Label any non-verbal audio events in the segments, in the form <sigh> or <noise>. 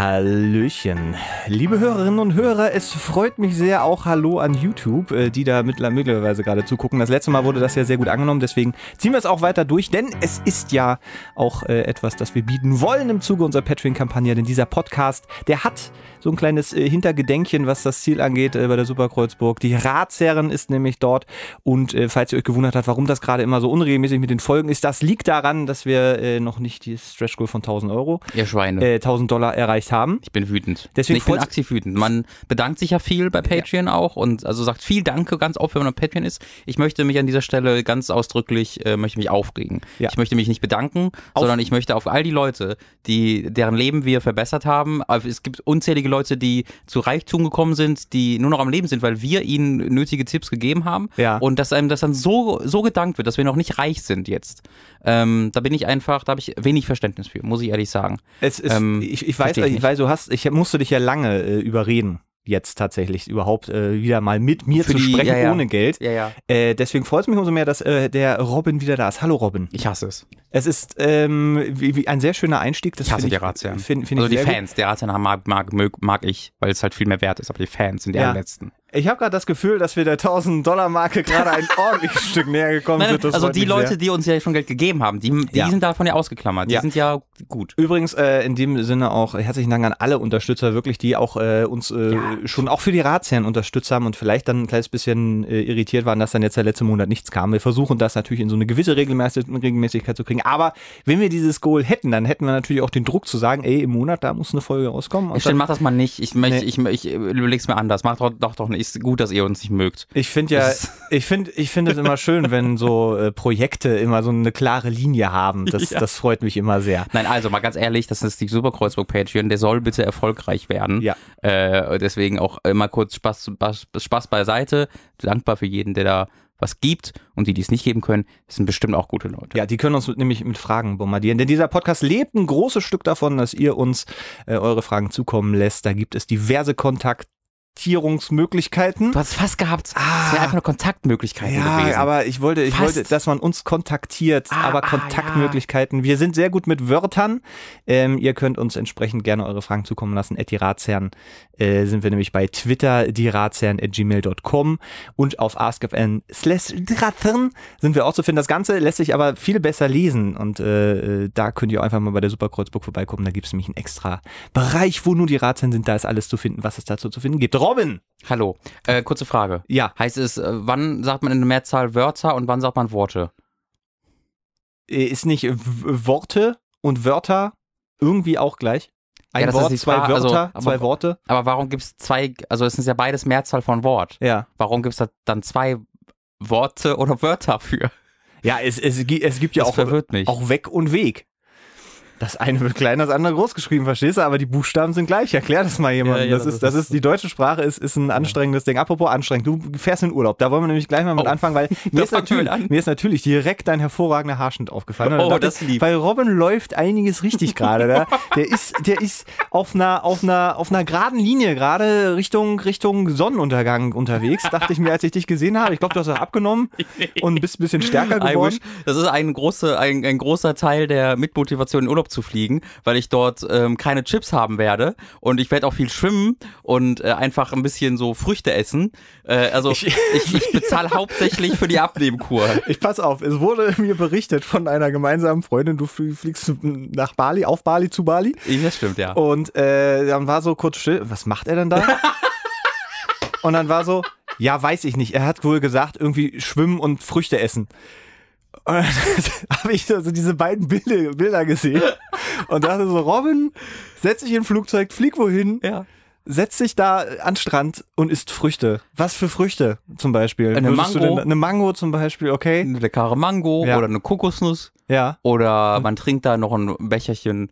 Hallöchen. Liebe Hörerinnen und Hörer, es freut mich sehr, auch Hallo an YouTube, äh, die da mittlerweile gerade zugucken. Das letzte Mal wurde das ja sehr gut angenommen, deswegen ziehen wir es auch weiter durch, denn es ist ja auch äh, etwas, das wir bieten wollen im Zuge unserer Patreon-Kampagne, denn dieser Podcast, der hat so ein kleines äh, Hintergedenkchen, was das Ziel angeht bei der Superkreuzburg. Die Ratsherren ist nämlich dort und falls ihr euch gewundert habt, warum das gerade immer so unregelmäßig mit den Folgen ist, das liegt daran, dass wir noch nicht die Stretch Goal von 1000 Euro, ihr Schweine, 1000 Dollar erreicht erreicht haben. Ich bin wütend. Deswegen ich bin aktiv wütend. Man bedankt sich ja viel bei Patreon ja. auch und also sagt viel Danke ganz oft, wenn man auf Patreon ist. Ich möchte mich an dieser Stelle ganz ausdrücklich, äh, möchte mich aufregen. Ja. Ich möchte mich nicht bedanken, auf sondern ich möchte auf all die Leute, die deren Leben wir verbessert haben. Es gibt unzählige Leute, die zu Reichtum gekommen sind, die nur noch am Leben sind, weil wir ihnen nötige Tipps gegeben haben. Ja. Und dass einem das dann so, so gedankt wird, dass wir noch nicht reich sind jetzt. Ähm, da bin ich einfach, da habe ich wenig Verständnis für, muss ich ehrlich sagen. Es ist, ähm, ich, ich weiß, ich, ich weiß, du hast, ich musste dich ja lange äh, überreden jetzt tatsächlich überhaupt äh, wieder mal mit mir Für zu die, sprechen ja, ja. ohne Geld. Ja, ja. Äh, deswegen freut es mich umso mehr, dass äh, der Robin wieder da ist. Hallo Robin. Ich hasse es. Es ist ähm, wie, wie ein sehr schöner Einstieg. Das ich hasse die Ratsherren. Find, find also die Fans, gut. der Ratsherren mag, mag, mag ich, weil es halt viel mehr wert ist. Aber die Fans sind die ja. letzten. Ich habe gerade das Gefühl, dass wir der 1000-Dollar-Marke gerade ein <laughs> ordentliches Stück näher gekommen Nein, sind. Das also die Leute, sehr. die uns ja schon Geld gegeben haben, die, die ja. sind davon ja ausgeklammert. Die ja. sind ja gut. Übrigens äh, in dem Sinne auch herzlichen Dank an alle Unterstützer, wirklich, die auch äh, uns äh, ja. schon auch für die Ratsherren unterstützt haben und vielleicht dann ein kleines bisschen äh, irritiert waren, dass dann jetzt der letzte Monat nichts kam. Wir versuchen das natürlich in so eine gewisse Regelmäßigkeit zu kriegen. Aber wenn wir dieses Goal hätten, dann hätten wir natürlich auch den Druck zu sagen, ey, im Monat, da muss eine Folge rauskommen. Und mach das mal nicht. Ich, nee. ich, ich, ich überleg's mir anders. Mach doch doch, doch nicht. Ist gut, dass ihr uns nicht mögt. Ich finde ja, <laughs> ich finde, ich finde es immer schön, wenn so äh, Projekte immer so eine klare Linie haben. Das, <laughs> ja. das freut mich immer sehr. Nein, also mal ganz ehrlich, das ist die Superkreuzburg Patreon, der soll bitte erfolgreich werden. Ja. Äh, deswegen auch immer kurz Spaß, Spaß, Spaß beiseite. Dankbar für jeden, der da was gibt und die, die es nicht geben können, sind bestimmt auch gute Leute. Ja, die können uns nämlich mit Fragen bombardieren, denn dieser Podcast lebt ein großes Stück davon, dass ihr uns äh, eure Fragen zukommen lässt. Da gibt es diverse Kontakt Kontaktierungsmöglichkeiten. Du hast fast gehabt. Ah, das wäre einfach nur Kontaktmöglichkeiten ja, gewesen. aber ich wollte, ich fast. wollte, dass man uns kontaktiert. Ah, aber Kontaktmöglichkeiten. Ah, ja. Wir sind sehr gut mit Wörtern. Ähm, ihr könnt uns entsprechend gerne eure Fragen zukommen lassen. At die Ratsherren äh, sind wir nämlich bei Twitter, die Ratsherren at gmail.com und auf askfn slash sind wir auch zu finden. Das Ganze lässt sich aber viel besser lesen und äh, äh da könnt ihr einfach mal bei der Superkreuzburg vorbeikommen. Da gibt es nämlich einen extra Bereich, wo nur die Ratsherren sind. Da ist alles zu finden, was es dazu zu finden gibt. Robin! Hallo. Äh, kurze Frage. Ja. Heißt es, äh, wann sagt man in der Mehrzahl Wörter und wann sagt man Worte? Äh, ist nicht Worte und Wörter irgendwie auch gleich? Ein ja, Wort, zwei Wörter, also, aber, zwei Worte. Aber warum gibt es zwei, also es ist ja beides Mehrzahl von Wort. Ja. Warum gibt es da dann zwei Worte oder Wörter für? Ja, es, es, es gibt ja das auch, auch Weg und Weg. Das eine wird klein, das andere groß geschrieben, verstehst du? Aber die Buchstaben sind gleich. Erklär das mal jemandem. Ja, ja, das, das, ist, das ist, die deutsche Sprache ist, ist ein anstrengendes Ding. Apropos anstrengend, du fährst in Urlaub. Da wollen wir nämlich gleich mal mit oh. anfangen, weil <laughs> mir ist, natürlich, mir ist natürlich direkt dein hervorragender Haarschnitt aufgefallen. Oh, das lieb. Bei Robin läuft einiges richtig gerade. Der, <laughs> der ist, der ist auf einer, auf einer, auf einer geraden Linie gerade Richtung, Richtung Sonnenuntergang unterwegs. Dachte ich mir, als ich dich gesehen habe. Ich glaube, du hast auch abgenommen und bist ein bisschen stärker <laughs> geworden. Das ist ein großer, ein, ein großer Teil der Mitmotivation in Urlaub zu fliegen, weil ich dort ähm, keine Chips haben werde und ich werde auch viel schwimmen und äh, einfach ein bisschen so Früchte essen. Äh, also ich, <laughs> ich, ich bezahle hauptsächlich für die Abnehmkur. Ich pass auf, es wurde mir berichtet von einer gemeinsamen Freundin, du fliegst nach Bali, auf Bali zu Bali. Das stimmt, ja. Und äh, dann war so kurz still, was macht er denn da? <laughs> und dann war so, ja, weiß ich nicht. Er hat wohl gesagt, irgendwie schwimmen und Früchte essen. Und dann <laughs> habe ich also diese beiden Bilder, Bilder gesehen und dachte so, Robin, setz dich in ein Flugzeug, flieg wohin. Ja. Setz dich da an Strand und isst Früchte. Was für Früchte zum Beispiel? Eine Mango. Denn, eine Mango zum Beispiel, okay. Eine leckere Mango ja. oder eine Kokosnuss. Ja. Oder man trinkt da noch ein Becherchen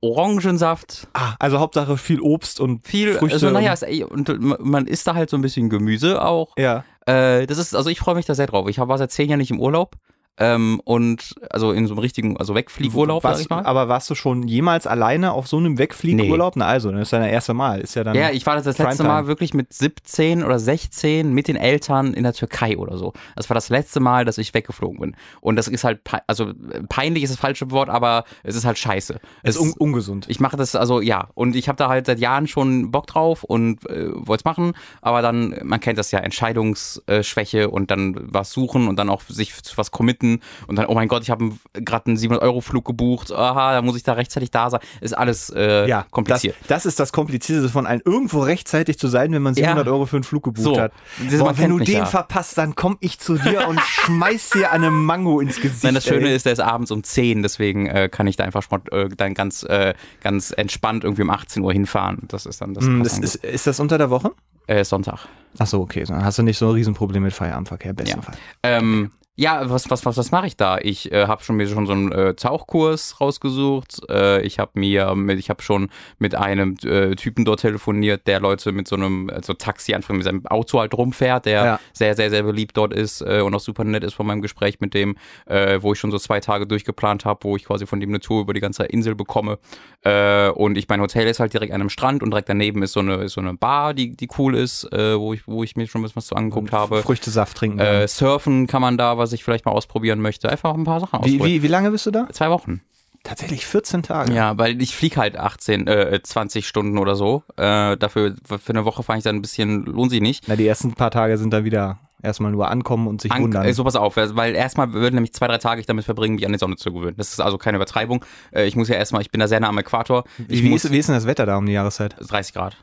Orangensaft. Ah, also Hauptsache viel Obst und viel Früchte. Also naja, und man isst da halt so ein bisschen Gemüse auch. Ja. Äh, das ist, also ich freue mich da sehr drauf. Ich war seit zehn Jahren nicht im Urlaub ähm, und also in so einem richtigen, also Wegfliegurlaub, sag ich mal. Aber warst du schon jemals alleine auf so einem Wegfliegurlaub? Nee. Na also, das ist dein erste Mal. Ist ja dann. Ja, ich war das, das letzte Mal wirklich mit 17 oder 16 mit den Eltern in der Türkei oder so. Das war das letzte Mal, dass ich weggeflogen bin. Und das ist halt, also peinlich ist das falsche Wort, aber es ist halt scheiße. Es ist un ungesund. Ich mache das, also ja. Und ich habe da halt seit Jahren schon Bock drauf und äh, wollte es machen. Aber dann, man kennt das ja, Entscheidungsschwäche und dann was suchen und dann auch sich was committen und dann, oh mein Gott, ich habe gerade einen 700-Euro-Flug gebucht. Aha, da muss ich da rechtzeitig da sein. Ist alles äh, ja, kompliziert. Das, das, ist das Komplizierteste von allen, irgendwo rechtzeitig zu sein, wenn man 700 ja. Euro für einen Flug gebucht so. hat. Boah, wenn du den ja. verpasst, dann komme ich zu dir und <laughs> schmeiß dir eine Mango ins Gesicht. Nein, das Schöne ey. ist, der ist abends um 10, deswegen äh, kann ich da einfach äh, dann ganz, äh, ganz entspannt irgendwie um 18 Uhr hinfahren. Das ist dann das. Mm, das ist, ist das unter der Woche? Äh, Sonntag. Ach so, okay. Dann hast du nicht so ein Riesenproblem mit Feierabendverkehr, besten ja. Fall. Ähm, ja, was, was, was, was mache ich da? Ich äh, habe schon mir schon so einen äh, Tauchkurs rausgesucht. Äh, ich habe mir, mit, ich habe schon mit einem äh, Typen dort telefoniert, der Leute mit so einem also Taxi einfach mit seinem Auto halt rumfährt, der ja. sehr, sehr, sehr beliebt dort ist äh, und auch super nett ist von meinem Gespräch mit dem, äh, wo ich schon so zwei Tage durchgeplant habe, wo ich quasi von dem eine Tour über die ganze Insel bekomme. Äh, und ich mein Hotel ist halt direkt an einem Strand und direkt daneben ist so eine, ist so eine Bar, die, die cool ist, äh, wo ich, wo ich mir schon ein bisschen was zu angeguckt habe. Früchtesaft trinken. Äh, surfen kann man da, was ich vielleicht mal ausprobieren möchte. Einfach ein paar Sachen ausprobieren. Wie, wie, wie lange bist du da? Zwei Wochen. Tatsächlich 14 Tage. Ja, weil ich fliege halt 18, äh, 20 Stunden oder so. Äh, dafür, für eine Woche fahre ich dann ein bisschen, lohnt sich nicht. Na, die ersten paar Tage sind dann wieder erstmal nur ankommen und sich An wundern. Äh, so, pass auf, weil erstmal würden nämlich zwei, drei Tage ich damit verbringen, mich an die Sonne zu gewöhnen. Das ist also keine Übertreibung. Äh, ich muss ja erstmal, ich bin da sehr nah am Äquator. Ich wie, muss, ist, wie ist denn das Wetter da um die Jahreszeit? 30 Grad.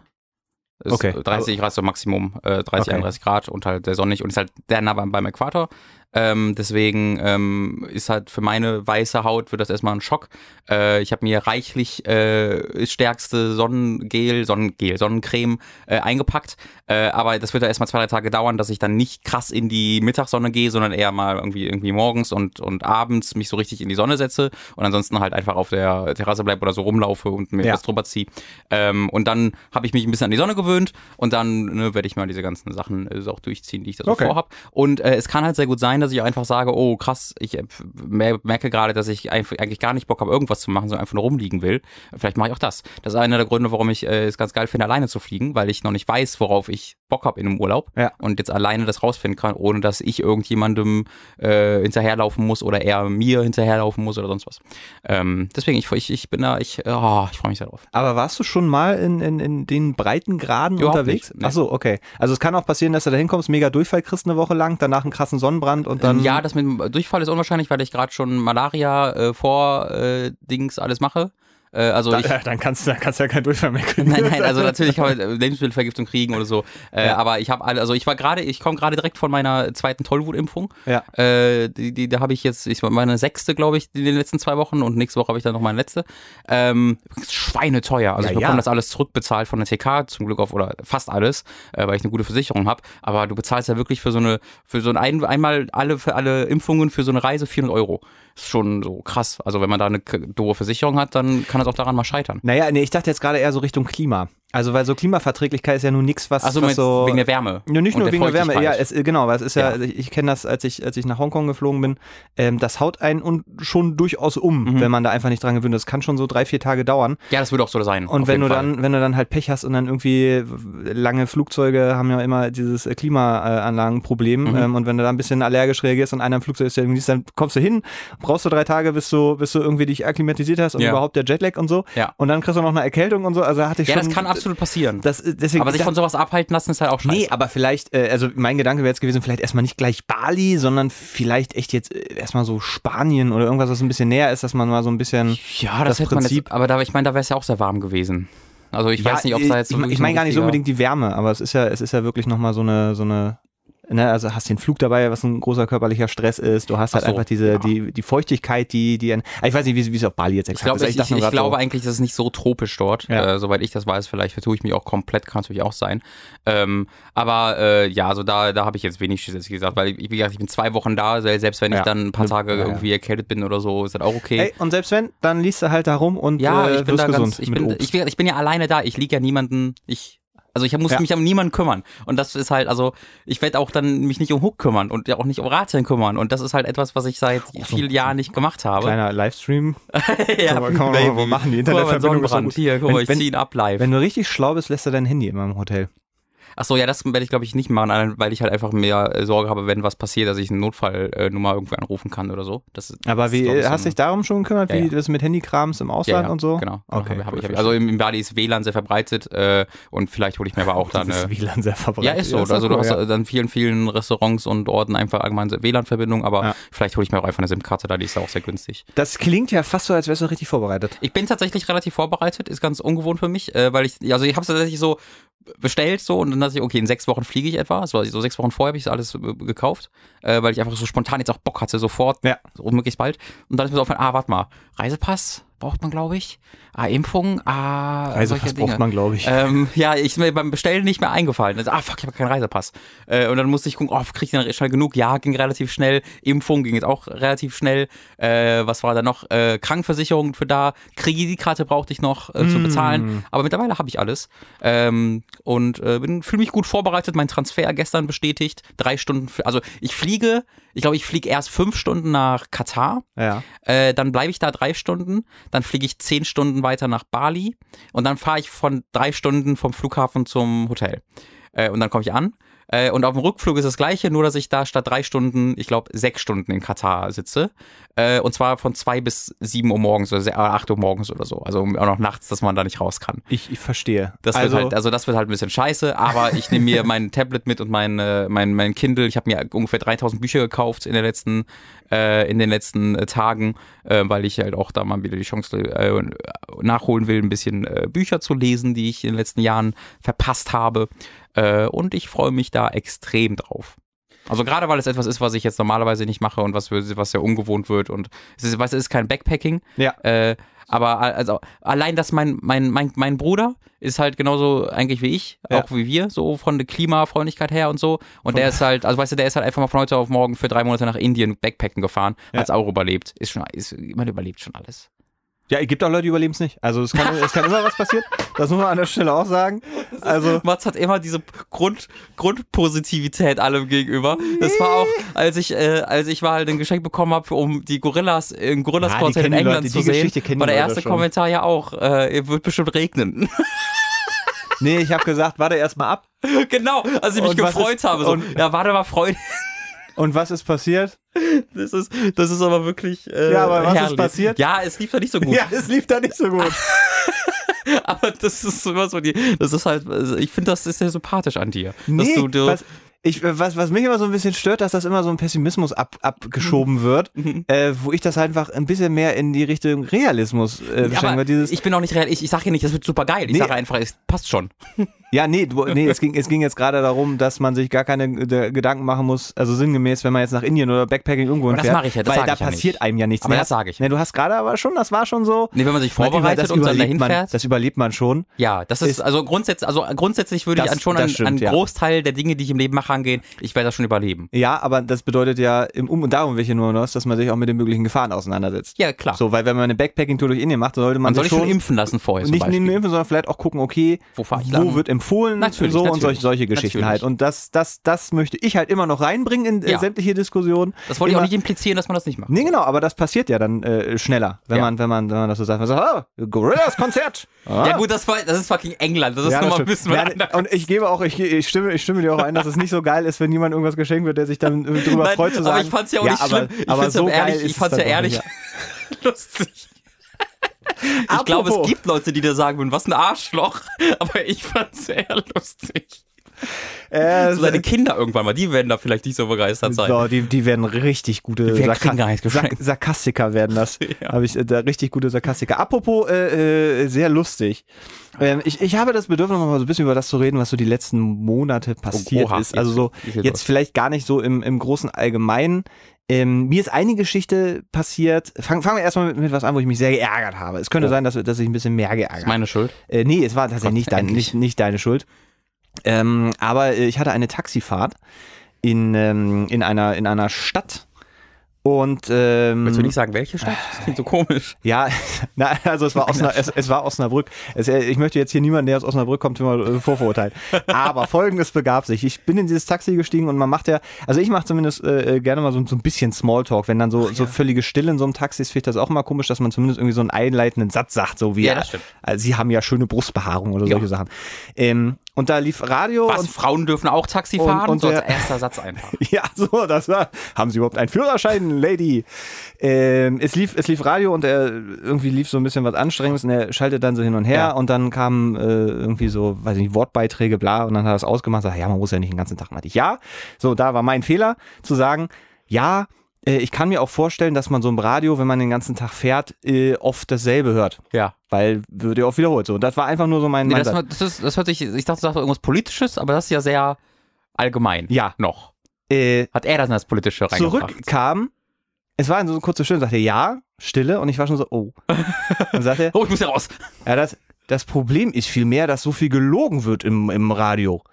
Okay. 30 Grad so Maximum, äh, 30, okay. 31 Grad und halt sehr sonnig und ist halt sehr nah beim, beim Äquator. Ähm, deswegen ähm, ist halt für meine weiße Haut wird das erstmal ein Schock. Äh, ich habe mir reichlich äh, stärkste Sonnengel, Sonnengel, Sonnencreme äh, eingepackt. Äh, aber das wird ja erstmal zwei, drei Tage dauern, dass ich dann nicht krass in die Mittagssonne gehe, sondern eher mal irgendwie irgendwie morgens und, und abends mich so richtig in die Sonne setze und ansonsten halt einfach auf der Terrasse bleibe oder so rumlaufe und mir ja. was drüber ziehe. Ähm, und dann habe ich mich ein bisschen an die Sonne gewöhnt und dann ne, werde ich mal diese ganzen Sachen äh, auch durchziehen, die ich da so okay. vorhab. Und äh, es kann halt sehr gut sein, dass ich einfach sage, oh krass, ich äh, merke gerade, dass ich eigentlich gar nicht Bock habe, irgendwas zu machen, sondern einfach nur rumliegen will. Vielleicht mache ich auch das. Das ist einer der Gründe, warum ich äh, es ganz geil finde, alleine zu fliegen, weil ich noch nicht weiß, worauf ich Bock habe in einem Urlaub ja. und jetzt alleine das rausfinden kann, ohne dass ich irgendjemandem äh, hinterherlaufen muss oder er mir hinterherlaufen muss oder sonst was. Ähm, deswegen, ich, ich, ich bin da, ich, oh, ich freue mich sehr drauf. Aber warst du schon mal in, in, in den Breitengraden Überhaupt unterwegs? Nicht, nee. Ach so, okay. Also es kann auch passieren, dass du da hinkommst, mega Durchfall kriegst eine Woche lang, danach einen krassen Sonnenbrand und dann. Ja, das mit dem Durchfall ist unwahrscheinlich, weil ich gerade schon Malaria äh, vor äh, Dings alles mache. Äh, also da, ich, dann kannst du dann kannst du ja kein Durchfall mehr <laughs> kriegen. Nein, nein, also natürlich kann man Lebensmittelvergiftung kriegen oder so. Äh, ja. Aber ich habe alle, also ich war gerade, ich komme gerade direkt von meiner zweiten Tollwutimpfung. Ja. Äh, die, die, da habe ich jetzt, ich meine sechste, glaube ich, in den letzten zwei Wochen und nächste Woche habe ich dann noch meine letzte. Ähm, schweineteuer. Also ja, ich bekomme ja. das alles zurückbezahlt von der TK, zum Glück auf, oder fast alles, äh, weil ich eine gute Versicherung habe. Aber du bezahlst ja wirklich für so eine, für so ein, einmal alle, für alle Impfungen für so eine Reise 400 Euro ist schon so krass. Also wenn man da eine doofe Versicherung hat, dann kann es auch daran mal scheitern. Naja, nee, ich dachte jetzt gerade eher so Richtung Klima. Also weil so Klimaverträglichkeit ist ja nun nichts, was, also was so wegen der Wärme. Ja, nicht nur wegen der Wärme. Ja, es, genau, weil es ist ja, ja ich, ich kenne das, als ich als ich nach Hongkong geflogen bin. Ähm, das haut einen und schon durchaus um, mhm. wenn man da einfach nicht dran gewöhnt ist. Das kann schon so drei vier Tage dauern. Ja, das würde auch so sein. Und wenn du Fall. dann wenn du dann halt Pech hast und dann irgendwie lange Flugzeuge haben ja immer dieses Klimaanlagenproblem mhm. ähm, und wenn du da ein bisschen allergisch reagierst und einer im Flugzeug ist, dann kommst du hin, brauchst du drei Tage, bis du bis du irgendwie dich akklimatisiert hast und ja. überhaupt der Jetlag und so. Ja. Und dann kriegst du noch eine Erkältung und so. Also hatte ich ja, schon. Absolut passieren. Das deswegen, aber sich von sowas abhalten lassen ist halt auch scheiße. Nee, aber vielleicht, äh, also mein Gedanke wäre jetzt gewesen, vielleicht erstmal nicht gleich Bali, sondern vielleicht echt jetzt äh, erstmal so Spanien oder irgendwas, was ein bisschen näher ist, dass man mal so ein bisschen. Ja, das, das hätte Prinzip. Man jetzt, aber da, ich meine, da wäre es ja auch sehr warm gewesen. Also ich ja, weiß nicht, ob es da jetzt so Ich, ich meine gar nicht so unbedingt die Wärme, aber es ist ja, es ist ja wirklich nochmal so eine, so eine Ne, also hast den Flug dabei, was ein großer körperlicher Stress ist. Du hast halt so, einfach diese ja. die die Feuchtigkeit, die die. Ein, ich weiß nicht, wie, wie es auf Bali jetzt exakt ich glaub, ist. Ich, ich, ich glaube so, eigentlich, dass es nicht so tropisch dort. Ja. Äh, soweit ich das weiß, vielleicht vertue ich mich auch komplett, kann natürlich auch sein. Ähm, aber äh, ja, also da da habe ich jetzt wenig Schiss gesagt, weil ich, wie gesagt, ich bin zwei Wochen da, selbst wenn ich ja. dann ein paar Tage irgendwie erkältet bin oder so, ist das auch okay. Ey, und selbst wenn, dann liest du halt da rum und ja, äh, ich bin da gesund. Ganz, ich bin ich, ich bin ja alleine da. Ich liege ja niemanden. Ich Also ich muss ja. mich um niemanden kümmern. Und das ist halt, also ich werde auch dann mich nicht um Hook kümmern und auch nicht um Ratsherren kümmern. Und das ist halt etwas, was ich seit oh, vielen Jahren nicht gemacht habe. Kleiner Livestream. <laughs> ja, kann man, kann man machen. Die Internetverbindung ist so Hier, guck mal, ich zieh ihn ab live. Wenn du richtig schlau bist, lässt er dein Handy immer im Hotel. Ach so, ja, das werde ich glaube ich nicht machen, weil ich halt einfach mehr äh, Sorge habe, wenn was passiert, dass ich eine Notfallnummer äh, irgendwo anrufen kann oder so. Das, Aber wie, ist, hast du dich darum schon gekümmert, ja, wie ja. das mit Handykrams im Ausland ja, und so? Genau. Okay. Hab, hab ich, also im, im Bali ist WLAN sehr verbreitet äh, und vielleicht hole ich mir aber auch <laughs> dann. Ist WLAN sehr verbreitet. Ja, ist so. also cool, du hast dann vielen, vielen Restaurants und Orten einfach allgemein WLAN-Verbindung, aber vielleicht hole ich mir auch einfach eine SIM-Karte da, die ist auch sehr günstig. Das klingt ja fast so, als wärst du richtig vorbereitet. Ich bin tatsächlich relativ vorbereitet, ist ganz ungewohnt für mich, äh, weil ich, also ich habe es tatsächlich so bestellt so und dann dachte ich, okay, in sechs Wochen fliege ich etwa. Das war so sechs Wochen vorher habe ich alles äh, gekauft, äh, weil ich einfach so spontan jetzt auch Bock hatte, sofort, ja. so möglichst bald. Und dann ist mir so aufgefallen, ah, warte mal, Reisepass, braucht man, glaube ich. Ah, Impfung, ah, Reisepass braucht man, glaube ich. Ähm, ja, ich ist mir beim Bestellen nicht mehr eingefallen. Also, ah, fuck, ich habe keinen Reisepass. Äh, und dann musste ich gucken, oh, krieg ich den schnell genug? Ja, ging relativ schnell. Impfung ging jetzt auch relativ schnell. Äh, was war da noch? Äh, Krankenversicherung für da. Kreditkarte brauchte ich noch äh, mm. zu bezahlen. Aber mittlerweile habe ich alles. Ähm, und äh, fühle mich gut vorbereitet. Mein Transfer gestern bestätigt. Drei Stunden, also ich fliege ich glaube, ich fliege erst fünf Stunden nach Katar. Ja. Äh, dann bleibe ich da drei Stunden. Dann fliege ich zehn Stunden weiter nach Bali. Und dann fahre ich von drei Stunden vom Flughafen zum Hotel. Äh, und dann komme ich an. Äh, und auf dem Rückflug ist das gleiche, nur dass ich da statt drei Stunden, ich glaube, sechs Stunden in Katar sitze. Äh, und zwar von zwei bis sieben Uhr morgens oder acht Uhr morgens oder so. Also auch noch nachts, dass man da nicht raus kann. Ich, ich verstehe. Das also, wird halt, also das wird halt ein bisschen scheiße, aber ich nehme mir mein <laughs> Tablet mit und mein, äh, mein, mein Kindle. Ich habe mir ungefähr 3000 Bücher gekauft in der letzten, äh, in den letzten äh, Tagen, äh, weil ich halt auch da mal wieder die Chance äh, nachholen will, ein bisschen äh, Bücher zu lesen, die ich in den letzten Jahren verpasst habe. Äh, und ich freue mich da extrem drauf. Also gerade weil es etwas ist, was ich jetzt normalerweise nicht mache und was, was sehr ungewohnt wird und es ist, was, es ist kein Backpacking. Ja. Äh, aber also allein, dass mein, mein, mein, mein Bruder ist halt genauso eigentlich wie ich, ja. auch wie wir, so von der Klimafreundlichkeit her und so. Und der ist halt, also weißt du, der ist halt einfach mal von heute auf morgen für drei Monate nach Indien Backpacken gefahren, ja. hat es auch überlebt. Ist schon, ist, man überlebt schon alles. Ja, es gibt auch Leute, die überleben es nicht. Also es kann, es kann immer was passieren. Das muss man an der Stelle auch sagen. Also <laughs> Mats hat immer diese Grund, Grundpositivität allem gegenüber. Das war auch, als ich, äh, als ich mal halt ein Geschenk bekommen habe, um die Gorillas im Gorillas ja, in England Leute, zu sehen, war der erste Kommentar ja auch, äh, wird bestimmt regnen. Nee, ich habe gesagt, warte erst mal ab. <laughs> Genau, als ich mich und gefreut ist, habe. So, ja, warte mal, Freunde. Und was ist passiert? Das ist, das ist aber wirklich. Äh, ja, aber was herrlich. ist passiert? Ja, es lief da nicht so gut. Ja, es lief da nicht so gut. <laughs> aber das ist immer so die. Das ist halt. Also ich finde, das ist sehr sympathisch an dir. Nee, du, du, was, ich, was, was mich immer so ein bisschen stört, dass das immer so ein Pessimismus ab, abgeschoben mhm. wird, mhm. äh, wo ich das einfach ein bisschen mehr in die Richtung Realismus äh, ja, aber dieses Ich bin auch nicht real, ich, ich sage ja nicht, das wird super geil. Ich nee. sage einfach, es passt schon. <laughs> Ja, nee, du, nee es, ging, es ging jetzt gerade darum, dass man sich gar keine äh, Gedanken machen muss, also sinngemäß, wenn man jetzt nach Indien oder Backpacking irgendwo aber fährt. Das mache ich ja, das Weil da ja passiert nicht. einem ja nichts aber mehr. das sage ich. Nee, du hast gerade aber schon, das war schon so. Nee, wenn man sich vorbereitet und dann dahin man, fährt. Das überlebt man schon. Ja, das ist, ist also grundsätzlich, also grundsätzlich würde das, ich schon einen an Großteil der Dinge, die ich im Leben mache, angehen. Ich werde das schon überleben. Ja, aber das bedeutet ja im Um und Darum welche nur noch, dass man sich auch mit den möglichen Gefahren auseinandersetzt. Ja, klar. So, weil wenn man eine Backpacking-Tour durch Indien macht, sollte man, man soll sich schon impfen lassen vorher. Nicht nur impfen, sondern vielleicht auch gucken, okay, wo, wo wird empfohlen, natürlich, so natürlich. und solche, solche Geschichten. Geschichten halt. Und das, das, das möchte ich halt immer noch reinbringen in ja. sämtliche Diskussionen. Das wollte immer. ich auch nicht implizieren, dass man das nicht macht. Nee, genau, aber das passiert ja dann äh, schneller, wenn ja. man, wenn man, wenn man das so sagt. Man sagt, oh, Gorillas Konzert. Ah. <laughs> Ja gut, das, war, das ist fucking England. Das ist ja, nochmal ein bisschen ja, Und ich gebe auch, ich, ich, stimme, ich stimme dir auch ein, dass es nicht so geil ist, wenn jemand irgendwas geschenkt wird, der sich dann äh, drüber Nein, freut zu sagen. Aber ich fand's ja auch nicht aber, schlimm. Ich aber fand's so ehrlich, ich fand's ja ehrlich <laughs> lustig. <laughs> Ich glaube, es gibt Leute, die dir sagen würden, was ein Arschloch, <laughs> aber ich fand's sehr lustig. Äh, so seine Kinder irgendwann mal, die werden da vielleicht nicht so begeistert sein. So, die, die werden richtig gute Sarka Sark Sarkastiker werden das. <laughs> ja. Habe ich äh, da richtig gute Sarkastiker. Apropos äh, äh, sehr lustig. Ähm, ich, ich habe das Bedürfnis, noch mal so ein bisschen über das zu reden, was so die letzten Monate passiert Oha, ist. Also so jetzt vielleicht gar nicht so im, im großen Allgemeinen. Ähm, mir ist eine Geschichte passiert. Fangen fang wir erstmal mit, mit was an, wo ich mich sehr geärgert habe. Es könnte oh. sein, dass, dass ich ein bisschen mehr geärgert habe. Ist meine Schuld? Äh, nee, es war tatsächlich nicht, dein, nicht, nicht deine Schuld. Ähm, aber äh, ich hatte eine Taxifahrt in, ähm, in, einer, in einer Stadt Und ähm, Willst du nicht sagen, welche Stadt? Das klingt so komisch. <laughs> Ja, <laughs> na, also es war, Osnabrück, es, es war Osnabrück. Es, äh, ich möchte jetzt hier niemanden, der aus Osnabrück kommt, immer äh, vorverurteilen. <laughs> Aber folgendes begab sich. Ich bin in dieses Taxi gestiegen und man macht ja, also ich mache zumindest äh, gerne mal so, so ein bisschen Smalltalk. Wenn dann so, Ach, so völlige Stille in so einem Taxi ist, finde ich das auch mal komisch, dass man zumindest irgendwie so einen einleitenden Satz sagt, so wie, ja, das stimmt. Also, sie haben ja schöne Brustbehaarung oder solche ja. Sachen. Ähm, und da lief Radio. Was, und Frauen dürfen auch Taxi fahren? Und, und so der, als erster Satz einfach. <laughs> ja, so, das war, haben Sie überhaupt einen Führerschein, Lady? Ähm, es lief, es lief Radio und er irgendwie lief so ein bisschen was Anstrengendes und er schaltet dann so hin und her ja. und dann kamen äh, irgendwie so, weiß ich nicht, Wortbeiträge, bla, und dann hat er es ausgemacht, sagt, ja, man muss ja nicht den ganzen Tag mal dich. Ja, so, da war mein Fehler, zu sagen, ja, ich kann mir auch vorstellen, dass man so im Radio, wenn man den ganzen Tag fährt, äh, oft dasselbe hört. Ja. Weil wird ja oft wiederholt. So, das war einfach nur so mein. Nee, mein das, das, ist, das hört sich, ich dachte, du sagst irgendwas Politisches, aber das ist ja sehr allgemein. Ja. Noch. Äh, Hat er das in das Politische reingebracht? Zurückkam, es war so eine kurze Stille, sagte ja, Stille und ich war schon so, oh. <laughs> Und sagte, oh, ich muss ja raus. Ja, das, das Problem ist vielmehr, dass so viel gelogen wird im, im Radio.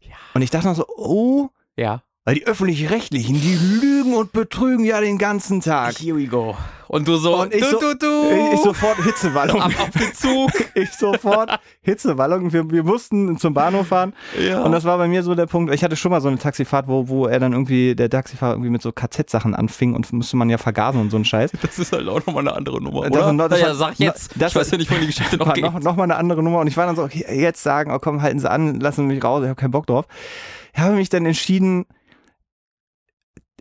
Ja. Und ich dachte noch so, oh. Ja. Weil die öffentlich-rechtlichen, die lügen und betrügen ja den ganzen Tag. Here we go. Und du so, und ich du, so, du, du. Ich, sofort Hitzewallung. Ab auf den Zug. <laughs> ich sofort Hitzewallung. Wir, wir mussten zum Bahnhof fahren. Ja. Und das war bei mir so der Punkt. Ich hatte schon mal so eine Taxifahrt, wo, wo er dann irgendwie, der Taxifahrer irgendwie mit so KZ-Sachen anfing und musste man ja vergasen und so ein Scheiß. Das ist halt auch nochmal eine andere Nummer, Das, oder? das, ja, war- sag ich jetzt. das ich weiß ja nicht, wann die Geschichte <laughs> noch geht. noch, noch mal eine andere Nummer. Und ich war dann so, okay, jetzt sagen, oh komm, halten Sie an, lassen Sie mich raus, ich habe keinen Bock drauf. Ich habe mich dann entschieden,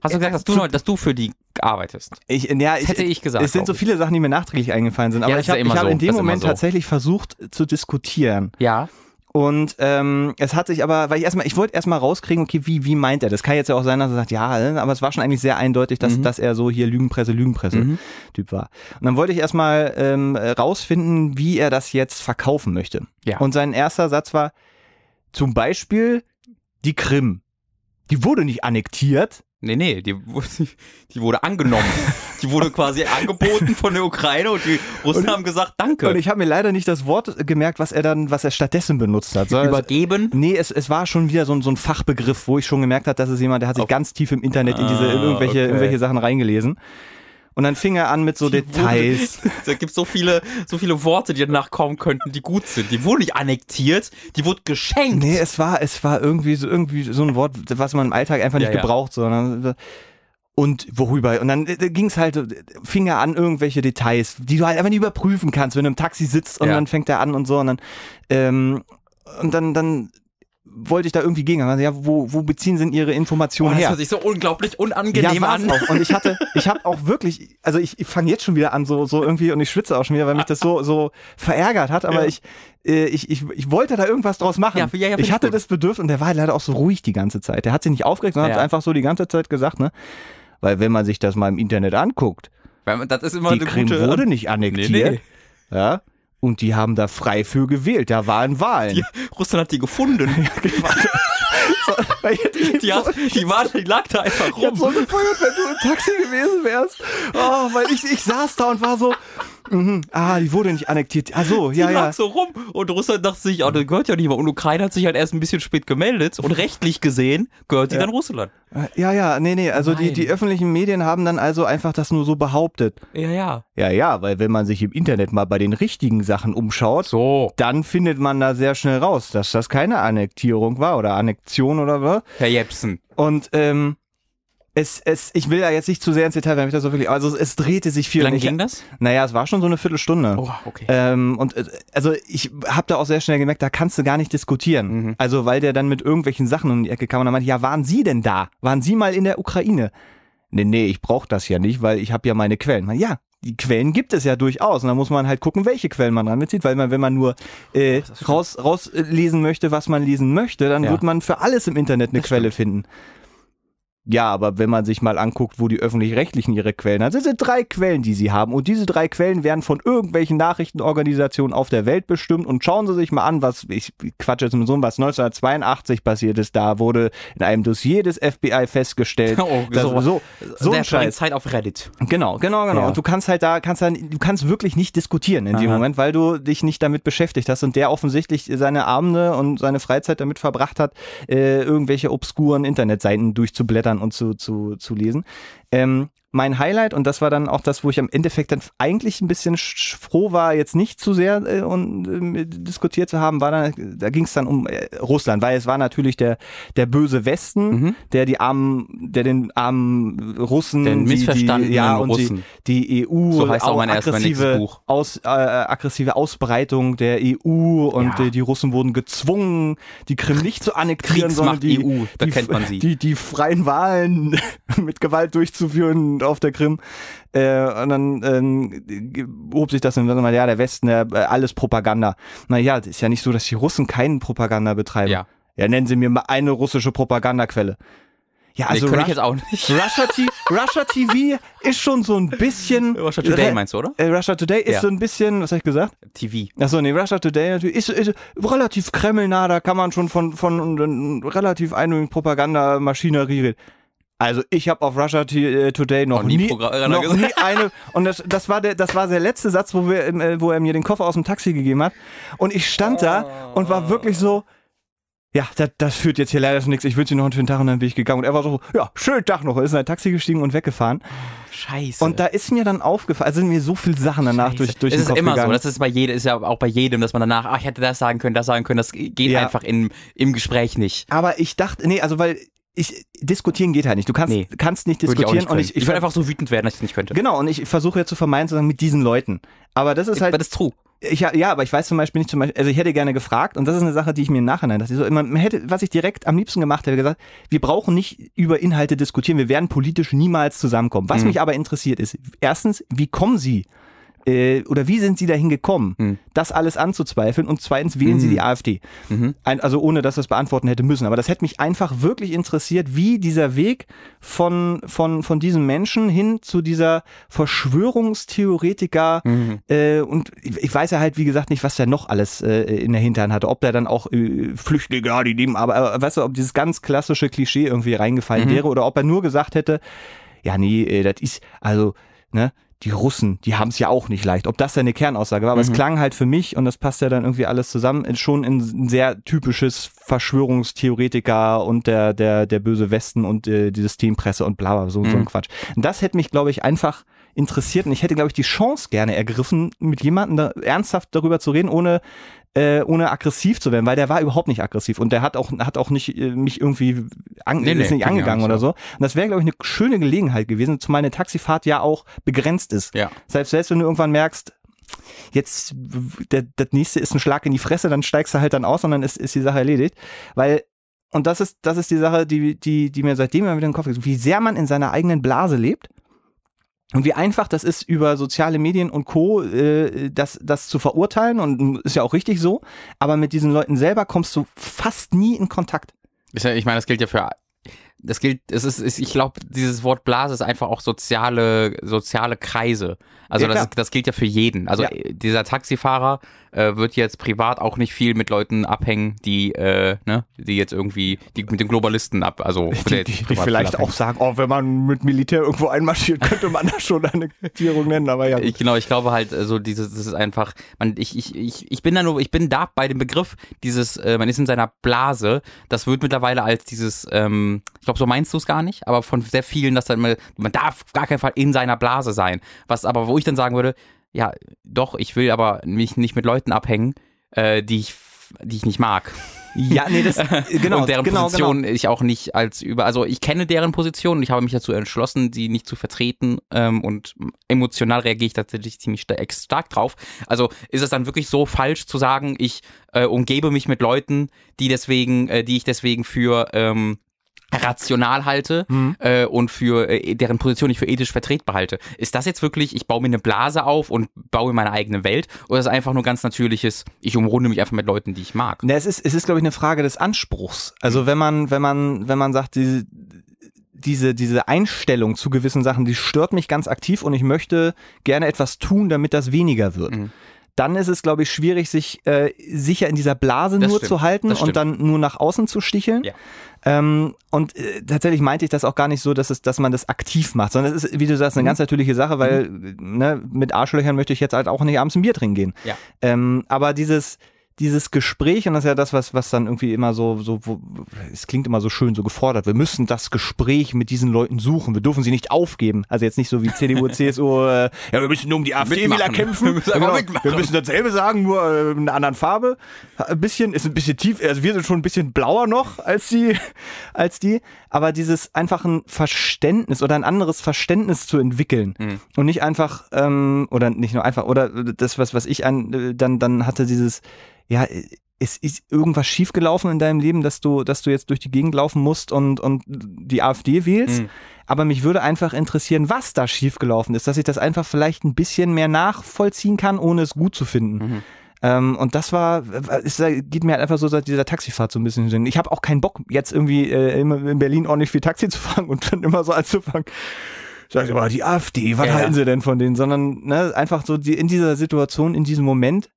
Hast du gesagt, dass du, dass du für die arbeitest? ich, ja, Das ich, hätte ich gesagt. es sind so viele Sachen, die mir nachträglich eingefallen sind. Aber Ja, ich habe ja hab so. in dem Das Moment so. tatsächlich versucht zu diskutieren. Ja. Und ähm, es hat sich aber, weil ich erstmal, ich wollte erstmal rauskriegen, okay, wie, wie meint er? Das kann jetzt ja auch sein, dass er sagt, ja, äh, aber es war schon eigentlich sehr eindeutig, dass, Mhm. dass er so hier Lügenpresse, Lügenpresse Mhm. Typ war. Und dann wollte ich erstmal ähm, rausfinden, wie er das jetzt verkaufen möchte. Ja. Und sein erster Satz war zum Beispiel die Krim. Die wurde nicht annektiert. Nee, nee, die, wurde- <laughs> die wurde angenommen. die wurde quasi angeboten von der Ukraine und die Russen Und- haben gesagt, danke. Und ich habe mir leider nicht das Wort gemerkt, was er dann, was er stattdessen benutzt hat. sondern es- Übergeben. Nee, es, es war schon wieder so ein, so ein Fachbegriff, wo ich schon gemerkt habe, dass es jemand, der hat sich Auf- ganz tief im Internet in diese in Ah, irgendwelche, okay. irgendwelche Sachen reingelesen. Und dann fing er an mit so Details. <laughs> Da gibt so viele, so viele Worte, die danach kommen könnten, die gut sind. Die wurde nicht annektiert, die wurde geschenkt. Nee, es war, es war irgendwie so, irgendwie so ein Wort, was man im Alltag einfach nicht Ja, ja. gebraucht, sondern und worüber? Und dann ging es halt, fing er an irgendwelche Details, die du halt einfach nicht überprüfen kannst, wenn du im Taxi sitzt und Ja. dann fängt er an und so und dann, ähm, und dann, dann wollte ich da irgendwie gegen. Also, ja, wo, wo beziehen denn ihre Informationen das her? hört sich so unglaublich unangenehm war's an. Auch. Und ich hatte, ich habe auch wirklich, also ich, ich fange jetzt schon wieder an, so, so irgendwie, und ich schwitze auch schon wieder, weil mich das so, so verärgert hat, aber Ja. ich, äh, ich, ich, ich wollte da irgendwas draus machen. Ja, ja, ja, ich hatte gut. das Bedürfnis, und der war leider auch so ruhig die ganze Zeit. Der hat sich nicht aufgeregt, sondern Ja. hat einfach so die ganze Zeit gesagt, ne? Weil wenn man sich das mal im Internet anguckt, Weil Das ist immer die Krim wurde nicht annektiert. Nee, Ja. Und die haben da frei für gewählt. Da waren Wahlen. Die, Russland hat die gefunden. <laughs> Ich- Die, hat, die, war, die lag da einfach Ich hab so rum. gefeuert, wenn du im Taxi gewesen wärst. Oh, weil ich, ich saß da und war so, mhm, ah, die wurde nicht annektiert. Ah so, Die ja, ja. lag so rum und Russland dachte sich, oh, das gehört ja nicht mehr. Und Ukraine hat sich halt erst ein bisschen spät gemeldet und <laughs> rechtlich gesehen gehört die Ja. dann Russland. Ja, ja, nee, nee, also die, die öffentlichen Medien haben dann also einfach das nur so behauptet. Ja, ja. Ja, ja, weil wenn man sich im Internet mal bei den richtigen Sachen umschaut, So. dann findet man da sehr schnell raus, dass das keine Annektierung war oder Annexion oder was. Herr Jepsen. Und ähm, es, es, ich will ja jetzt nicht zu sehr ins Detail, weil mich das so wirklich, also es, drehte sich viel. Wie lange ging das? Naja, es war schon so eine Viertelstunde. Oh, okay. Ähm, und äh, also ich habe da auch sehr schnell gemerkt, da kannst du gar nicht diskutieren. Mhm. Also weil der dann mit irgendwelchen Sachen um die Ecke kam und dann meinte, ja, waren Sie denn da? Waren Sie mal in der Ukraine? Nee, nee, ich brauche das ja nicht, weil ich habe ja meine Quellen. Ja, die Quellen gibt es ja durchaus und da muss man halt gucken, welche Quellen man dran bezieht, weil man, wenn man nur äh, stimmt. raus, rauslesen möchte, was man lesen möchte, dann Ja. wird man für alles im Internet eine Das Quelle finden. Ja, aber wenn man sich mal anguckt, wo die öffentlich-rechtlichen ihre Quellen haben, das sind drei Quellen, die sie haben. Und diese drei Quellen werden von irgendwelchen Nachrichtenorganisationen auf der Welt bestimmt. Und schauen Sie sich mal an, was, ich quatsche jetzt mit so einem, was 1982 passiert ist. Da wurde in einem Dossier des FBI festgestellt, <laughs> Oh, dass so- so, so Der ein Scheiß. Zeit auf Reddit. Genau, genau, genau. Ja. Und du kannst halt da, kannst dann, du kannst wirklich nicht diskutieren in dem Aha. Moment, weil du dich nicht damit beschäftigt hast und der offensichtlich seine Abende und seine Freizeit damit verbracht hat, äh, irgendwelche obskuren Internetseiten durchzublättern und zu, zu, zu lesen. Ähm, mein Highlight, und das war dann auch das, wo ich am Endeffekt dann eigentlich ein bisschen froh war, jetzt nicht zu sehr äh, und, äh, diskutiert zu haben, war dann, da ging es dann um äh, Russland, weil es war natürlich der, der böse Westen, mhm. der die armen, der den armen Russen, den die, die, ja, und Russen. Die, die EU, so heißt auch mein aggressive, Buch. Aus, äh, aggressive Ausbreitung der EU und ja. die, die Russen wurden gezwungen, die Krim nicht zu annektieren, sondern die, EU, da die, kennt man sie. Die, die freien Wahlen <laughs> mit Gewalt durchzuführen auf der Krim. Äh, und dann ähm, hob sich das und dann mal, ja, der Westen, der, äh, alles Propaganda. Naja, ist ja nicht so, dass die Russen keinen Propaganda betreiben. Ja. Ja, nennen Sie mir mal eine russische Propagandaquelle. Ja, also nee, ich jetzt auch nicht. <laughs> Russia, Russia TV ist schon so ein bisschen. Russia Today meinst du, oder? Äh, Russia Today ist ja. so ein bisschen, was habe ich gesagt? TV. Achso, nee, Russia Today natürlich ist, ist relativ kremlnah, da kann man schon von, von, von relativ einigen Propagandamaschinerie reden. Also ich habe auf Russia äh, Today noch, nie, nie noch nie eine <laughs> und das, das war der das war der letzte Satz, wo wir äh, wo er mir den Koffer aus dem Taxi gegeben hat und ich stand da und war wirklich so ja, das, das führt jetzt hier leider zu nichts. Ich wünsche dir noch einen schönen Tag und dann bin ich gegangen. Und er war so, ja, schönen Tag noch. Er ist in ein Taxi gestiegen und weggefahren. Scheiße. Und da ist mir dann aufgefallen, also sind mir so viele Sachen danach Scheiße. durch, durch es den Kopf ist immer gegangen. so, das ist bei jedem, ist ja auch bei jedem, dass man danach, ach, ich hätte das sagen können, das sagen können, das geht ja. einfach in, im Gespräch nicht. Aber ich dachte, nee, also weil ich, diskutieren geht halt nicht. Du kannst, nee, kannst nicht diskutieren. Ich und ich, ich, ich würde einfach so wütend werden, dass ich es nicht könnte. Genau, und ich versuche ja zu vermeiden, zu sagen, mit diesen Leuten. Aber das ist halt. Aber das ist true. Ich, ja, aber ich weiß zum Beispiel nicht zum Beispiel, also ich hätte gerne gefragt, und das ist eine Sache, die ich mir im Nachhinein dachte, so, man hätte, was ich direkt am liebsten gemacht hätte, gesagt, wir brauchen nicht über Inhalte diskutieren, wir werden politisch niemals zusammenkommen. Was mhm. mich aber interessiert ist, erstens, wie kommen Sie äh, oder wie sind sie dahin gekommen, hm. das alles anzuzweifeln und zweitens wählen hm. sie die AfD. Mhm. Ein, also ohne, dass das beantworten hätte müssen. Aber das hätte mich einfach wirklich interessiert, wie dieser Weg von, von, von diesem Menschen hin zu dieser Verschwörungstheoretiker mhm. äh, und ich, ich, weiß ja halt, wie gesagt, nicht, was der noch alles äh, in der Hintern hatte. Ob der dann auch äh, Flüchtlinge, ja, die nehmen, aber weißt du, ob dieses ganz klassische Klischee irgendwie reingefallen mhm. wäre oder ob er nur gesagt hätte, ja, nee, äh, das ist, also, ne, die Russen, die haben es ja auch nicht leicht. Ob das seine Kernaussage war, aber mhm. es klang halt für mich, und das passt ja dann irgendwie alles zusammen, schon in ein sehr typisches Verschwörungstheoretiker und der, der, der böse Westen und äh, die Systempresse und bla, bla so, mhm. so ein mhm. Quatsch. Und das hätte mich, glaube ich, einfach interessiert und ich hätte, glaube ich, die Chance gerne ergriffen, mit jemandem da ernsthaft darüber zu reden, ohne äh, ohne aggressiv zu werden, weil der war überhaupt nicht aggressiv und der hat auch hat auch nicht äh, mich irgendwie an, nee, ist nee, nicht angegangen oder so. Und das wäre glaube ich eine schöne Gelegenheit gewesen, zumal eine Taxifahrt ja auch begrenzt ist. Ja. Selbst selbst wenn du irgendwann merkst, jetzt der, das nächste ist ein Schlag in die Fresse, dann steigst du halt dann aus und dann ist, ist die Sache erledigt, weil und das ist das ist die Sache, die die die mir seitdem immer wieder in den Kopf geht, wie sehr man in seiner eigenen Blase lebt und wie einfach das ist, über soziale Medien und Co. Äh, das, das zu verurteilen und ist ja auch richtig so, aber mit diesen Leuten selber kommst du fast nie in Kontakt. Ich meine, das gilt ja für das gilt, es ist, ich glaube, dieses Wort Blase ist einfach auch soziale, soziale Kreise. Also ja, das, das gilt ja für jeden. Also ja. dieser Taxifahrer äh, wird jetzt privat auch nicht viel mit Leuten abhängen, die, äh, ne, die jetzt irgendwie, die mit den Globalisten ab, also die, die, die vielleicht auch sagen, oh, wenn man mit Militär irgendwo einmarschiert, könnte man das schon eine Quotierung nennen, aber ja. Ich, genau, ich glaube halt, so also dieses, das ist einfach, man, ich, ich, ich, ich bin da nur, ich bin da bei dem Begriff, dieses, äh, man ist in seiner Blase, das wird mittlerweile als dieses, ähm, ich glaube, so meinst du es gar nicht, aber von sehr vielen, dass dann man, man darf gar keinen Fall in seiner Blase sein. Was aber, wo ich dann sagen würde, ja, doch, ich will aber mich nicht mit Leuten abhängen, äh, die ich die ich nicht mag. Ja, nee, das <laughs> genau. und deren genau, Position genau. ich auch nicht als über, also ich kenne deren Position und ich habe mich dazu entschlossen, sie nicht zu vertreten ähm, und emotional reagiere ich tatsächlich ziemlich stark drauf. Also ist es dann wirklich so falsch zu sagen, ich äh, umgebe mich mit Leuten, die deswegen, äh, die ich deswegen für ähm, rational halte mhm. äh, und für äh, deren Position ich für ethisch vertretbar halte. Ist das jetzt wirklich, ich baue mir eine Blase auf und baue meine eigene Welt oder ist es einfach nur ganz natürliches, ich umrunde mich einfach mit Leuten, die ich mag? Ne, es ist, es ist glaube ich eine Frage des Anspruchs. Also mhm. wenn man, wenn man, wenn man sagt, diese, diese, diese Einstellung zu gewissen Sachen, die stört mich ganz aktiv und ich möchte gerne etwas tun, damit das weniger wird. Mhm dann ist es, glaube ich, schwierig, sich äh, sicher in dieser Blase das nur stimmt, zu halten und dann nur nach außen zu sticheln. Ja. Ähm, und äh, tatsächlich meinte ich das auch gar nicht so, dass, es, dass man das aktiv macht, sondern es ist, wie du sagst, eine mhm. ganz natürliche Sache, weil mhm. ne, mit Arschlöchern möchte ich jetzt halt auch nicht abends ein Bier trinken gehen. Ja. Ähm, aber dieses, dieses Gespräch, und das ist ja das, was, was dann irgendwie immer so, so, wo, es klingt immer so schön, so gefordert. Wir müssen das Gespräch mit diesen Leuten suchen. Wir dürfen sie nicht aufgeben. Also jetzt nicht so wie CDU, <laughs> CSU, äh, ja, wir müssen nur um die AfD-Wähler kämpfen. Wir müssen, genau, wir müssen dasselbe sagen, nur äh, in einer anderen Farbe. Ein bisschen, ist ein bisschen tief, also wir sind schon ein bisschen blauer noch als die, <laughs> als die. Aber dieses einfach ein Verständnis oder ein anderes Verständnis zu entwickeln mhm. und nicht einfach, ähm, oder nicht nur einfach, oder das, was, was ich an, äh, dann, dann hatte dieses, ja, es ist irgendwas schiefgelaufen in deinem Leben, dass du, dass du jetzt durch die Gegend laufen musst und, und die AfD wählst. Mhm. Aber mich würde einfach interessieren, was da schiefgelaufen ist, dass ich das einfach vielleicht ein bisschen mehr nachvollziehen kann, ohne es gut zu finden. Mhm. Ähm, und das war, es geht mir halt einfach so seit dieser Taxifahrt so ein bisschen hin. Ich habe auch keinen Bock, jetzt irgendwie äh, in Berlin ordentlich viel Taxi zu fahren und dann immer so anzufangen. Sag ich aber, die AfD, was ja, halten sie denn von denen? Sondern ne, einfach so die, in dieser Situation, in diesem Moment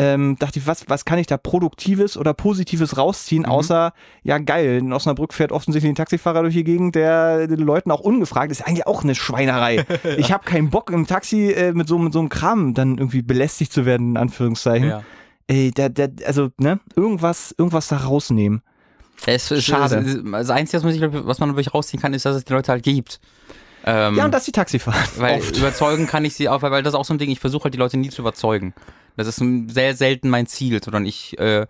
ähm, dachte ich, was, was kann ich da Produktives oder Positives rausziehen, mhm. außer, ja geil, in Osnabrück fährt offensichtlich ein Taxifahrer durch die Gegend, der den Leuten auch ungefragt ist. Eigentlich auch eine Schweinerei. ja. <laughs> Ich habe keinen Bock im Taxi äh, mit, so, mit so einem Kram dann irgendwie belästigt zu werden, in Anführungszeichen. Ja. Ey, der, der, also, ne, irgendwas, irgendwas da rausnehmen. Es ist, Schade. Das Einzige, was man, was man wirklich rausziehen kann, ist, dass es die Leute halt gibt. Ähm, ja, und dass die Taxi fahren. Weil oft. überzeugen kann ich sie auch, weil, weil das ist auch so ein Ding, ich versuche halt die Leute nie zu überzeugen. Das ist sehr selten mein Ziel, sondern ich äh,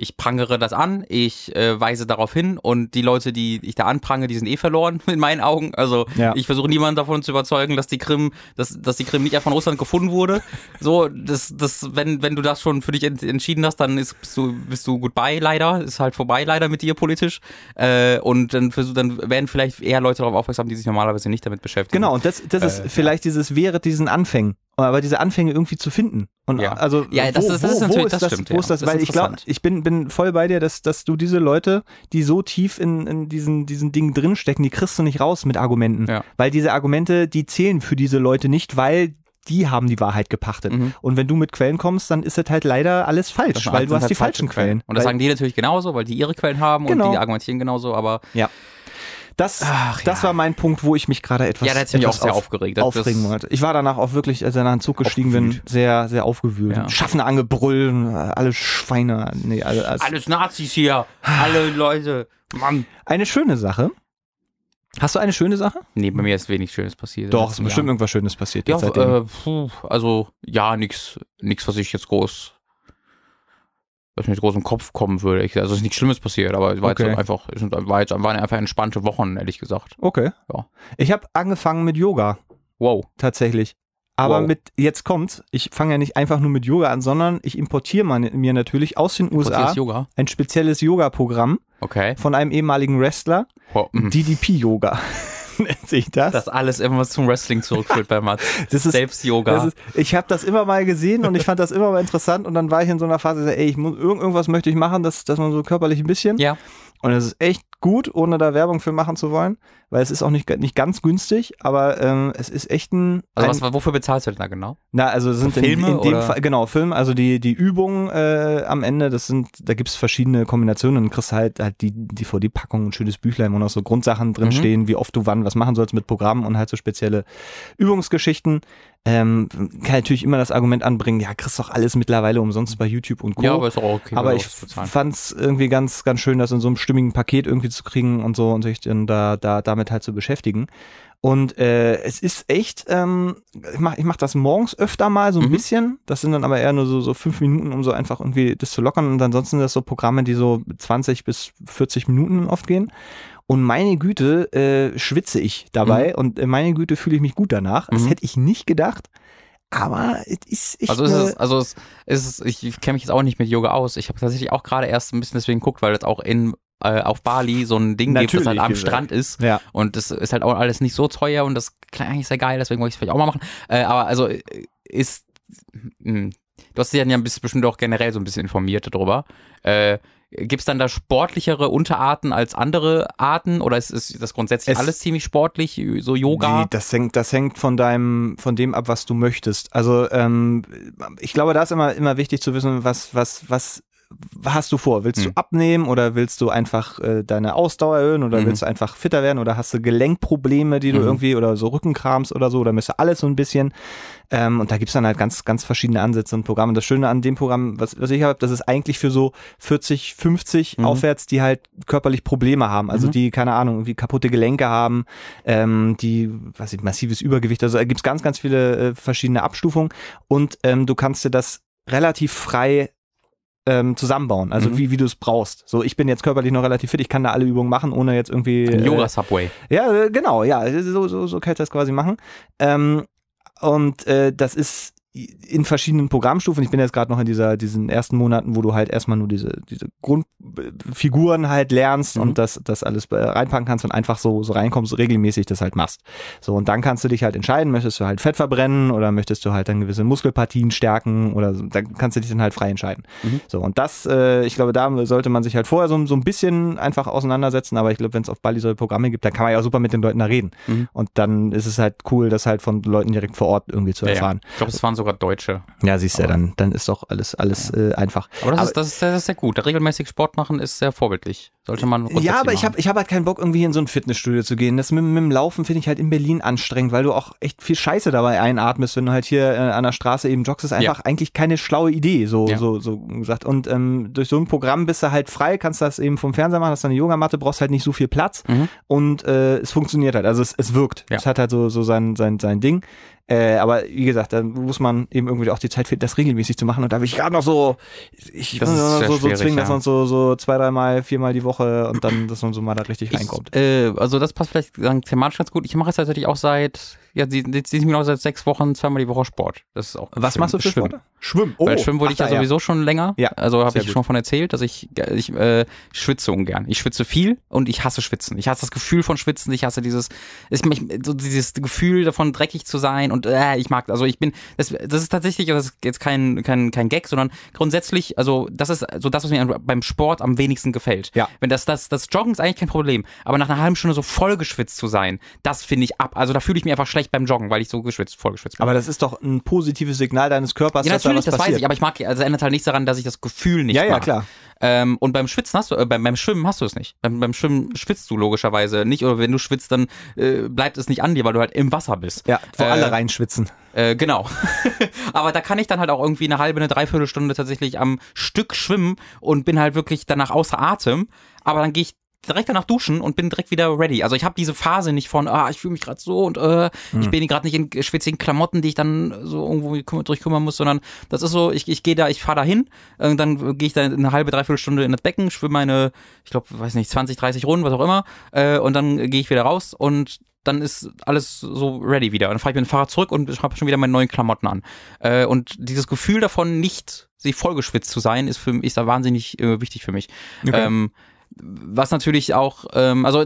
ich prangere das an, ich äh, weise darauf hin und die Leute, die ich da anprange, die sind eh verloren <laughs> in meinen Augen. Also ja. ich versuche niemanden davon zu überzeugen, dass die Krim, dass, dass die Krim nicht von Russland gefunden wurde. So, das, das, wenn, wenn du das schon für dich entschieden hast, dann ist, bist du, bist du goodbye leider, ist halt vorbei leider mit dir politisch. Äh, und dann versuch, dann werden vielleicht eher Leute darauf aufmerksam, die sich normalerweise nicht damit beschäftigen. Genau, und das, das ist äh, vielleicht ja. dieses wäre diesen Anfängen aber diese Anfänge irgendwie zu finden. Und ja. also ja, das, wo, ist, das ist natürlich, das, das stimmt. Wo ist das? Ja. Weil ich glaube, ich bin, bin voll bei dir, dass, dass du diese Leute, die so tief in, in diesen, diesen Dingen drinstecken, die kriegst du nicht raus mit Argumenten. Ja. Weil diese Argumente, die zählen für diese Leute nicht, weil die haben die Wahrheit gepachtet. Mhm. Und wenn du mit Quellen kommst, dann ist das halt leider alles falsch, weil du hast halt die falschen Quellen. Und das sagen die natürlich genauso, weil die ihre Quellen haben genau. und die argumentieren genauso, aber ja. Das, Ach, das ja. war mein Punkt, wo ich mich gerade etwas, ja, mich auch sehr auf, aufgeregt. Das aufregen wollte. Ich war danach auch wirklich, als ich nach dem Zug gestiegen bin, sehr, sehr aufgewühlt. Ja. Schaffner angebrüllen, alle Schweine. Nee, alle, alles, alles Nazis hier, alle Leute. Mann. Eine schöne Sache. Hast du eine schöne Sache? Nee, bei mir ist wenig Schönes passiert. Doch, ist bestimmt irgendwas Schönes passiert. Ja, äh, puh, also ja, nichts, nichts, was ich jetzt groß was mir groß im Kopf kommen würde. Ich, also es ist nichts Schlimmes passiert, aber es war okay. jetzt einfach, es war jetzt, waren einfach entspannte Wochen, ehrlich gesagt. Okay. Ja. Ich habe angefangen mit Yoga. Wow. Tatsächlich. Aber wow. mit, jetzt kommt's, ich fange ja nicht einfach nur mit Yoga an, sondern ich importiere mir natürlich aus den USA Yoga? ein spezielles Yoga-Programm okay. von einem ehemaligen Wrestler, wow. Mhm. DDP-Yoga. <laughs> nennt sich das. Das alles immer zum Wrestling zurückführt bei Matt. <laughs> Das ist Selbst-Yoga. Ich habe das immer mal gesehen und ich fand das immer mal interessant und dann war ich in so einer Phase, ey, ich muss, irgendwas möchte ich machen, dass, dass man so körperlich ein bisschen. Ja. Und es ist echt gut, ohne da Werbung für machen zu wollen, weil es ist auch nicht, nicht ganz günstig, aber ähm, es ist echt ein. Also was, wofür bezahlst du denn da genau? Na, also sind Filme in, in dem Fall, genau, Film, also die, die Übungen äh, am Ende, das sind, da gibt's verschiedene Kombinationen und kriegst halt, halt die DVD-Packung, ein schönes Büchlein, wo noch so Grundsachen drinstehen, mhm. wie oft du wann was machen sollst mit Programmen und halt so spezielle Übungsgeschichten. Ähm, kann natürlich immer das Argument anbringen, ja, kriegst doch alles mittlerweile umsonst bei YouTube und Co. Ja, aber ist auch okay. Aber ich fand's irgendwie ganz, ganz schön, das in so einem stimmigen Paket irgendwie zu kriegen und so und sich dann da, da damit halt zu beschäftigen. Und äh, es ist echt, ähm, ich mache ich mach das morgens öfter mal so ein mhm. bisschen. Das sind dann aber eher nur so, so fünf Minuten, um so einfach irgendwie das zu lockern. Und ansonsten sind das so Programme, die so 20 bis 40 Minuten oft gehen. Und meine Güte, äh, schwitze ich dabei mhm. und äh, meine Güte fühle ich mich gut danach. Das mhm. hätte ich nicht gedacht. Aber es ist echt Also ist es, also es ist, ich kenne mich jetzt auch nicht mit Yoga aus. Ich habe tatsächlich auch gerade erst ein bisschen deswegen geguckt, weil das auch in äh, auf Bali so ein Ding Natürlich gibt, das halt am Strand ist. Ja. Und das ist halt auch alles nicht so teuer und das klingt eigentlich sehr geil, deswegen wollte ich es vielleicht auch mal machen. Äh, aber also äh, ist, mh, hm, du hast dich ja bestimmt auch generell so ein bisschen informiert darüber. Äh, Gibt es dann da sportlichere Unterarten als andere Arten oder ist, ist das grundsätzlich es, alles ziemlich sportlich, so Yoga? Nee, das hängt, das hängt von deinem, von dem ab, was du möchtest. Also ähm, ich glaube, da ist immer, immer wichtig zu wissen, was, was, was hast du vor? Willst hm. du abnehmen oder willst du einfach äh, deine Ausdauer erhöhen oder mhm. willst du einfach fitter werden oder hast du Gelenkprobleme, die du mhm. irgendwie oder so Rückenkrams oder so oder müsste alles so ein bisschen. Ähm, und da gibt's dann halt ganz, ganz verschiedene Ansätze und Programme. Das Schöne an dem Programm, was, was ich habe, das ist eigentlich für so 40, 50 mhm. aufwärts, die halt körperlich Probleme haben. Also mhm. die, keine Ahnung, irgendwie kaputte Gelenke haben, ähm, die, was ich, massives Übergewicht. Also da gibt's ganz, ganz viele äh, verschiedene Abstufungen und ähm, du kannst dir das relativ frei ähm, zusammenbauen, also mhm. wie, wie du es brauchst. So, ich bin jetzt körperlich noch relativ fit, ich kann da alle Übungen machen, ohne jetzt irgendwie. Ein Yoga Subway. Äh, ja, genau, ja, so, so, so kann ich das quasi machen. Ähm, und äh, das ist in verschiedenen Programmstufen. Ich bin jetzt gerade noch in dieser diesen ersten Monaten, wo du halt erstmal nur diese diese Grundfiguren halt lernst mhm. und das das alles reinpacken kannst und einfach so so reinkommst, regelmäßig das halt machst. So und dann kannst du dich halt entscheiden, möchtest du halt Fett verbrennen oder möchtest du halt dann gewisse Muskelpartien stärken oder so, dann kannst du dich dann halt frei entscheiden. Mhm. So und das äh, ich glaube, da sollte man sich halt vorher so so ein bisschen einfach auseinandersetzen, aber ich glaube, wenn es auf Bali solche Programme gibt, dann kann man ja auch super mit den Leuten da reden. Mhm. Und dann ist es halt cool, das halt von Leuten direkt vor Ort irgendwie zu erfahren. Ja, ja. Ich glaube, es waren sogar Deutsche. Ja, siehst du, ja, dann, dann ist doch alles, alles ja. äh, einfach. Aber das, aber ist, das, ist, das ist sehr gut. Regelmäßig Sport machen ist sehr vorbildlich. Sollte man Ja, aber ich habe ich hab halt keinen Bock, irgendwie in so ein Fitnessstudio zu gehen. Das mit, mit dem Laufen finde ich halt in Berlin anstrengend, weil du auch echt viel Scheiße dabei einatmest, wenn du halt hier äh, an der Straße eben joggst. Ist einfach ja. eigentlich keine schlaue Idee, so, so, so gesagt. Und ähm, durch so ein Programm bist du halt frei, kannst das eben vom Fernseher machen, hast eine Yogamatte, brauchst halt nicht so viel Platz mhm. und äh, es funktioniert halt. Also es, es wirkt. Es hat halt so, so sein, sein, sein Ding. Äh, aber wie gesagt, da muss man eben irgendwie auch die Zeit finden, das regelmäßig zu machen. Und da will ich gerade noch so, ich das muss so, so zwingen, ja. dass man so, so zwei, dreimal, viermal die Woche und dann, dass man so mal da richtig reinkommt. Ich, äh, also das passt vielleicht sagen, thematisch ganz gut. Ich mache es tatsächlich auch seit ja, sie, sind genau seit sechs Wochen zweimal die Woche Sport. Das ist auch Was Schwimmen. machst du für Schwimmen? Sport? Schwimmen. Oh, Weil Schwimmen wollte ich ja sowieso ja. schon länger. Ja. Also habe ich gut. schon von erzählt, dass ich ich äh, schwitze ungern. Ich schwitze viel und ich hasse Schwitzen. Ich hasse das Gefühl von Schwitzen. Ich hasse dieses ich, so dieses Gefühl davon dreckig zu sein und äh, ich mag also ich bin das, das ist tatsächlich das ist jetzt kein kein kein Gag, sondern grundsätzlich also das ist so das was mir beim Sport am wenigsten gefällt. Ja. Wenn das das das Joggen ist eigentlich kein Problem, aber nach einer halben Stunde so voll geschwitzt zu sein, das finde ich ab. Also da fühle ich mich einfach schlecht beim Joggen, weil ich so geschwitzt, vollgeschwitzt bin. Aber das ist doch ein positives Signal deines Körpers, ja, dass natürlich, da was das passiert. weiß ich, aber ich mag, also ändert halt nichts daran, dass ich das Gefühl nicht ja, mag. Ja, klar. Ähm, und beim Schwitzen hast du, äh, beim, beim Schwimmen hast du es nicht. Beim, beim Schwimmen schwitzt du logischerweise nicht, oder wenn du schwitzt, dann äh, bleibt es nicht an dir, weil du halt im Wasser bist. Ja, wo äh, alle reinschwitzen. Äh, genau. <laughs> aber da kann ich dann halt auch irgendwie eine halbe, eine Dreiviertelstunde tatsächlich am Stück schwimmen und bin halt wirklich danach außer Atem. Aber dann gehe ich direkt danach duschen und bin direkt wieder ready. Also ich habe diese Phase nicht von, ah, ich fühle mich gerade so und äh, mhm. ich bin gerade nicht in schwitzigen Klamotten, die ich dann so irgendwo durchkümmern muss, sondern das ist so, ich, ich gehe da, ich fahre da hin, äh, dann gehe ich da eine halbe, dreiviertel Stunde in das Becken, schwimme meine, ich glaube, weiß nicht, 20, 30 Runden, was auch immer, äh, und dann gehe ich wieder raus und dann ist alles so ready wieder. Und dann fahre ich mit dem Fahrrad zurück und habe schon wieder meine neuen Klamotten an. Äh, und dieses Gefühl davon, nicht sich vollgeschwitzt zu sein, ist für mich ist da wahnsinnig äh, wichtig für mich. Okay. Ähm, was natürlich auch, ähm, also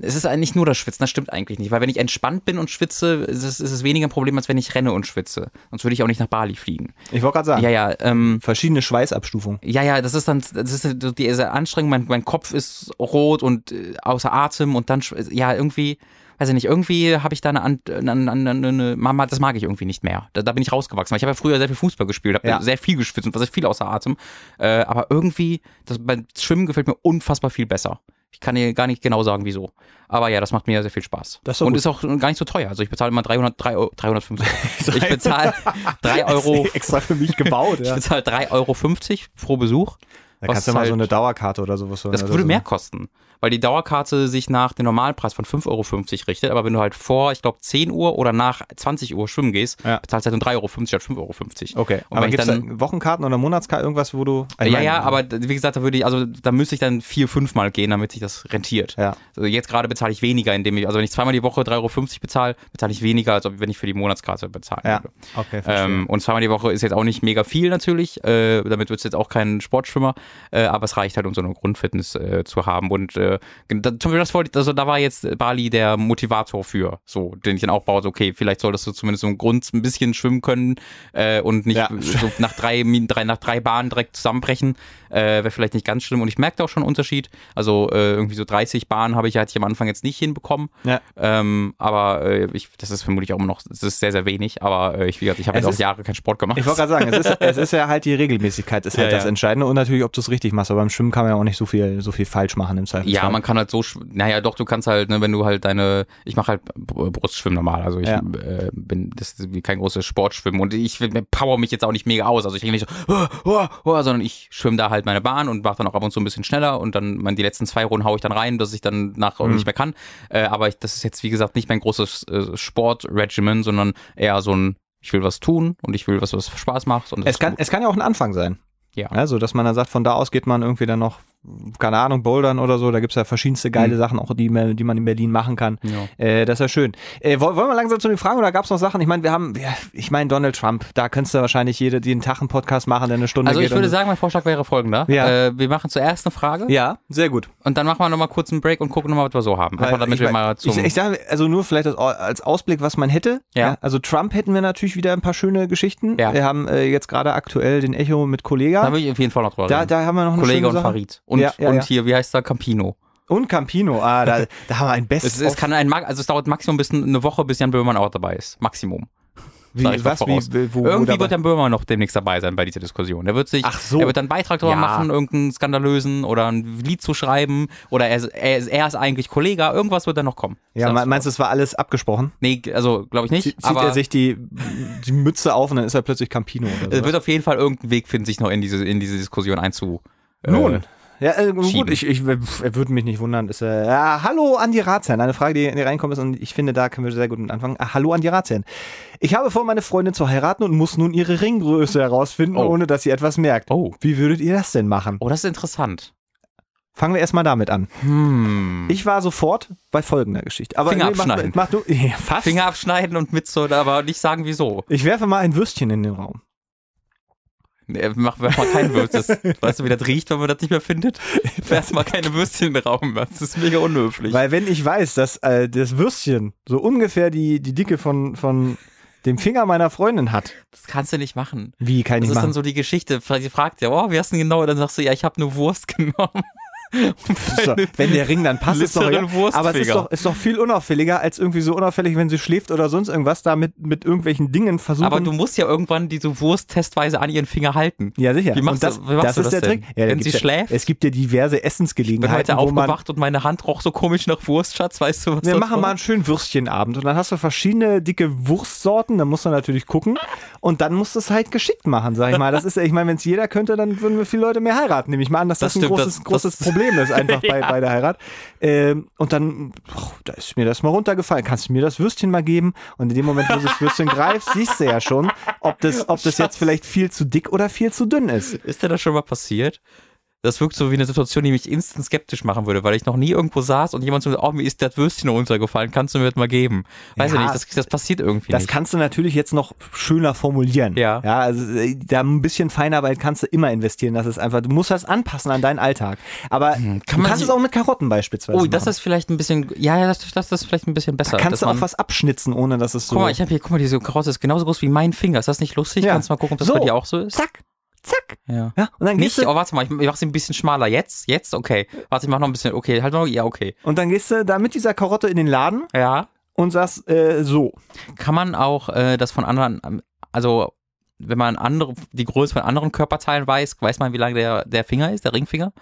es ist eigentlich nur das Schwitzen, das stimmt eigentlich nicht, weil wenn ich entspannt bin und schwitze, ist es, ist es weniger ein Problem, als wenn ich renne und schwitze. Sonst würde ich auch nicht nach Bali fliegen. Ich wollte gerade sagen. Ja, ja. Ähm, Verschiedene Schweißabstufungen. Ja, ja, das ist dann, das ist diese Anstrengung, mein, mein Kopf ist rot und äh, außer Atem und dann, ja, irgendwie, weiß ich nicht, irgendwie habe ich da eine, eine, eine, eine, Mama, das mag ich irgendwie nicht mehr. Da, da bin ich rausgewachsen. Ich habe ja früher sehr viel Fußball gespielt, habe ja. sehr viel geschwitzt und war sehr viel außer Atem. Äh, aber irgendwie, das, beim Schwimmen gefällt mir unfassbar viel besser. Ich kann dir gar nicht genau sagen, wieso. Aber ja, das macht mir sehr viel Spaß. Ist und gut. ist auch gar nicht so teuer. Also ich bezahle immer 300, 3, 350. ich bezahle 3 <laughs> Euro. extra für mich gebaut, <laughs> ja. Ich bezahle 3,50 Euro pro Besuch. Da kannst du mal halt, so eine Dauerkarte oder sowas holen. Das würde so. mehr kosten weil die Dauerkarte sich nach dem Normalpreis von 5,50 Euro richtet. Aber wenn du halt vor, ich glaube, 10 Uhr oder nach 20 Uhr schwimmen gehst, ja. bezahlst du halt nur 3,50 Euro statt 5,50 Euro. Okay, und aber gibt es Wochenkarten oder Monatskarten, irgendwas, wo du... ja, ja, aber wie gesagt, da würde ich, also da müsste ich dann vier, fünf Mal gehen, damit sich das rentiert. Ja. Also jetzt gerade bezahle ich weniger, indem ich, also wenn ich zweimal die Woche 3,50 Euro bezahle, bezahle ich weniger, als wenn ich für die Monatskarte bezahle. Ja, okay, ähm, Und zweimal die Woche ist jetzt auch nicht mega viel natürlich, äh, damit wird es jetzt auch kein Sportschwimmer, äh, aber es reicht halt, um so eine Grundfitness äh, zu haben. Und äh, da, zum Beispiel das wollte, also da war jetzt Bali der Motivator für, so, den ich dann auch baue, so, okay, vielleicht solltest du zumindest so im Grund ein bisschen schwimmen können äh, und nicht ja. <laughs> so nach drei, drei, nach drei Bahnen direkt zusammenbrechen. Äh, Wäre vielleicht nicht ganz schlimm. Und ich merkte auch schon einen Unterschied. Also äh, irgendwie so 30 Bahnen habe ich, hatte ich am Anfang jetzt nicht hinbekommen. Ja. Ähm, aber äh, ich, das ist vermutlich auch immer noch, das ist sehr, sehr wenig. Aber äh, ich, ich habe jetzt auch Jahre keinen Sport gemacht. Ich wollte gerade sagen, es ist, es ist ja halt die Regelmäßigkeit ist <laughs> halt ja, das Entscheidende und natürlich, ob du es richtig machst. Aber beim Schwimmen kann man ja auch nicht so viel, so viel falsch machen im Zweifel. Ja, man kann halt so, naja, doch, du kannst halt, ne, wenn du halt deine, ich mache halt Brustschwimmen normal. Also ich äh, bin, das ist wie kein großes Sportschwimmen und ich power mich jetzt auch nicht mega aus. Also ich denke nicht so, oh, oh, oh, sondern ich schwimme da halt meine Bahn und mache dann auch ab und zu ein bisschen schneller und dann man, die letzten zwei Runden haue ich dann rein, dass ich dann nach mhm. nicht mehr kann. Äh, aber ich, das ist jetzt, wie gesagt, nicht mein großes äh, Sportregimen, sondern eher so ein, ich will was tun und ich will was, was Spaß macht. Und es, kann, es kann ja auch ein Anfang sein. Ja. Also, dass man dann sagt, von da aus geht man irgendwie dann noch keine Ahnung, Bouldern oder so, da gibt's ja verschiedenste geile mhm. Sachen, auch die, die man in Berlin machen kann. Ja. Äh, das ist ja schön. Äh, wollen wir langsam zu den Fragen oder gab's noch Sachen? Ich meine, wir haben, ich meine, Donald Trump, da könntest du wahrscheinlich jede, jeden Tag einen Podcast machen, der eine Stunde also ich würde sagen, mein Vorschlag wäre folgender. Ja. Äh, wir machen zuerst eine Frage. Ja, sehr gut. Und dann machen wir nochmal kurz einen Break und gucken nochmal, was wir so haben. Einfach damit ich, wir mal zum... Ich, ich sage, also nur vielleicht als Ausblick, was man hätte. Ja. ja. Also Trump hätten wir natürlich wieder ein paar schöne Geschichten. Ja. Wir haben äh, jetzt gerade aktuell den Echo mit Kollega. Da will ich auf jeden Fall noch drüber da, Da haben wir noch eine Kollege und Farid. Und, ja, und hier, wie heißt der, Campino. Und Campino, ah, da, <laughs> da haben wir ein bestes. Es, es kann ein, also es dauert maximum bis eine Woche, bis Jan Böhmermann auch dabei ist. Maximum. Wie, was, wie, wo, Irgendwie wo wird Jan Böhmer noch demnächst dabei sein bei dieser Diskussion. Er wird sich, Ach so. er wird einen Beitrag darüber ja. machen, irgendeinen skandalösen oder ein Lied zu schreiben oder er, er, er ist eigentlich Kollege, irgendwas wird da noch kommen. Ja, meinst du, es war alles abgesprochen? Nee, also glaube ich nicht. Zieht aber er sich die, die Mütze auf und dann ist er plötzlich Campino oder so. Er wird auf jeden Fall irgendeinen Weg finden, sich noch in diese, in diese Diskussion einzu, nun. Äh, ja, äh, gut, ich, ich, er würde mich nicht wundern. Ist, äh, ja, hallo Andi Ratsherrn. Eine Frage, die, die reinkommt ist und ich finde, da können wir sehr gut anfangen. Ah, hallo Andi Ratsherrn. Ich habe vor, meine Freundin zu heiraten und muss nun ihre Ringgröße herausfinden, oh. ohne dass sie etwas merkt. Oh. Wie würdet ihr das denn machen? Oh, das ist interessant. Fangen wir erstmal damit an. Hm. Ich war sofort bei folgender Geschichte. Aber Finger nee, abschneiden. Mach, mach du, <laughs> ja, fast. Finger abschneiden und mit so, aber nicht sagen wieso. Ich werfe mal ein Würstchen in den Raum. Nee, mach, werf mal kein Würstchen. <laughs> weißt du, wie das riecht, wenn man das nicht mehr findet? <laughs> Werf mal keine Würstchen in den Raum. Das ist mega unhöflich. Weil wenn ich weiß, dass äh, das Würstchen so ungefähr die, die Dicke von, von dem Finger meiner Freundin hat. Das kannst du nicht machen. Wie kann ich das machen? Das ist dann so die Geschichte. Sie fragt ja, oh, wie hast du denn genau? Und dann sagst du, ja, ich habe nur Wurst <laughs> genommen. So, wenn der Ring dann passt, ist doch ja, Aber es ist doch, ist doch viel unauffälliger, als irgendwie so unauffällig, wenn sie schläft oder sonst irgendwas, da mit, mit irgendwelchen Dingen versuchen. Aber du musst ja irgendwann diese Wurst testweise an ihren Finger halten. Ja, sicher. Wie machst das, du, wie machst das, du das ist der denn? Trick. Ja, wenn sie ja, schläft? Es gibt ja diverse Essensgelegenheiten. Ich bin heute aufgewacht und meine Hand roch so komisch nach Wurst, Schatz, weißt du was? Wir machen war? mal einen schönen Würstchenabend und dann hast du verschiedene dicke Wurstsorten, da musst du natürlich gucken und dann musst du es halt geschickt machen, sag ich mal. Das ist, ich meine, wenn es jeder könnte, dann würden wir viele Leute mehr heiraten. Nehme ich mal an, dass das, das stimmt, ein großes, großes Problem ist einfach <laughs> bei bei der Heirat. Ähm, und dann, oh, da ist mir das mal runtergefallen. Kannst du mir das Würstchen mal geben? Und in dem Moment, wo du das Würstchen <laughs> greifst, siehst du ja schon, ob das, ob das jetzt vielleicht viel zu dick oder viel zu dünn ist. Ist dir das schon mal passiert? Das wirkt so wie eine Situation, die mich instant skeptisch machen würde, weil ich noch nie irgendwo saß und jemand so, oh, mir ist das Würstchen runtergefallen, kannst du mir das mal geben? Weiß ja, ich nicht, das, das passiert irgendwie das nicht. Kannst du natürlich jetzt noch schöner formulieren. Ja. Ja, also äh, da ein bisschen Feinarbeit kannst du immer investieren, das ist einfach, du musst das anpassen an deinen Alltag. Aber hm, Kann du kannst es auch mit Karotten beispielsweise Oh, das machen. ist vielleicht ein bisschen, ja, ja, das, das ist vielleicht ein bisschen besser. Da kannst du auch was abschnitzen, ohne dass es so... Guck mal, ich habe hier, guck mal, diese Karotte ist genauso groß wie mein Finger, ist das nicht lustig? Ja. Kannst du mal gucken, ob das so. bei dir auch so ist? Zack zack. Ja. ja und dann Nicht, du, oh, warte mal, ich, ich mach sie ein bisschen schmaler. Jetzt? Jetzt? Okay. Warte, ich mach noch ein bisschen, okay, halt noch, ja, okay. Und dann gehst du da mit dieser Karotte in den Laden. Ja. Und sagst, äh, so. Kann man auch äh, das von anderen, ähm, also wenn man andere, die Größe von anderen Körperteilen weiß, weiß man, wie lang der, der Finger ist, der Ringfinger?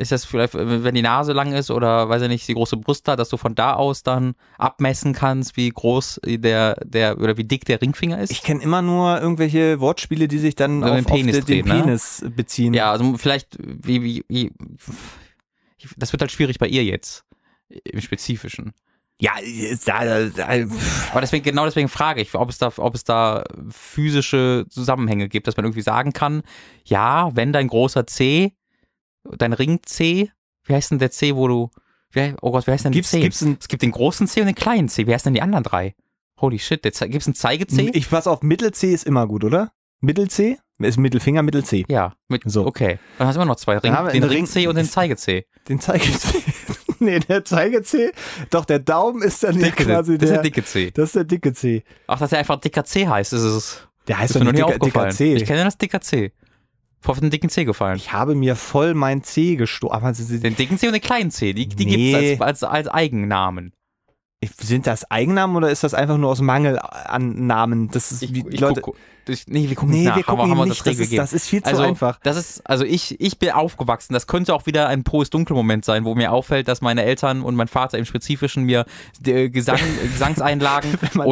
Ist das vielleicht, wenn die Nase lang ist oder weiß ich nicht, die große Brust hat, dass du von da aus dann abmessen kannst, wie groß der, der oder wie dick der Ringfinger ist? Ich kenne immer nur irgendwelche Wortspiele, die sich dann also auf, den Penis, auf den, drehen, Penis ne? beziehen. Ja, also vielleicht, wie, wie, wie, das wird halt schwierig bei ihr jetzt, im Spezifischen. Ja, da, da, aber deswegen, genau deswegen frage ich, ob es da, ob es da physische Zusammenhänge gibt, dass man irgendwie sagen kann, ja, wenn dein großer C dein Ring C, wie heißt denn der C, wo du, wie, oh Gott, wie heißt denn gibt's, C? Gibt's ein, es gibt den großen C und den kleinen C. Wie heißen denn die anderen drei? Holy shit, gibt es einen Zeige-C? Ich pass auf, Mittel-C ist immer gut, oder? Mittel-C? Ist Mittelfinger, Mittel-C. Ja, mit, So. okay. Dann hast du immer noch zwei. Ring, Dann haben wir den einen Ring Ring- C und den Zeige C. Den Zeige-C. <laughs> nee, der Zeige-C. Doch, der Daumen ist dann ja Dicke, quasi das ist der, der dicke C. Das ist der dicke C. Ach, dass der einfach dicker C heißt, ist es. Der heißt Ist doch nicht dicker, dicker. C. Ich kenne das dicker C. Vor den dicken C gefallen. Ich habe mir voll mein C gestoßen. Sie- Den dicken C und den kleinen C, die, die Nee. gibt's als, als, als Eigennamen. sind das Eigennamen oder ist das einfach nur aus Mangel an Namen? Das ist Ich, wie ich Leute. guck, ich, nee, wir gucken nee, nicht nach. wir gucken haben, haben nicht. das Das ist, das ist viel zu also, einfach. Das ist, also ich, ich bin aufgewachsen. Das könnte auch wieder ein Prost-Dunkel-Moment sein, wo mir auffällt, dass meine Eltern und mein Vater im Spezifischen mir äh, Gesang, <laughs> Gesangseinlagen und,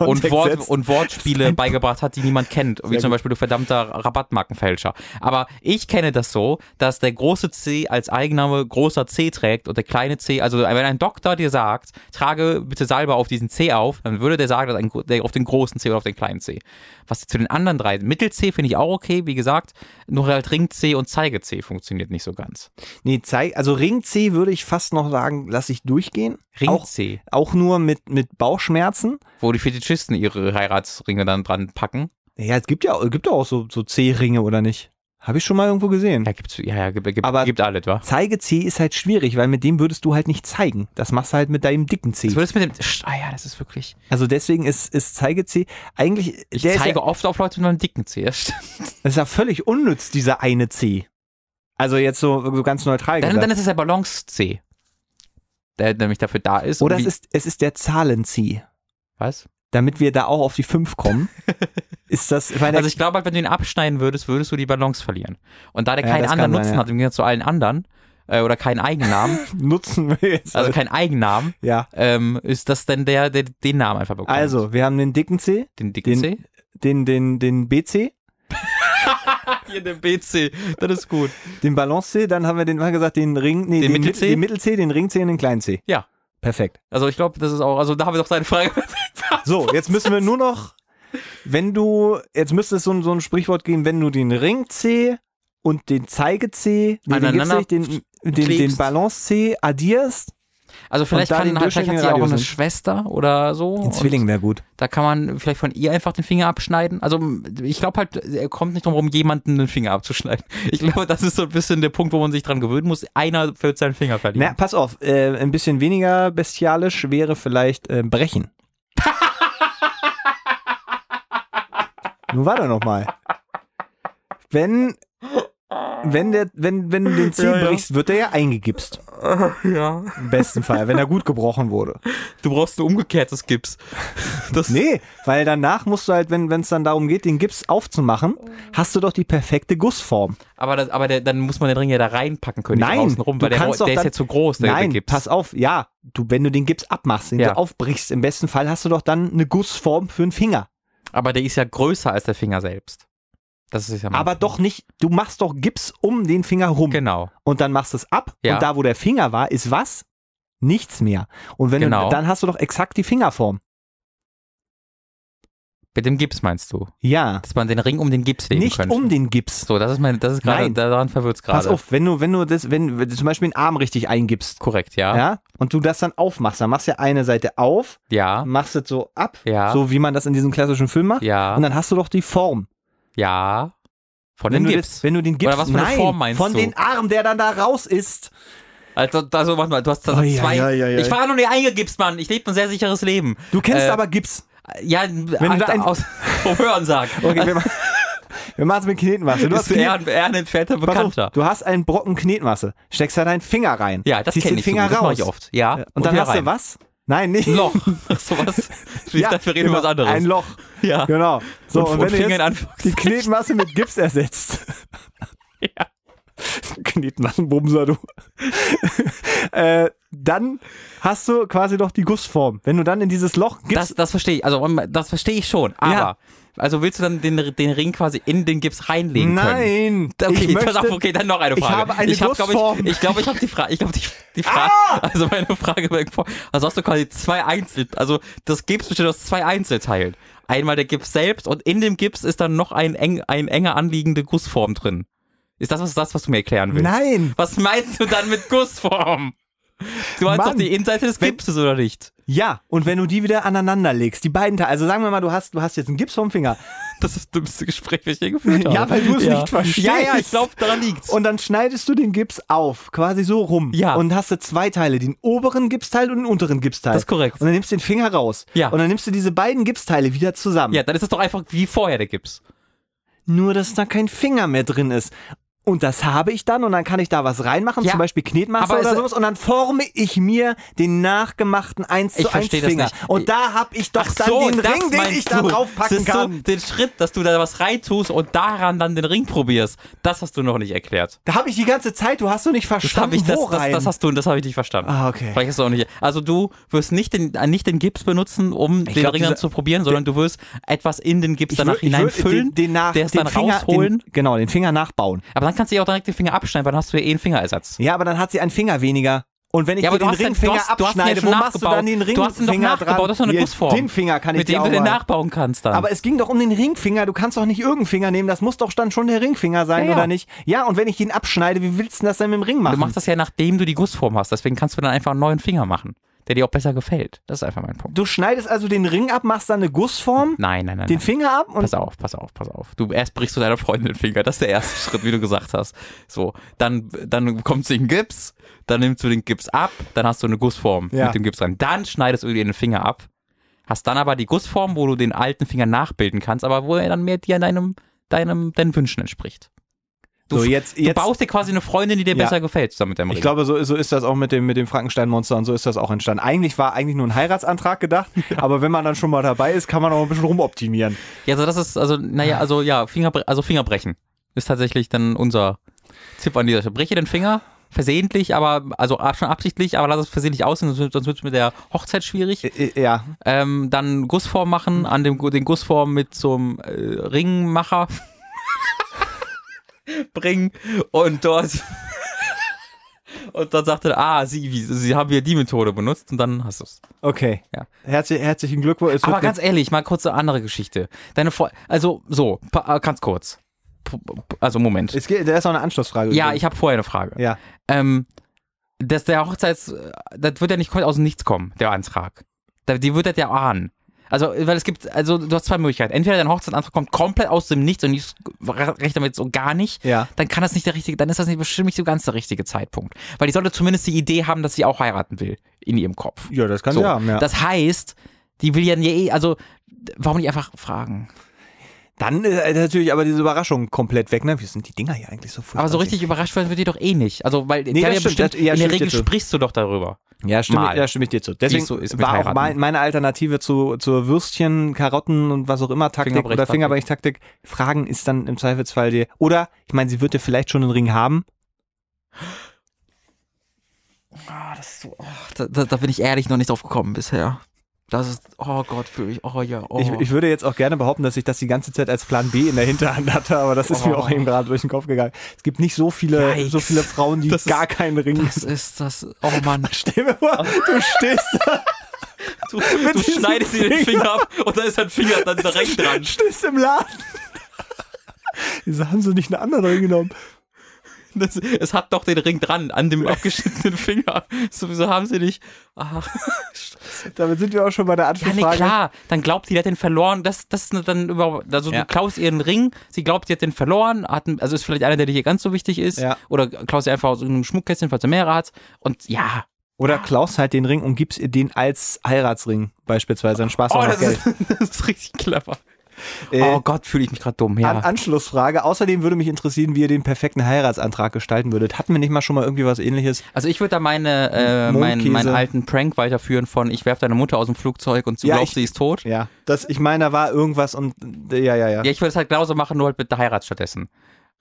und, Wort, setzt. und Wortspiele beigebracht hat, die niemand kennt. Wie zum. Beispiel du verdammter Rabattmarkenfälscher. Aber ich kenne das so, dass der große C als Eigenname großer C trägt und der kleine C, also wenn ein Doktor dir sagt, trage bitte Salbe auf diesen C auf, dann würde der sagen, dass ein, der auf den großen C oder auf den kleinen C. Was zu den anderen drei, Mittel-C finde ich auch okay, wie gesagt, nur halt Ring-C und Zeige-C funktioniert nicht so ganz. nee, zeig, also Ring C würde ich fast noch sagen, lass ich durchgehen. Auch, Ring-C, auch nur mit, mit Bauchschmerzen. wo die Fetischisten ihre Heiratsringe dann dran packen. Ja, es gibt ja, es gibt ja auch so, so C-Ringe, oder nicht? Habe ich schon mal irgendwo gesehen. Ja, gibt's, ja, ja, gibt, gibt, Aber- gibt alles, wa? Zeige C ist halt schwierig, weil mit dem würdest du halt nicht zeigen. Das machst du halt mit deinem dicken C. Was würdest du mit dem, ah ja, das ist wirklich, Also deswegen ist, ist Zeige C eigentlich, ich zeige ja, oft auf Leute mit einem dicken C, das stimmt. das ist ja völlig unnütz, dieser eine C. Also jetzt so, so ganz neutral Dann, gesagt. dann ist es der Balance-C, der nämlich dafür da ist. Oder es ist, es ist der Zahlen-C. was? Damit wir da auch auf die 5 kommen, <laughs> ist das, ich meine, Also ich glaube, halt, wenn du ihn abschneiden würdest, würdest du die Balance verlieren. Und da der Ja, keinen anderen sein, Nutzen ja. hat, im Gegensatz zu allen anderen, äh, oder keinen Eigennamen, <laughs> nutzen wir jetzt. also keinen Eigennamen, ja. ähm, ist das denn der, der den Namen einfach bekommt. Also, wir haben den dicken C, den dicken den- C? den, den, den BC, Hier <laughs> den BC, das ist gut. den Balance C, dann haben wir den, haben wir gesagt, den Ring, nee, Den den? Mittel- den Mittel C, den Ring C und den kleinen C. Ja. Perfekt. Also ich glaube, das ist auch, also da haben wir doch deine Frage. So, jetzt müssen wir nur noch, wenn du, jetzt müsste es so, ein- so ein Sprichwort geben, wenn du den Ring C und den Zeige C, nee, den, den, den, den. Balance C addierst, Also vielleicht da kann halt, vielleicht hat sie auch eine Radius Schwester oder so. Und Zwilling wäre gut. Da kann man vielleicht von ihr einfach den Finger abschneiden. Also ich glaube halt, er kommt nicht drum herum, jemanden den Finger abzuschneiden. <laughs> Ich glaube, das ist so ein bisschen der Punkt, wo man sich dran gewöhnen muss. Einer wird seinen Finger verlieren. Na, pass auf, äh, ein bisschen weniger bestialisch wäre vielleicht äh, brechen. <laughs> Nun warte noch mal. Wenn wenn der wenn wenn du den Zeh Ja, ja. brichst, wird er ja eingegipst. <laughs> ja. Im besten Fall, wenn er gut gebrochen wurde. Du brauchst ein umgekehrtes Gips. <laughs> Das, Nee, weil danach musst du halt, wenn es dann darum geht, den Gips aufzumachen, hast du doch die perfekte Gussform. Aber, das, aber der, dann muss man den Ring ja da reinpacken können, Nein, außen rum, du weil der, kannst der doch ist dann- ja zu groß, der, Nein, der Gips. pass auf, ja, du, wenn du den Gips abmachst, den Ja. du aufbrichst, im besten Fall hast du doch dann eine Gussform für einen Finger. Aber der ist ja größer als der Finger selbst. Das ist ja Aber doch nicht, du machst doch Gips um den Finger rum Genau. und dann machst du es ab Ja. und da, wo der Finger war, ist was? Nichts mehr. Und wenn Genau. du, dann hast du doch exakt die Fingerform. Mit dem Gips meinst du? Ja, Dass man den Ring um den Gips legen nicht könnte. um den Gips. So, das ist mein, das ist gerade, daran verwirrt's gerade. Pass auf, wenn du, wenn du das, wenn, wenn du zum Beispiel den Arm richtig eingibst, Korrekt, ja. ja, und du das dann aufmachst, dann machst du ja eine Seite auf, Ja. machst es so ab, Ja. so wie man das in diesem klassischen Film macht, Ja. und dann hast du doch die Form. Ja. Von Wenn dem Gips. das, wenn du den Gips, Oder was für eine Form meinst von du? den Arm, der dann da raus ist. Also, also, warte mal, du hast da so Oh, ja, zwei. ja, ja, ja. Ich war noch nicht eingegipst, Mann. Ich lebe ein sehr sicheres Leben. Du kennst Äh, aber Gips. Ja, du da aus, <laughs> vom Hören sagen. Okay, wir, machen- <laughs> wir machen es mit Knetmasse. Du hast, eher, ein- eher ein entfernter pass auf, Bekannter. du hast einen Brocken Knetmasse, steckst da deinen Finger rein. Ja, das kenne ich. so Finger das mache raus. ich oft. Ja. Und dann wieder hast rein. du was? Nein, nicht. Ein Loch. Ach so was. <laughs> Ich dachte, wir reden genau, über was anderes. Ein Loch, <laughs> Ja. genau. So, Und- und, wenn du Finger in jetzt die Knetmasse mit Gips ersetzt. <laughs> Ja. <laughs> Knetmassenbumser, du. äh, dann hast du quasi doch die Gussform. Wenn du dann in dieses Loch Das, gibst, das verstehe ich. Also, das verstehe ich schon. Aber, Ja. Also willst du dann den, den Ring quasi in den Gips reinlegen können? nein, Okay, ich möchte, auf, okay, dann noch eine ich Frage. habe eine ich hab, glaub Gussform. ich, ich glaube, ich habe die Frage, ich glaube, die, die Frage, Ah! also meine Frage war also hast du quasi zwei Einzel, also das Gips besteht aus zwei Einzelteilen. Einmal der Gips selbst und in dem Gips ist dann noch ein, eng, ein enger anliegende Gussform drin. Ist das was, das, was du mir erklären willst? Nein. Was meinst du dann mit Gussform? Du meinst doch die Innenseite des Gipses, oder nicht? Ja, und wenn du die wieder aneinander legst, die beiden Teile, also sagen wir mal, du hast, du hast jetzt einen Gips vom Finger. <laughs> Das ist das dümmste Gespräch, das ich je geführt habe. Ja, weil du es ja. nicht verstehst. Ja, ja, ich glaube, daran liegt's. Und dann schneidest du den Gips auf, quasi so rum. Ja. Und hast du zwei Teile, den oberen Gipsteil und den unteren Gipsteil. Das ist korrekt. Und dann nimmst du den Finger raus. Ja. Und dann nimmst du diese beiden Gipsteile wieder zusammen. Ja, dann ist es doch einfach wie vorher der Gips. Nur, dass da kein Finger mehr drin ist. Und das habe ich dann und dann kann ich da was reinmachen, Ja, zum Beispiel Knetmasse oder sowas und dann forme ich mir den nachgemachten 1 Ich zu 1 verstehe das Finger. Und da habe ich doch Ach dann so, den das Ring, den ich da du. drauf packen Siehst kann. Du, den Schritt, dass du da was reintust und daran dann den Ring probierst, das hast du noch nicht erklärt. Da habe ich die ganze Zeit, du hast du nicht Das verstanden, habe ich, das, wo das, rein. das hast du, das habe ich nicht verstanden. Ah, okay. Vielleicht hast du auch nicht. Also du wirst nicht den, äh, nicht den Gips benutzen, um den glaub, Ring dann zu probieren, sondern du wirst etwas in den Gips ich danach würd- ich hineinfüllen, den, den nach, der es den dann Finger, rausholen. Den, genau, den Finger nachbauen. Aber dann kannst du ja auch direkt den Finger abschneiden, weil dann hast du ja eh einen Fingerersatz. Ja, aber dann hat sie einen Finger weniger. Und wenn ich Ja, dir aber du den hast Ringfinger du hast- du hast ihn abschneide, schon wo machst du dann den Ringfinger Du hast ihn doch nachgebaut, das ist doch eine Gussform. Den Finger kann ich Mit dir dem du den nachbauen kannst dann. Aber es ging doch um den Ringfinger. Du kannst doch nicht irgendeinen Finger nehmen. Das muss doch dann schon der Ringfinger sein, Ja, ja. oder nicht? Ja, und wenn ich den abschneide, wie willst du das denn mit dem Ring machen? du machst das ja, nachdem du die Gussform hast. Deswegen kannst du dann einfach einen neuen Finger machen, der dir auch besser gefällt. Das ist einfach mein Punkt. Du schneidest also den Ring ab, machst dann eine Gussform, Nein, nein, nein. den nein. Finger ab und Pass auf, pass auf, pass auf. Du erst brichst du deiner Freundin den Finger. Das ist der erste <laughs> Schritt, wie du gesagt hast. So, dann, dann kommt sie in den Gips, dann nimmst du den Gips ab, dann hast du eine Gussform Ja. mit dem Gips rein. Dann schneidest du dir den Finger ab, hast dann aber die Gussform, wo du den alten Finger nachbilden kannst, aber wo er dann mehr dir deinem, deinem, deinen Wünschen entspricht. Du, So, jetzt- du jetzt- baust dir quasi eine Freundin, die dir Ja. besser gefällt, zusammen mit deinem Ring. Ich glaube, so, so ist das auch mit dem, mit dem Frankenstein-Monster und so ist das auch entstanden. Eigentlich war eigentlich nur ein Heiratsantrag gedacht, <laughs> aber wenn man dann schon mal dabei ist, kann man auch ein bisschen rumoptimieren. Ja, also das ist, also, naja, also ja, Fingerbre also Fingerbrechen ist tatsächlich dann unser Tipp an dieser Stelle. Breche den Finger, versehentlich, aber, also schon absichtlich, aber lass es versehentlich aussehen, sonst, sonst wird es mit der Hochzeit schwierig. Ja, Ähm, dann Gussform machen, an dem, den Gussform mit so einem äh, Ringmacher <laughs> bringen und dort und dann sagte er, ah, sie, wie, sie haben ja die Methode benutzt und dann hast du es. okay. Ja. Herzlich, herzlichen Glückwunsch. Aber ganz ehrlich, mal kurz eine andere Geschichte. Deine Fre also so, äh, ganz kurz. Also Moment. Es geht, da ist noch eine Anschlussfrage. Ja, ich habe vorher eine Frage. Ja. Ähm, dass der Hochzeits, das wird ja nicht aus dem Nichts kommen, der Antrag. Die wird das ja ahnen. Also, weil es gibt, also du hast zwei Möglichkeiten. Entweder dein Hochzeitsantrag kommt komplett aus dem Nichts und ich recht damit so gar nicht. Ja. Dann kann das nicht der richtige, dann ist das nicht bestimmt nicht so ganz der richtige Zeitpunkt. Weil die sollte zumindest die Idee haben, dass sie auch heiraten will in ihrem Kopf. Ja, das kann So. sie haben, ja. Das heißt, die will ja eh, also warum nicht einfach fragen? Dann ist natürlich aber diese Überraschung komplett weg, ne? Wie sind die Dinger hier eigentlich so furchtbar? Aber so richtig überrascht werden wird die doch eh nicht. Also, weil Nee, ja stimmt. bestimmt, Das- ja, in der Regel sprichst du doch darüber. Ja, stimme, Mal. ja, stimme ich dir zu. Deswegen so ist war auch mein, meine Alternative zu, zur Würstchen, Karotten und was auch immer Taktik oder Fingerbrechtaktik. Fingerbrechtaktik. Fragen ist dann im Zweifelsfall dir. Oder, ich meine, sie wird ja vielleicht schon einen Ring haben. Ah, das ist so, oh, da, da, da bin ich ehrlich noch nicht drauf gekommen bisher. Das ist, oh Gott, für ich, oh ja, oh. Ich, ich würde jetzt auch gerne behaupten, dass ich das die ganze Zeit als Plan B in der Hinterhand hatte, aber das ist mir Oh. auch eben gerade durch den Kopf gegangen. Es gibt nicht so viele, Yikes. so viele Frauen, die Das ist- gar keinen Ring das ist das, oh Mann. <laughs> Stell mir vor, du stehst da, <laughs> Du, du schneidest dir den Finger. Ab und da ist dein Finger dann direkt dran. stehst im Laden. Wieso haben sie nicht einen anderen Ring genommen? Das, es hat doch den Ring dran, an dem <laughs> abgeschnittenen Finger. Sowieso haben sie nicht. Ah. <laughs> Damit sind wir auch schon bei der Ja, nee, Anschlussfrage. klar. Dann glaubt die, die hat den verloren. Das, das ist dann überhaupt, also Ja. du klaust ihren Ring, sie glaubt, die hat den verloren, hat, also ist vielleicht einer, der dir hier ganz so wichtig ist. Ja. Oder klaust sie einfach aus irgendeinem Schmuckkästchen, falls er mehrere hat. Und ja. Oder klaust halt den Ring und gibst ihr den als Heiratsring beispielsweise. Dann sparst du Oh, auch noch das Geld. ist, <laughs> das ist richtig clever. Äh, oh Gott, fühle ich mich gerade dumm. Ja. An Anschlussfrage. Außerdem würde mich interessieren, wie ihr den perfekten Heiratsantrag gestalten würdet. Hatten wir nicht mal schon mal irgendwie was ähnliches? Also ich würde da meine, äh, meinen, meinen alten Prank weiterführen von ich werf deine Mutter aus dem Flugzeug und du Ja, glaubst, ich- sie ist tot. Ja. Das, ich meine, da war irgendwas und äh, ja, ja, ja. Ja, ich würde es halt genauso machen, nur halt mit der Heirat stattdessen.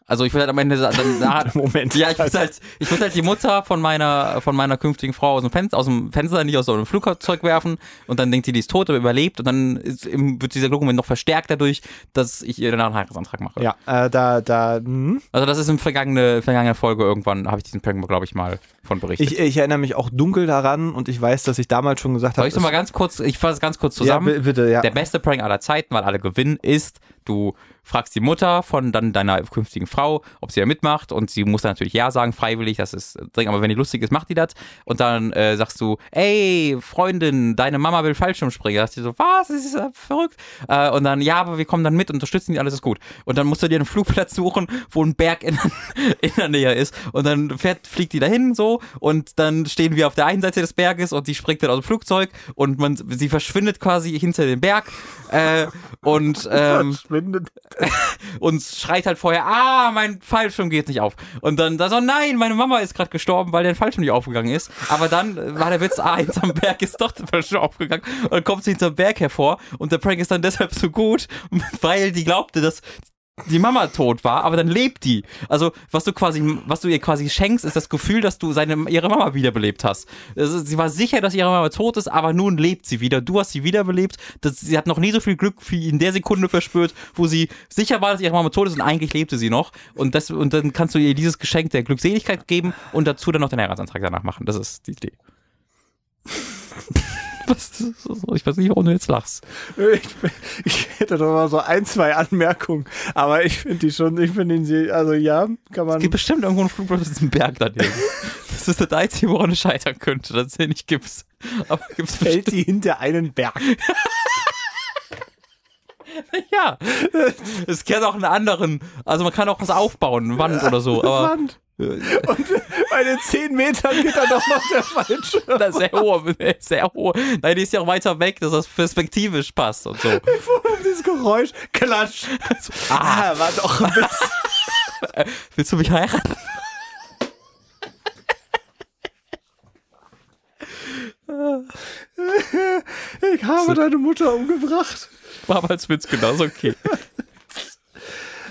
Also ich würde halt am Ende dann, da, <laughs> Moment. Ja, ich würde halt, ich würde halt die Mutter von meiner, von meiner künftigen Frau aus dem Fenster, aus dem Fenster, nicht aus so einem Flugzeug werfen und dann denkt sie, die ist tot, aber überlebt und dann ist, im- wird dieser Dokument noch verstärkt dadurch, dass ich ihr danach einen Heiratsantrag mache. Ja, äh, da, da, hm. Also das ist in vergangene, vergangene Folge irgendwann, habe ich diesen Prank, glaube ich, mal von berichtet. ich, ich erinnere mich auch dunkel daran und ich weiß, dass ich damals schon gesagt Soll habe. ich so mal ganz kurz, ich fasse es ganz kurz ja, zusammen. bi- bitte, ja. Der beste Prank aller Zeiten, weil alle gewinnen, ist, du fragst die Mutter von dann deiner künftigen Frau, ob sie da mitmacht und sie muss dann natürlich ja sagen, freiwillig, das ist dringend, aber wenn die lustig ist, macht die das und dann äh, sagst du, ey, Freundin, deine Mama will Fallschirmspringen. Da sagt sie so, was, das ist ja verrückt. Äh, und dann, ja, aber wir kommen dann mit, unterstützen die, alles ist gut. Und dann musst du dir einen Flugplatz suchen, wo ein Berg in, in der Nähe ist und dann fährt, fliegt die dahin so und dann stehen wir auf der einen Seite des Berges und die springt dann aus dem Flugzeug und man, sie verschwindet quasi hinter den Berg äh, und <laughs> ähm, verschwindet. <laughs> und schreit halt vorher, ah, mein Fallschirm geht nicht auf. Und dann da so, nein, meine Mama ist gerade gestorben, weil der Fallschirm nicht aufgegangen ist. Aber dann war der Witz, ah, hinterm Berg ist doch der Fallschirm aufgegangen und dann kommt sie hinterm Berg hervor und der Prank ist dann deshalb so gut, <laughs> weil die glaubte, dass die Mama tot war, aber dann lebt die. Also, was du quasi, was du ihr quasi schenkst, ist das Gefühl, dass du seine, ihre Mama wiederbelebt hast. Also, sie war sicher, dass ihre Mama tot ist, aber nun lebt sie wieder. Du hast sie wiederbelebt. Das, sie hat noch nie so viel Glück wie in der Sekunde verspürt, wo sie sicher war, dass ihre Mama tot ist und eigentlich lebte sie noch. Und das, und dann kannst du ihr dieses Geschenk der Glückseligkeit geben und dazu dann noch den Heiratsantrag danach machen. Das ist die Idee. <laughs> <laughs> Was, ich weiß nicht, warum du jetzt lachst. Ich, ich, hätte doch mal so ein, zwei Anmerkungen, aber ich finde die schon, ich finde ihn, also ja, kann man. Es gibt bestimmt irgendwo einen Flugplatz mit einem Berg daneben. <laughs> Das ist das Einzige, woran es scheitern könnte, dass es nicht gibt's. Aber gibt's Fällt die hinter einen Berg. <laughs> ja, es kennt auch einen anderen, also man kann auch was aufbauen, eine Wand oder so. Aber Wand. <laughs> Und bei den 10 Metern geht dann doch noch der falsche. <laughs> Das ist sehr hoch, sehr hoch. Nein, die ist ja auch weiter weg, dass das perspektivisch passt und so. <laughs> Dieses Geräusch, klatsch. Ah, war doch ein bisschen. Willst du mich heiraten? Ich habe deine Mutter umgebracht. War aber als Witz genauso okay.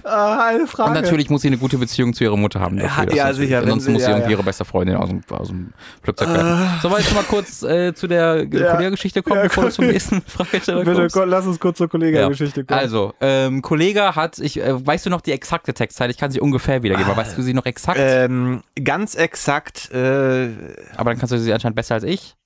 Uh, eine Frage. Und natürlich muss sie eine gute Beziehung zu ihrer Mutter haben. Dafür, ja, ja sicher. Ansonsten muss sie ja, irgendwie ja. ihre beste Freundin aus dem, aus dem Flugzeug werden. Uh, Sollen wir jetzt mal kurz äh, zu der <laughs> ja. Kollegergeschichte kommen, bevor du zum nächsten <laughs> Fragesteller Bitte, kommst? Bitte, lass uns kurz zur Kollegergeschichte kommen. Also, ähm, Kollege hat, ich, äh, weißt du noch die exakte Textzeit? Ich kann sie ungefähr wiedergeben, aber weißt du sie noch exakt? Ähm, ganz exakt. Äh, aber dann kannst du sie anscheinend besser als ich.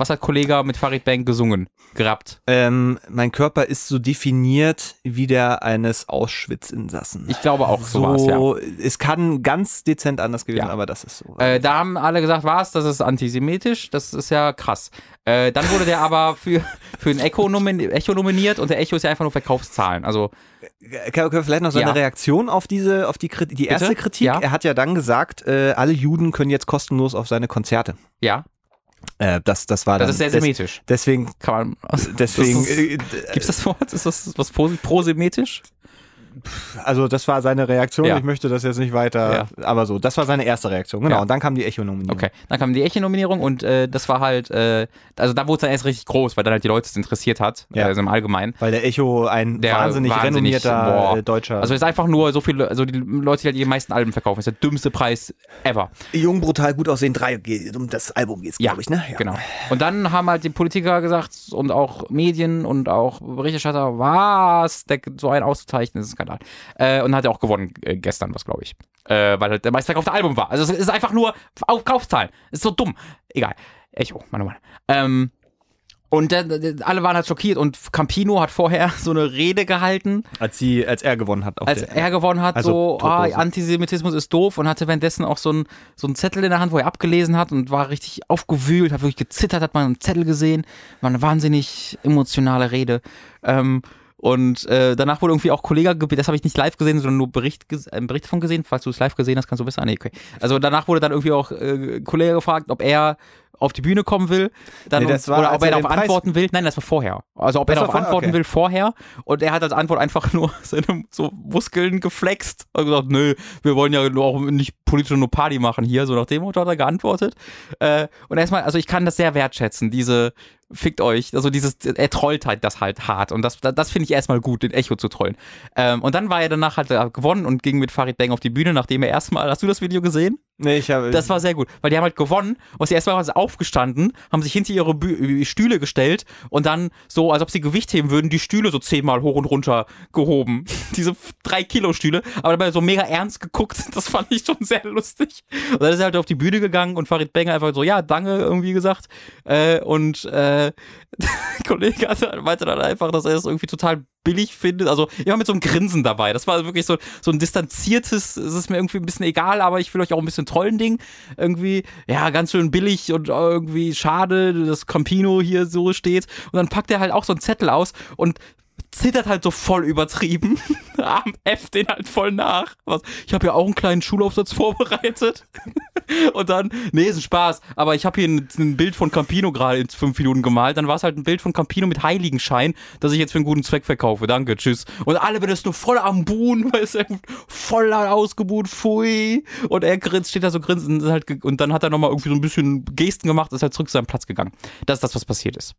Was hat Kollege mit Farid Bang gesungen, gerappt? Ähm, mein Körper ist so definiert wie der eines Auschwitz-Insassen. Ich glaube auch, so, so ja. Es kann ganz dezent anders gewesen, ja. aber das ist so. Äh, da haben alle gesagt, was, das ist antisemitisch, das ist ja krass. Äh, dann wurde der aber für, für ein Echo, nomin Echo nominiert und der Echo ist ja einfach nur Verkaufszahlen. Also können wir vielleicht noch seine ja. Reaktion auf diese, auf die, die erste Bitte? Kritik? Ja. Er hat ja dann gesagt, äh, alle Juden können jetzt kostenlos auf seine Konzerte. Ja. Äh, das, das war das ist sehr semitisch. deswegen kann man. Deswegen. <laughs> Äh, gibt's das Wort? Ist das was prosemitisch? Also das war seine Reaktion. Ja. Ich möchte das jetzt nicht weiter, ja. aber so, das war seine erste Reaktion. Genau. Ja. Und dann kam die Echo-Nominierung. Okay, dann kam die Echo-Nominierung und äh, das war halt, äh, also da wurde es dann erst richtig groß, weil dann halt die Leute es interessiert hat, ja. also im Allgemeinen. Weil der Echo ein der wahnsinnig, wahnsinnig renommierter boah. Äh, deutscher. Also es ist einfach nur so viele, also die Leute, die halt die meisten Alben verkaufen, ist der dümmste Preis ever. Jung, brutal, gut aussehen, drei, um das Album geht es, glaube ich, ne? Ja, genau. Und dann haben halt die Politiker gesagt und auch Medien und auch Berichterstatter, was, der, so ein auszuzeichnen, ist ein Skandal. Äh, und hat er auch gewonnen äh, gestern, was glaube ich. Äh, weil halt der meistverkaufte Album war. Also es ist einfach nur auf Kaufzahlen. Ist so dumm. Egal. Echo, oh Mann. Ähm, und der, der, alle waren halt schockiert und Campino hat vorher <laughs> so eine Rede gehalten. Als sie, als er gewonnen hat. als der, er gewonnen hat, also so, ah, Antisemitismus ist doof und hatte währenddessen auch so einen so einen Zettel in der Hand, wo er abgelesen hat und war richtig aufgewühlt, hat wirklich gezittert, hat man einen Zettel gesehen. War eine wahnsinnig emotionale Rede. Ähm, und äh, danach wurde irgendwie auch Kollege, das habe ich nicht live gesehen, sondern nur Bericht, äh, Bericht von gesehen. Falls du es live gesehen hast, kannst du wissen. Ah, nee, okay. Also danach wurde dann irgendwie auch äh, Kollege gefragt, ob er auf die Bühne kommen will, dann nee, war, oder ob er, er darauf antworten will. Nein, das war vorher. Also ob das er darauf antworten okay. will vorher und er hat als Antwort einfach <laughs> nur seine so Muskeln geflext und gesagt, nö, wir wollen ja auch nicht politisch nur Party machen hier, so nach dem Motto hat er geantwortet. Äh, und erstmal, also ich kann das sehr wertschätzen, diese fickt euch. Also dieses, er trollt halt das halt hart. Und das, das finde ich erstmal gut, den Echo zu trollen. Ähm, und dann war er danach halt gewonnen und ging mit Farid Bang auf die Bühne, nachdem er erstmal, hast du das Video gesehen? Nee, ich habe. Das war sehr gut, weil die haben halt gewonnen und sie erstmal waren sie aufgestanden, haben sich hinter ihre Bü Stühle gestellt und dann so, als ob sie Gewicht heben würden, die Stühle so zehnmal hoch und runter gehoben. <laughs> Diese drei Kilo Stühle, aber dabei so mega ernst geguckt. <laughs> Das fand ich schon sehr lustig. Und dann ist er halt auf die Bühne gegangen und Farid Bang einfach so, ja, danke, irgendwie gesagt. Äh, und äh, <laughs> der Kollege meinte dann einfach, dass er es irgendwie total billig finde. Also immer mit so einem Grinsen dabei. Das war wirklich so, so ein distanziertes, es ist mir irgendwie ein bisschen egal, aber ich will euch auch ein bisschen trollen Ding. Irgendwie, ja, ganz schön billig und irgendwie schade, dass Campino hier so steht. Und dann packt er halt auch so einen Zettel aus und zittert halt so voll übertrieben. <laughs> Am F den halt voll nach. Was? Ich habe ja auch einen kleinen Schulaufsatz <laughs> vorbereitet. Und dann, nee, ist ein Spaß. Aber ich habe hier ein, ein, Bild von Campino gerade in fünf Minuten gemalt. Dann war es halt ein Bild von Campino mit Heiligenschein, das ich jetzt für einen guten Zweck verkaufe. Danke, tschüss. Und alle werden das nur voll am Buhn, <laughs> weil es voll ausgebuht, pfui. Und er grinst, steht da so grinsend und, halt, und dann hat er nochmal irgendwie so ein bisschen Gesten gemacht, ist halt zurück zu seinem Platz gegangen. Das ist das, was passiert ist.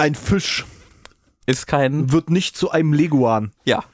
Ein Fisch ist kein. Wird nicht zu einem Leguan. Ja,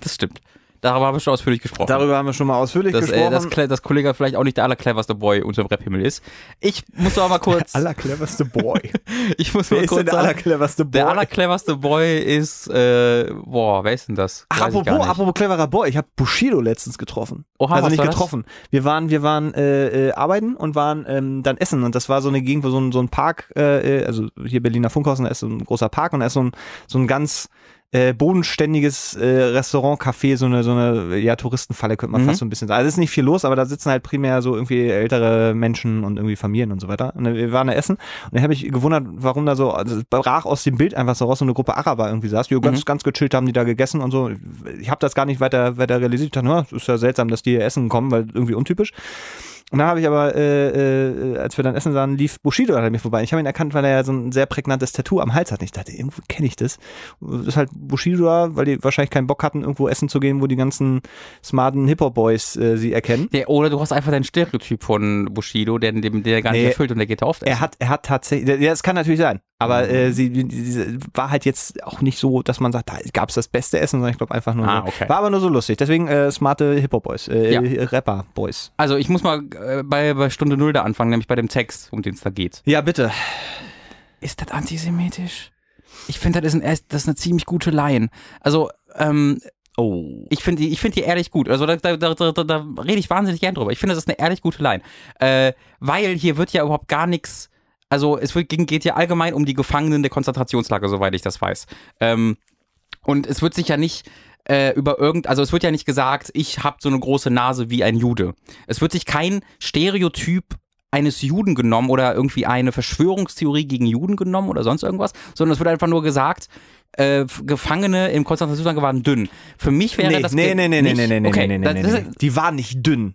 das stimmt. Darüber haben wir schon ausführlich gesprochen. Darüber haben wir schon mal ausführlich dass, gesprochen. Äh, dass, dass Kollege vielleicht auch nicht der allercleverste Boy unter dem Rap-Himmel ist. Ich muss aber mal kurz. <laughs> Der allercleverste Boy. <laughs> ich muss wer mal ist kurz denn der sagen, allercleverste Boy? Der allercleverste Boy ist, äh, boah, wer ist denn das? Ach, Weiß apropos, apropos cleverer Boy, ich habe Bushido letztens getroffen. Oha, also was nicht war das? getroffen. Wir waren, wir waren äh, äh, arbeiten und waren ähm, dann essen und das war so eine Gegend, wo so ein, so ein Park, äh, äh, also hier Berliner Funkhausen, da ist so ein großer Park und da ist so ein, so ein ganz äh, bodenständiges äh, Restaurant, Café, so eine, so eine ja, Touristenfalle könnte man Mhm. fast so ein bisschen sagen. Also es ist nicht viel los, aber da sitzen halt primär so irgendwie ältere Menschen und irgendwie Familien und so weiter. Und wir waren da essen und dann habe ich gewundert, warum da so, also es brach aus dem Bild einfach so raus, so eine Gruppe Araber irgendwie saß. Die ganz, Mhm. ganz gechillt haben die da gegessen und so. Ich habe das gar nicht weiter, weiter realisiert. Ich dachte, es ist ja seltsam, dass die hier essen kommen, weil irgendwie untypisch. Und dann habe ich aber, äh, äh, als wir dann essen sahen, lief Bushido an mir vorbei. Ich habe ihn erkannt, weil er ja so ein sehr prägnantes Tattoo am Hals hat. Und ich dachte, irgendwo kenne ich das. Das ist halt Bushido da, weil die wahrscheinlich keinen Bock hatten, irgendwo essen zu gehen, wo die ganzen smarten Hip-Hop-Boys äh, sie erkennen. Der, oder du hast einfach deinen Stereotyp von Bushido, der, der, der gar nicht Nee. erfüllt und der geht da oft essen. Er hat, er hat tatsächlich, ja, das kann natürlich sein. Aber äh, sie, diese war halt jetzt auch nicht so, dass man sagt, da gab es das beste Essen, sondern ich glaube einfach nur, Ah, so, okay. war aber nur so lustig. Deswegen äh, smarte Hip-Hop-Boys, äh, Ja. Rapper-Boys. Also ich muss mal äh, bei, bei Stunde Null da anfangen, nämlich bei dem Text, um den es da geht. Ja, bitte. Ist das antisemitisch? Ich finde, das ist, ein, das ist eine ziemlich gute Line. Also, ähm, Oh. ich finde die, ich finde die ehrlich gut. Also da, da, da, da, da rede ich wahnsinnig gern drüber. Ich finde, das ist eine ehrlich gute Line. Äh, weil hier wird ja überhaupt gar nichts, also es wird, geht ja allgemein um die Gefangenen der Konzentrationslager, soweit ich das weiß. Ähm, und es wird sich ja nicht äh, über irgend, also es wird ja nicht gesagt, ich habe so eine große Nase wie ein Jude. Es wird sich kein Stereotyp eines Juden genommen oder irgendwie eine Verschwörungstheorie gegen Juden genommen oder sonst irgendwas, sondern es wird einfach nur gesagt, äh, Gefangene im Konzentrationslager waren dünn. Für mich wäre nee, das nee, nee, nee, nee, nee, nee, okay, nee, nee, nee, das nee. ist- Die waren nicht dünn.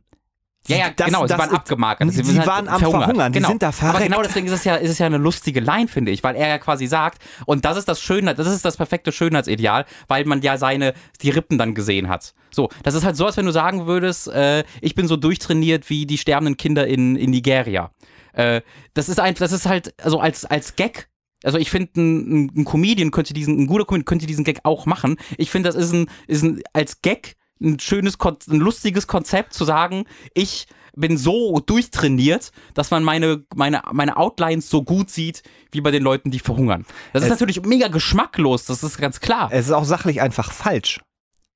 Ja, ja, Das- genau, sie das waren ist- abgemarkert. Sie sind waren am verhungert. Verhungern, die genau. sind da Aber verreckt. genau deswegen ist es ja, ist es ja eine lustige Line, finde ich, weil er ja quasi sagt, und das ist das Schönheit, das ist das perfekte Schönheitsideal, weil man ja seine, die Rippen dann gesehen hat. So, das ist halt so, als wenn du sagen würdest, äh, ich bin so durchtrainiert wie die sterbenden Kinder in, in Nigeria. Äh, das ist ein, das ist halt, also als, als Gag also ich finde, ein, ein Comedian könnte diesen, ein guter Comedian könnte diesen Gag auch machen. Ich finde, das ist ein, ist ein, als Gag ein schönes, ein lustiges Konzept zu sagen, ich bin so durchtrainiert, dass man meine, meine, meine Outlines so gut sieht, wie bei den Leuten, die verhungern. Das ist Es- natürlich mega geschmacklos, das ist ganz klar. Es ist auch sachlich einfach falsch.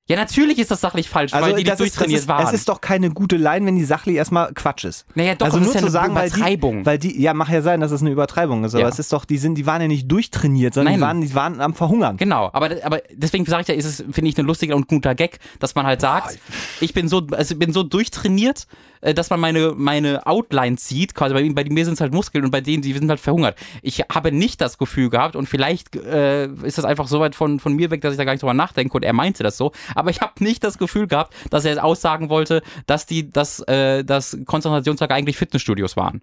Ja, natürlich ist das sachlich falsch, weil die nicht das ist, das durchtrainiert ist, waren. Es ist doch keine gute Line, wenn die sachlich erstmal Quatsch ist. naja, doch, also das nur ist ja zu eine sagen, weil Übertreibung. die, weil die, ja, mag ja sein, dass es eine Übertreibung ist, aber Ja. es ist doch, die sind, die waren ja nicht durchtrainiert, sondern die waren, die waren am Verhungern. Genau, aber, aber deswegen sage ich ja, ist es, finde ich, ein lustiger und guter Gag, dass man halt sagt, ich bin so, also ich bin so durchtrainiert, dass man meine, meine Outlines sieht, quasi bei, bei mir sind es halt Muskeln und bei denen, die sind halt verhungert. Ich habe nicht das Gefühl gehabt und vielleicht äh, ist das einfach so weit von, von mir weg, dass ich da gar nicht drüber nachdenke und er meinte das so, aber ich habe nicht das Gefühl gehabt, dass er aussagen wollte, dass die, dass, äh, dass Konzentrationslager eigentlich Fitnessstudios waren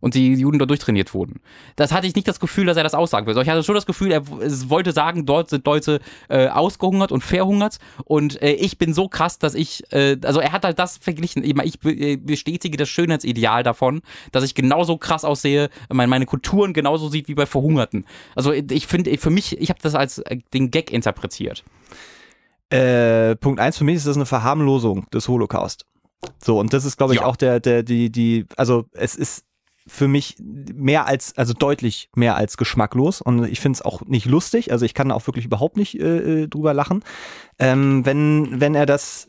und die Juden dort durchtrainiert wurden. Das hatte ich nicht das Gefühl, dass er das aussagen will. Ich hatte schon das Gefühl, er wollte sagen, dort sind Leute äh, ausgehungert und verhungert und äh, ich bin so krass, dass ich, äh, also er hat halt das verglichen. Ich, meine, ich be- äh, bestätige das Schönheitsideal davon, dass ich genauso krass aussehe, meine, meine Kulturen genauso sieht wie bei Verhungerten. Also ich finde, für mich, ich habe das als äh, den Gag interpretiert. Äh, Punkt eins für mich ist das eine Verharmlosung des Holocaust. So, und das ist, glaube ich, Ja. auch der, der, die, die, also es ist für mich mehr als, also deutlich mehr als geschmacklos und ich finde es auch nicht lustig, also ich kann auch wirklich überhaupt nicht äh, äh, drüber lachen. Ähm, wenn, wenn er das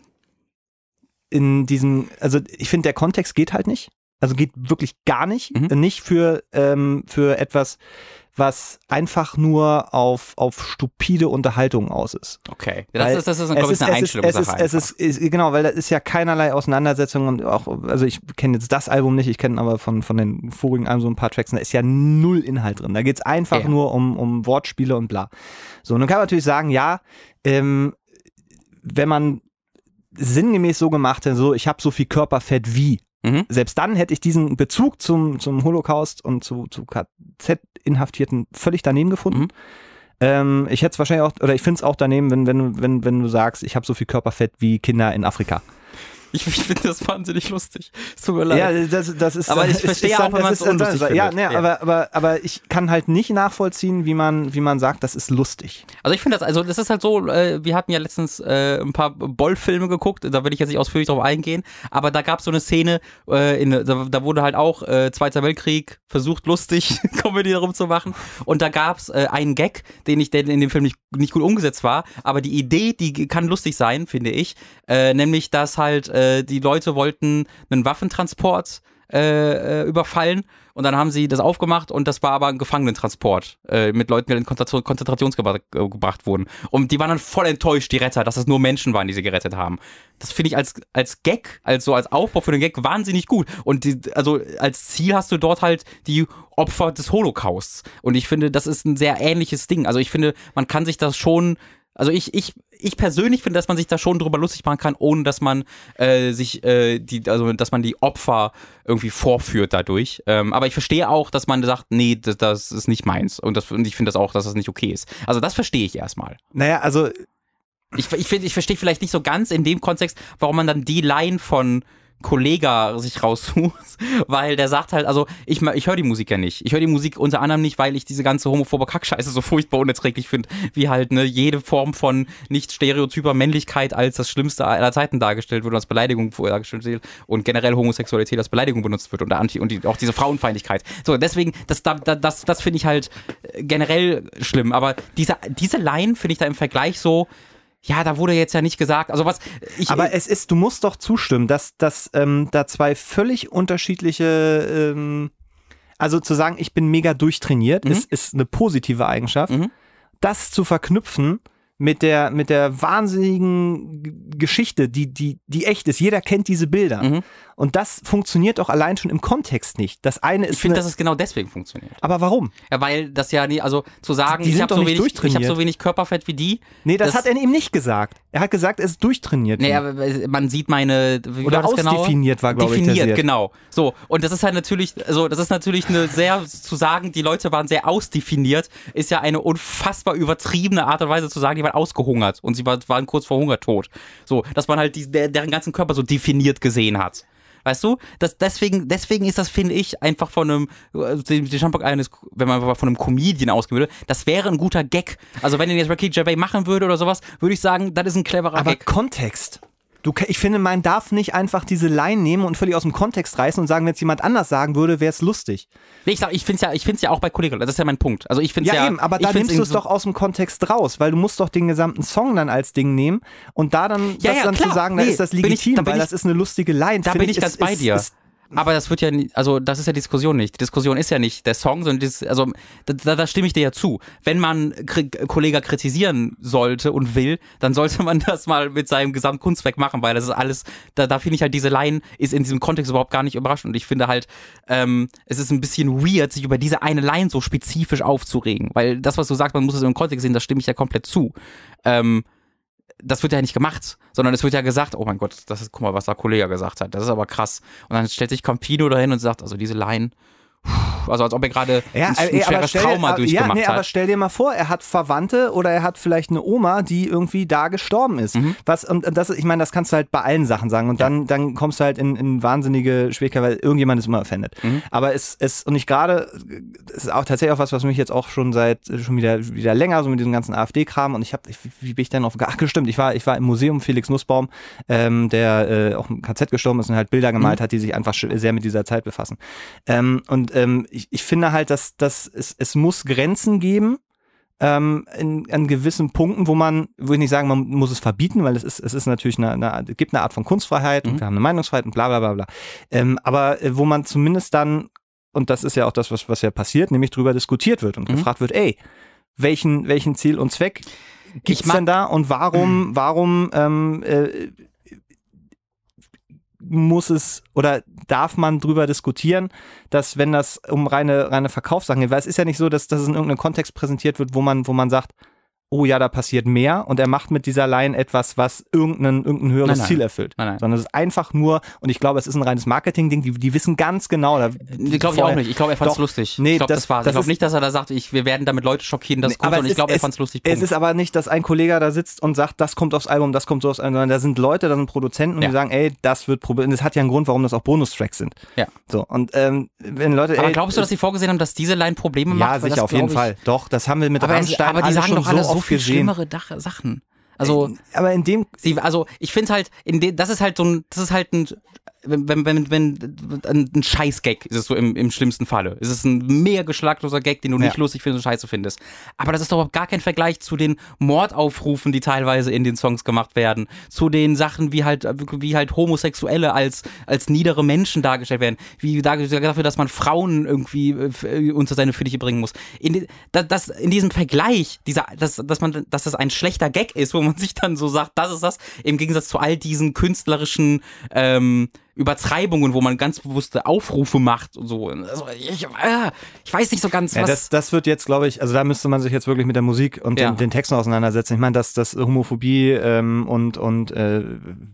in diesem, also ich finde, der Kontext geht halt nicht. Also geht wirklich gar nicht. Mhm. Nicht für, ähm, für etwas, was einfach nur auf, auf stupide Unterhaltung aus ist. Okay. Das weil ist, das ist, glaube ich, eine Einstellungssache. Es ist, es ist, es ist, genau, weil da ist ja keinerlei Auseinandersetzung und auch, also ich kenne jetzt das Album nicht, ich kenne aber von, von den vorigen Alben so ein paar Tracks, da ist ja null Inhalt drin. Da geht's einfach ja. nur um, um Wortspiele und bla. So, und dann kann man natürlich sagen, ja, ähm, wenn man sinngemäß so gemacht hätte, so ich habe so viel Körperfett wie. Mhm. Selbst dann hätte ich diesen Bezug zum, zum Holocaust und zu, zu KZ-Inhaftierten völlig daneben gefunden. Mhm. Ähm, ich hätte es wahrscheinlich auch, oder ich finde es auch daneben, wenn, wenn, wenn, wenn du sagst, ich habe so viel Körperfett wie Kinder in Afrika. Ich, ich finde das wahnsinnig lustig. Es tut mir leid. Ja, das, das ist. Aber ich verstehe auch, wenn man es unlustig findet. Ja, ne, ja. Aber, aber, aber ich kann halt nicht nachvollziehen, wie man, wie man sagt, das ist lustig. Also ich finde das, also das ist halt so, äh, wir hatten ja letztens äh, ein paar Boll-Filme geguckt, da will ich jetzt nicht ausführlich drauf eingehen, aber da gab es so eine Szene, äh, in, da, da wurde halt auch äh, Zweiter Weltkrieg versucht, lustig <laughs> Comedy darum zu machen. Und da gab es äh, einen Gag, den ich, der in dem Film nicht, nicht gut umgesetzt war, aber die Idee, die kann lustig sein, finde ich. Äh, nämlich, dass halt äh, die Leute wollten einen Waffentransport äh, äh, überfallen und dann haben sie das aufgemacht und das war aber ein Gefangenentransport äh, mit Leuten, die in Konzentrationsgebracht äh, gebracht wurden. Und die waren dann voll enttäuscht, die Retter, dass es nur Menschen waren, die sie gerettet haben. Das finde ich als, als Gag, als so als Aufbau für den Gag wahnsinnig gut. Und die, also als Ziel hast du dort halt die Opfer des Holocausts. Und ich finde, das ist ein sehr ähnliches Ding. Also ich finde, man kann sich das schon also ich, ich, ich persönlich finde, dass man sich da schon drüber lustig machen kann, ohne dass man äh, sich äh, die, also dass man die Opfer irgendwie vorführt dadurch. Ähm, aber ich verstehe auch, dass man sagt, nee, das, das ist nicht meins. Und, das, und ich finde das auch, dass das nicht okay ist. Also das verstehe ich erstmal. Naja, also ich, ich, ich verstehe vielleicht nicht so ganz in dem Kontext, warum man dann die Line von Kollega sich raussucht, <laughs> weil der sagt halt, also ich, ich höre die Musik ja nicht. Ich höre die Musik unter anderem nicht, weil ich diese ganze homophobe Kackscheiße so <laughs> furchtbar unerträglich finde, wie halt ne, jede Form von nicht stereotyper Männlichkeit als das Schlimmste aller Zeiten dargestellt wird und als Beleidigung dargestellt wird und generell Homosexualität als Beleidigung benutzt wird und, Anti und die, auch diese Frauenfeindlichkeit. So, deswegen, das, das, das, das finde ich halt generell schlimm, aber diese, diese Line finde ich da im Vergleich so, ja, da wurde jetzt ja nicht gesagt. Also was ich. Aber es ist, du musst doch zustimmen, dass, dass ähm, da zwei völlig unterschiedliche, ähm, also zu sagen, ich bin mega durchtrainiert, mhm. ist, ist eine positive Eigenschaft. Mhm. Das zu verknüpfen mit der, mit der wahnsinnigen Geschichte, die, die, die echt ist. Jeder kennt diese Bilder. Mhm. Und das funktioniert auch allein schon im Kontext nicht. Das eine ist. Ich finde, dass es genau deswegen funktioniert. Aber warum? Ja, weil das ja nie, also zu sagen, ich habe so, wenig, ich hab so wenig Körperfett wie die. Nee, das, das, hat er ihm nicht gesagt. Er hat gesagt, er ist durchtrainiert. Nee, aber man sieht meine, wie Oder war das genau? ausdefiniert war, glaube ich. Definiert, genau. So. Und das ist halt natürlich, also das ist natürlich eine sehr, zu sagen, die Leute waren sehr ausdefiniert, ist ja eine unfassbar übertriebene Art und Weise zu sagen, die waren ausgehungert und sie waren kurz vor Hungertod. So, dass man halt die, deren ganzen Körper so definiert gesehen hat. Weißt du? Das, deswegen, deswegen ist das, finde ich, einfach von einem, die Jumpbox eines, wenn man von einem Comedian ausgehen würde, das wäre ein guter Gag. Also wenn ihn jetzt Ricky Gervais machen würde oder sowas, würde ich sagen, das ist ein cleverer Aber Gag. Aber Kontext. Du, ich finde, man darf nicht einfach diese Line nehmen und völlig aus dem Kontext reißen und sagen, wenn es jemand anders sagen würde, wäre es lustig. Nee, ich sag, ich finde es ja, ich find's ja auch bei Kollegen, das ist ja mein Punkt. Also ich finde ja, ja eben, aber da nimmst du es doch aus dem Kontext raus, weil du musst doch den gesamten Song dann als Ding nehmen und da dann, ja, das ja, dann klar. zu sagen, da nee, ist das legitim, ich, da weil ich, das ist eine lustige Line. Da bin ich, ganz bei dir. Ist, aber das wird ja, also das ist ja Diskussion nicht. Die Diskussion ist ja nicht der Song, sondern das, also da, da stimme ich dir ja zu. Wenn man Kollege kritisieren sollte und will, dann sollte man <laughs> das mal mit seinem Gesamtkunstwerk machen, weil das ist alles, da, da finde ich halt diese Line ist in diesem Kontext überhaupt gar nicht überraschend und ich finde halt, ähm, es ist ein bisschen weird, sich über diese eine Line so spezifisch aufzuregen, weil das, was du sagst, man muss es im Kontext sehen, da stimme ich ja komplett zu. Ähm, das wird ja nicht gemacht, sondern es wird ja gesagt, oh mein Gott, das ist, guck mal, was der Kollege gesagt hat, das ist aber krass. Und dann stellt sich Campino dahin und sagt, also diese Line, also als ob er gerade ja, ein, ein schweres Trauma dir, durchgemacht ja, nee, hat. aber stell dir mal vor, er hat Verwandte oder er hat vielleicht eine Oma, die irgendwie da gestorben ist. Mhm. Was, und das, ich meine, das kannst du halt bei allen Sachen sagen. Und ja. dann, dann kommst du halt in, in wahnsinnige Schwierigkeiten, weil irgendjemand ist immer offended. Mhm. Aber es, es, und ich gerade, es ist auch tatsächlich auch was, was mich jetzt auch schon seit, schon wieder, wieder länger, so mit diesem ganzen AfD-Kram und ich habe, wie bin ich denn auf, ach gestimmt, ich war, ich war im Museum Felix Nussbaum, ähm, der äh, auch im KZ gestorben ist und halt Bilder gemalt mhm. hat, die sich einfach sehr mit dieser Zeit befassen. Ähm, und ähm, ich, ich finde halt, dass, dass es, es muss Grenzen geben, ähm, in, an gewissen Punkten, wo man, würde ich nicht sagen, man muss es verbieten, weil es ist, es ist natürlich eine, eine es gibt eine Art von Kunstfreiheit mhm. und wir haben eine Meinungsfreiheit und bla bla bla bla. Ähm, aber äh, wo man zumindest dann, und das ist ja auch das, was, was ja passiert, nämlich drüber diskutiert wird und mhm. gefragt wird, ey, welchen, welchen Ziel und Zweck gibt's denn da und warum, <clears throat> warum ähm, äh, muss es oder darf man drüber diskutieren, dass wenn das um reine, reine Verkaufssachen geht, weil es ist ja nicht so, dass, es in irgendeinem Kontext präsentiert wird, wo man, wo man sagt, oh ja, da passiert mehr und er macht mit dieser Line etwas, was irgendein, irgendein höheres nein, nein. Ziel erfüllt. Nein, Sondern es ist einfach nur, und ich glaube, es ist ein reines Marketing-Ding, die, die wissen ganz genau. Da, die glaube ich auch nicht. Ich glaube, er fand es lustig. Nee, ich glaube, das, das war Ich glaube nicht, dass er da sagt, ich, wir werden damit Leute schockieren, das nee, kommt, und ich glaube, er fand es lustig. Punkt. Es ist aber nicht, dass ein Kollege da sitzt und sagt, das kommt aufs Album, das kommt so aufs Album, sondern da sind Leute, da sind Produzenten, ja. die sagen, ey, das wird probiert. Und das hat ja einen Grund, warum das auch Bonustracks sind. Ja. So, und ähm, wenn Leute. Aber ey, glaubst du, dass sie vorgesehen haben, dass diese Line Probleme macht? Ja, sicher, auf jeden Fall. Doch, das haben wir mit aber Rammstein Aber die sagen doch alle so viel schlimmere Sachen. Also, äh, aber in dem, sie, also ich finde halt, in dem, das ist halt so ein, das ist halt ein wenn, wenn, wenn, wenn ein Scheiß-Gag ist es so im, im schlimmsten Falle. Es ist ein mega geschlagloser Gag, den du ja. nicht lustig findest und scheiße findest. Aber das ist doch gar kein Vergleich zu den Mordaufrufen, die teilweise in den Songs gemacht werden, zu den Sachen, wie halt, wie halt Homosexuelle als, als niedere Menschen dargestellt werden, wie dafür, dass man Frauen irgendwie äh, unter seine Fittiche bringen muss. In, das, das, in diesem Vergleich, dieser, dass, dass man, dass das ein schlechter Gag ist, wo man sich dann so sagt, das ist das, im Gegensatz zu all diesen künstlerischen, ähm, Übertreibungen, wo man ganz bewusste Aufrufe macht und so. Also ich, äh, ich weiß nicht so ganz, ja, was. Das, das wird jetzt, glaube ich, also da müsste man sich jetzt wirklich mit der Musik und ja. den, den, Texten auseinandersetzen. Ich meine, dass das Homophobie ähm, und und äh,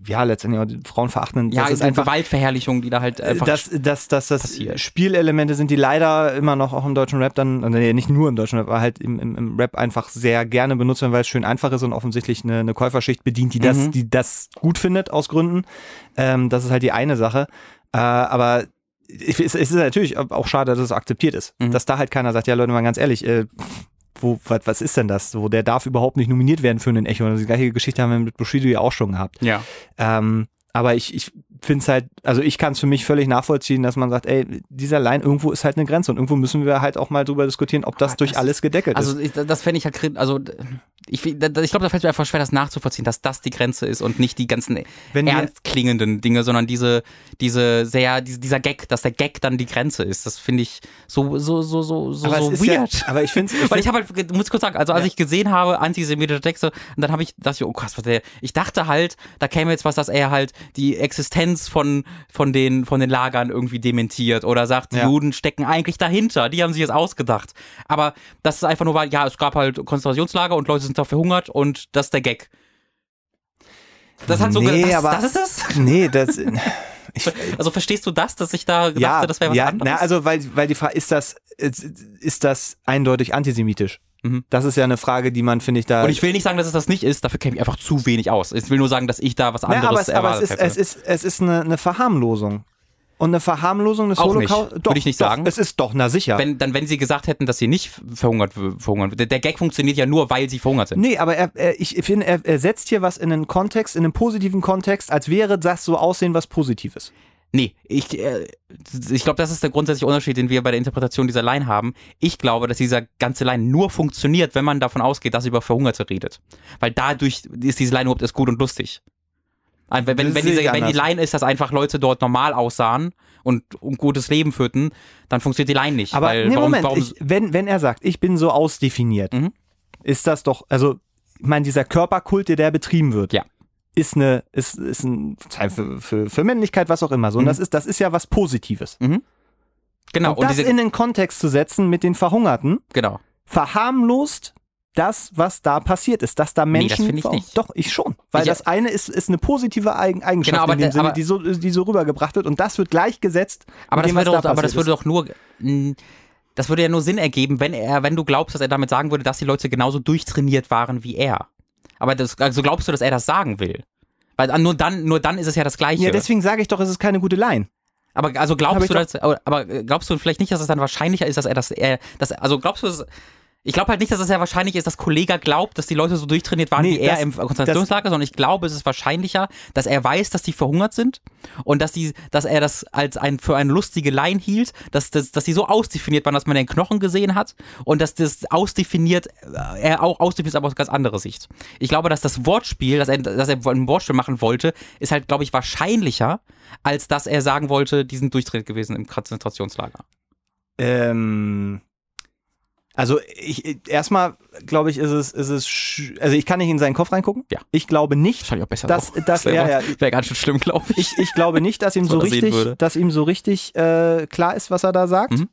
ja letztendlich auch Frauen verachten. Ja, das ist einfach Gewaltverherrlichung, die da halt einfach dass, dass, dass das passiert. Spielelemente sind, die leider immer noch auch im deutschen Rap dann, nee, nicht nur im deutschen Rap, aber halt im, im, im Rap einfach sehr gerne benutzt werden, weil es schön einfach ist und offensichtlich eine, eine Käuferschicht bedient, die das, mhm. die das gut findet aus Gründen. Ähm, das ist halt die eine Sache. Äh, aber es ist natürlich auch schade, dass es akzeptiert ist. Mhm. Dass da halt keiner sagt, ja Leute, mal ganz ehrlich, äh, wo, was, was ist denn das? So, der darf überhaupt nicht nominiert werden für einen Echo. Also die gleiche Geschichte haben wir mit Bushido ja auch schon gehabt. Ja. Ähm, aber ich, ich finde es halt, also ich kann es für mich völlig nachvollziehen, dass man sagt, ey, dieser Line, irgendwo ist halt eine Grenze und irgendwo müssen wir halt auch mal drüber diskutieren, ob das, das durch alles gedeckelt also ist. Also das fände ich halt, also ich, ich glaube, da fällt mir einfach schwer, das nachzuvollziehen, dass das die Grenze ist und nicht die ganzen Wenn ernst klingenden Dinge, sondern diese, diese sehr, dieser Gag, dass der Gag dann die Grenze ist. Das finde ich so, so, so, so, so, aber so weird. Ja, aber ich finde es. <laughs> Weil ich habe halt, muss kurz sagen, also als ja. ich gesehen habe, antisemitische Texte, und dann habe ich, dachte ich, oh krass, was der, ich dachte halt, da käme jetzt was, dass er halt die Existenz Existenz von, von, den, von den Lagern irgendwie dementiert oder sagt, die ja. Juden stecken eigentlich dahinter, die haben sich das ausgedacht. Aber das ist einfach nur, weil, ja, es gab halt Konzentrationslager und Leute sind da verhungert und das ist der Gag. Das hat so nee, das, aber, das ist es? <laughs> Nee, das. <laughs> Ich, also verstehst du das, dass ich da gedacht ja, das wäre was ja, anderes? Na, also weil, weil die Frage ist das, ist das eindeutig antisemitisch? Mhm. Das ist ja eine Frage, die man, finde ich, da. Und ich will nicht sagen, dass es das nicht ist, dafür kenne ich einfach zu wenig aus. Ich will nur sagen, dass ich da was anderes ja, aber es, aber es ist, hätte. es ist, es ist eine, eine Verharmlosung. Und eine Verharmlosung des Holocaust. Würde ich nicht doch, sagen. Es ist doch, na sicher. Wenn, dann, wenn sie gesagt hätten, dass sie nicht verhungert, verhungern. Der, der Gag funktioniert ja nur, weil sie verhungert sind. Nee, aber er, er, ich finde, er, er setzt hier was in einen Kontext, in einen positiven Kontext, als wäre das so aussehen, was Positives. Nee, ich, äh, ich glaube, das ist der grundsätzliche Unterschied, den wir bei der Interpretation dieser Line haben. Ich glaube, dass dieser ganze Line nur funktioniert, wenn man davon ausgeht, dass über Verhungerte redet. Weil dadurch ist diese Line überhaupt erst gut und lustig. Wenn, wenn, wenn, diese, wenn die Line ist, dass einfach Leute dort normal aussahen und ein gutes Leben führten, dann funktioniert die Line nicht. Aber weil, nee, warum, Moment, warum, ich, wenn, wenn er sagt, ich bin so ausdefiniert, mhm. ist das doch, also ich meine, dieser Körperkult, der, der betrieben wird. Ja ist eine, ist, ist ein für, für, für Männlichkeit, was auch immer. So, und mhm. das ist, das ist ja was Positives. Mhm. Genau. Und, und das in den Kontext zu setzen mit den Verhungerten, genau. verharmlost das, was da passiert ist, dass da Menschen. Nee, das ich nicht. Doch, ich schon. Weil ich, das eine ist, ist eine positive Eigenschaft genau, aber in dem Sinne, die, so, die so rübergebracht wird und das wird gleichgesetzt. Aber das, dem, würde doch, da aber das würde doch nur. Das würde ja nur Sinn ergeben, wenn er, wenn du glaubst, dass er damit sagen würde, dass die Leute genauso durchtrainiert waren wie er. Aber das, also glaubst du, dass er das sagen will? Weil nur dann, nur dann ist es ja das Gleiche. Ja, deswegen sage ich doch, es ist keine gute Line. Aber also glaubst du, dass, aber glaubst du vielleicht nicht, dass es dann wahrscheinlicher ist, dass er das, er, dass, also glaubst du, dass, Ich glaube halt nicht, dass es ja wahrscheinlich ist, dass Kollega glaubt, dass die Leute so durchtrainiert waren nee, wie er im Konzentrationslager, sondern ich glaube, es ist wahrscheinlicher, dass er weiß, dass die verhungert sind und dass die, dass er das als ein für eine lustige Line hielt, dass, dass, dass die so ausdefiniert waren, dass man den Knochen gesehen hat und dass das ausdefiniert, äh, er auch ausdefiniert, aber aus ganz anderer Sicht. Ich glaube, dass das Wortspiel, dass er, dass er ein Wortspiel machen wollte, ist halt, glaube ich, wahrscheinlicher, als dass er sagen wollte, die sind durchtrainiert gewesen im Konzentrationslager. Ähm, also ich erstmal glaube ich, ist es, ist es, also ich kann nicht in seinen Kopf reingucken. Ja. Ich glaube nicht, Wahrscheinlich auch besser dass, dass <laughs> er, ja, wäre ganz schön schlimm, glaube ich. ich. Ich glaube nicht, dass ihm <laughs> so richtig, dass ihm so richtig äh, klar ist, was er da sagt. Mhm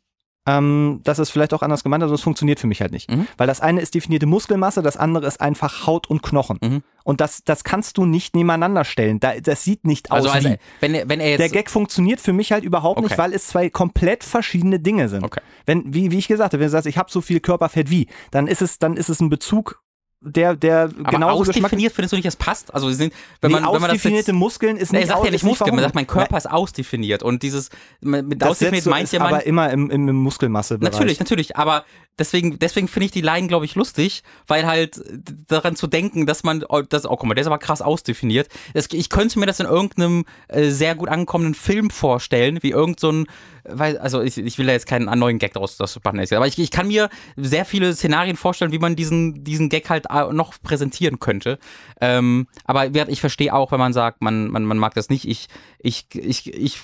ähm, dass es vielleicht auch anders gemeint ist, aber es funktioniert für mich halt nicht. Mhm. Weil das eine ist definierte Muskelmasse, das andere ist einfach Haut und Knochen. Mhm. Und das, das kannst du nicht nebeneinander stellen. Da, das sieht nicht aus also, also wie. Wenn, wenn er jetzt Der Gag funktioniert für mich halt überhaupt okay. nicht, weil es zwei komplett verschiedene Dinge sind. Okay. Wenn, wie, wie ich gesagt habe, wenn du sagst, ich habe so viel Körperfett wie, dann ist es, dann ist es ein Bezug der, der aber genauso ausdefiniert findest du nicht, es passt? Also sind, wenn nee, man, wenn man das jetzt, Muskeln ist nicht. Er sagt ja nicht Muskeln, man sagt, mein Körper ist ausdefiniert und dieses mit das ausdefiniert meint ja man. Aber immer im, im, im Muskelmasse. Natürlich, natürlich, aber deswegen, deswegen finde ich die Line, glaube ich, lustig, weil halt daran zu denken, dass man, oh, das, oh guck mal, der ist aber krass ausdefiniert. Das, ich könnte mir das in irgendeinem äh, sehr gut angekommenen Film vorstellen, wie irgend so ein, weil, also ich, ich will da jetzt keinen neuen Gag daraus das machen, aber ich, ich kann mir sehr viele Szenarien vorstellen, wie man diesen, diesen Gag halt äh, noch präsentieren könnte. Ähm, aber ich verstehe auch, wenn man sagt, man, man, man mag das nicht. Ich, ich, ich, ich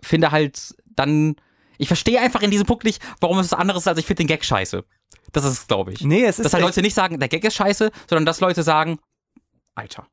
finde halt dann ich verstehe einfach in diesem Punkt nicht, warum es was anderes ist, als ich finde den Gag scheiße. Das ist es, glaube ich. Nee, es ist. Dass halt Leute nicht sagen, der Gag ist scheiße, sondern dass Leute sagen, Alter,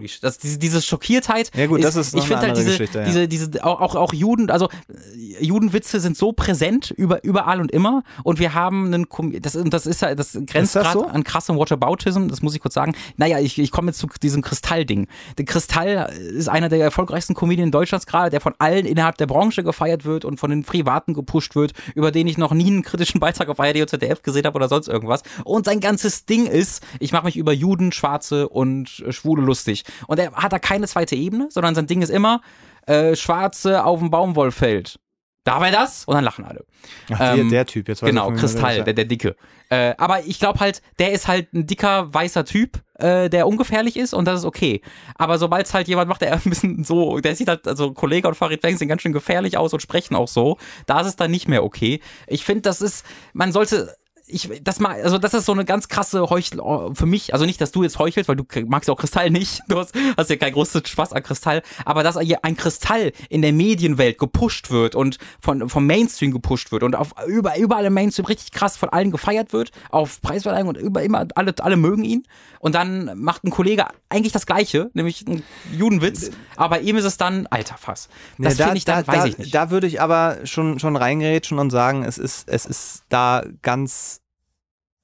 shit. Das, diese, diese Schockiertheit. Ja gut, ist, das ist Ich finde halt diese, ja. diese, diese, auch, auch, auch Juden, also äh, Judenwitze sind so präsent über, überall und immer und wir haben einen, das, das ist ja, das grenzt gerade so? an krassem Whataboutism, das muss ich kurz sagen. Naja, ich, ich komme jetzt zu diesem Kristall-Ding. Der Kristall ist einer der erfolgreichsten Comedien Deutschlands gerade, der von allen innerhalb der Branche gefeiert wird und von den Privaten gepusht wird, über den ich noch nie einen kritischen Beitrag auf ARD und ZDF gesehen habe oder sonst irgendwas. Und sein ganzes Ding ist, ich mache mich über Juden, Schwarze und Schwule lustig. Und er hat da keine zweite Ebene, sondern sein Ding ist immer äh, Schwarze auf dem Baumwollfeld. Darf er das? Und dann lachen alle. Ach, ähm, der Typ, jetzt Genau, Kristall, der, der Dicke. Äh, aber ich glaube halt, der ist halt ein dicker, weißer Typ, äh, der ungefährlich ist und das ist okay. Aber sobald es halt jemand macht, der <laughs> ein bisschen so, der sieht halt, also Kollege und Farid Bang sehen ganz schön gefährlich aus und sprechen auch so, da ist es dann nicht mehr okay. Ich finde, das ist, man sollte ich, das mal, also das ist so eine ganz krasse Heuchel oh, für mich. Also nicht, dass du jetzt heuchelst, weil du magst ja auch Kristall nicht. <laughs> Du hast, hast ja keinen großen Spaß an Kristall. Aber dass ein Kristall in der Medienwelt gepusht wird und von, vom Mainstream gepusht wird und auf über, überall im Mainstream richtig krass von allen gefeiert wird, auf Preisverleihung und über immer alle, alle mögen ihn. Und dann macht ein Kollege eigentlich das Gleiche, nämlich einen Judenwitz. Aber ihm ist es dann alter Fass. Das ja, da, ich dann, da, weiß da, ich nicht. Da würde ich aber schon, schon reingerätschen und sagen, es ist, es ist da ganz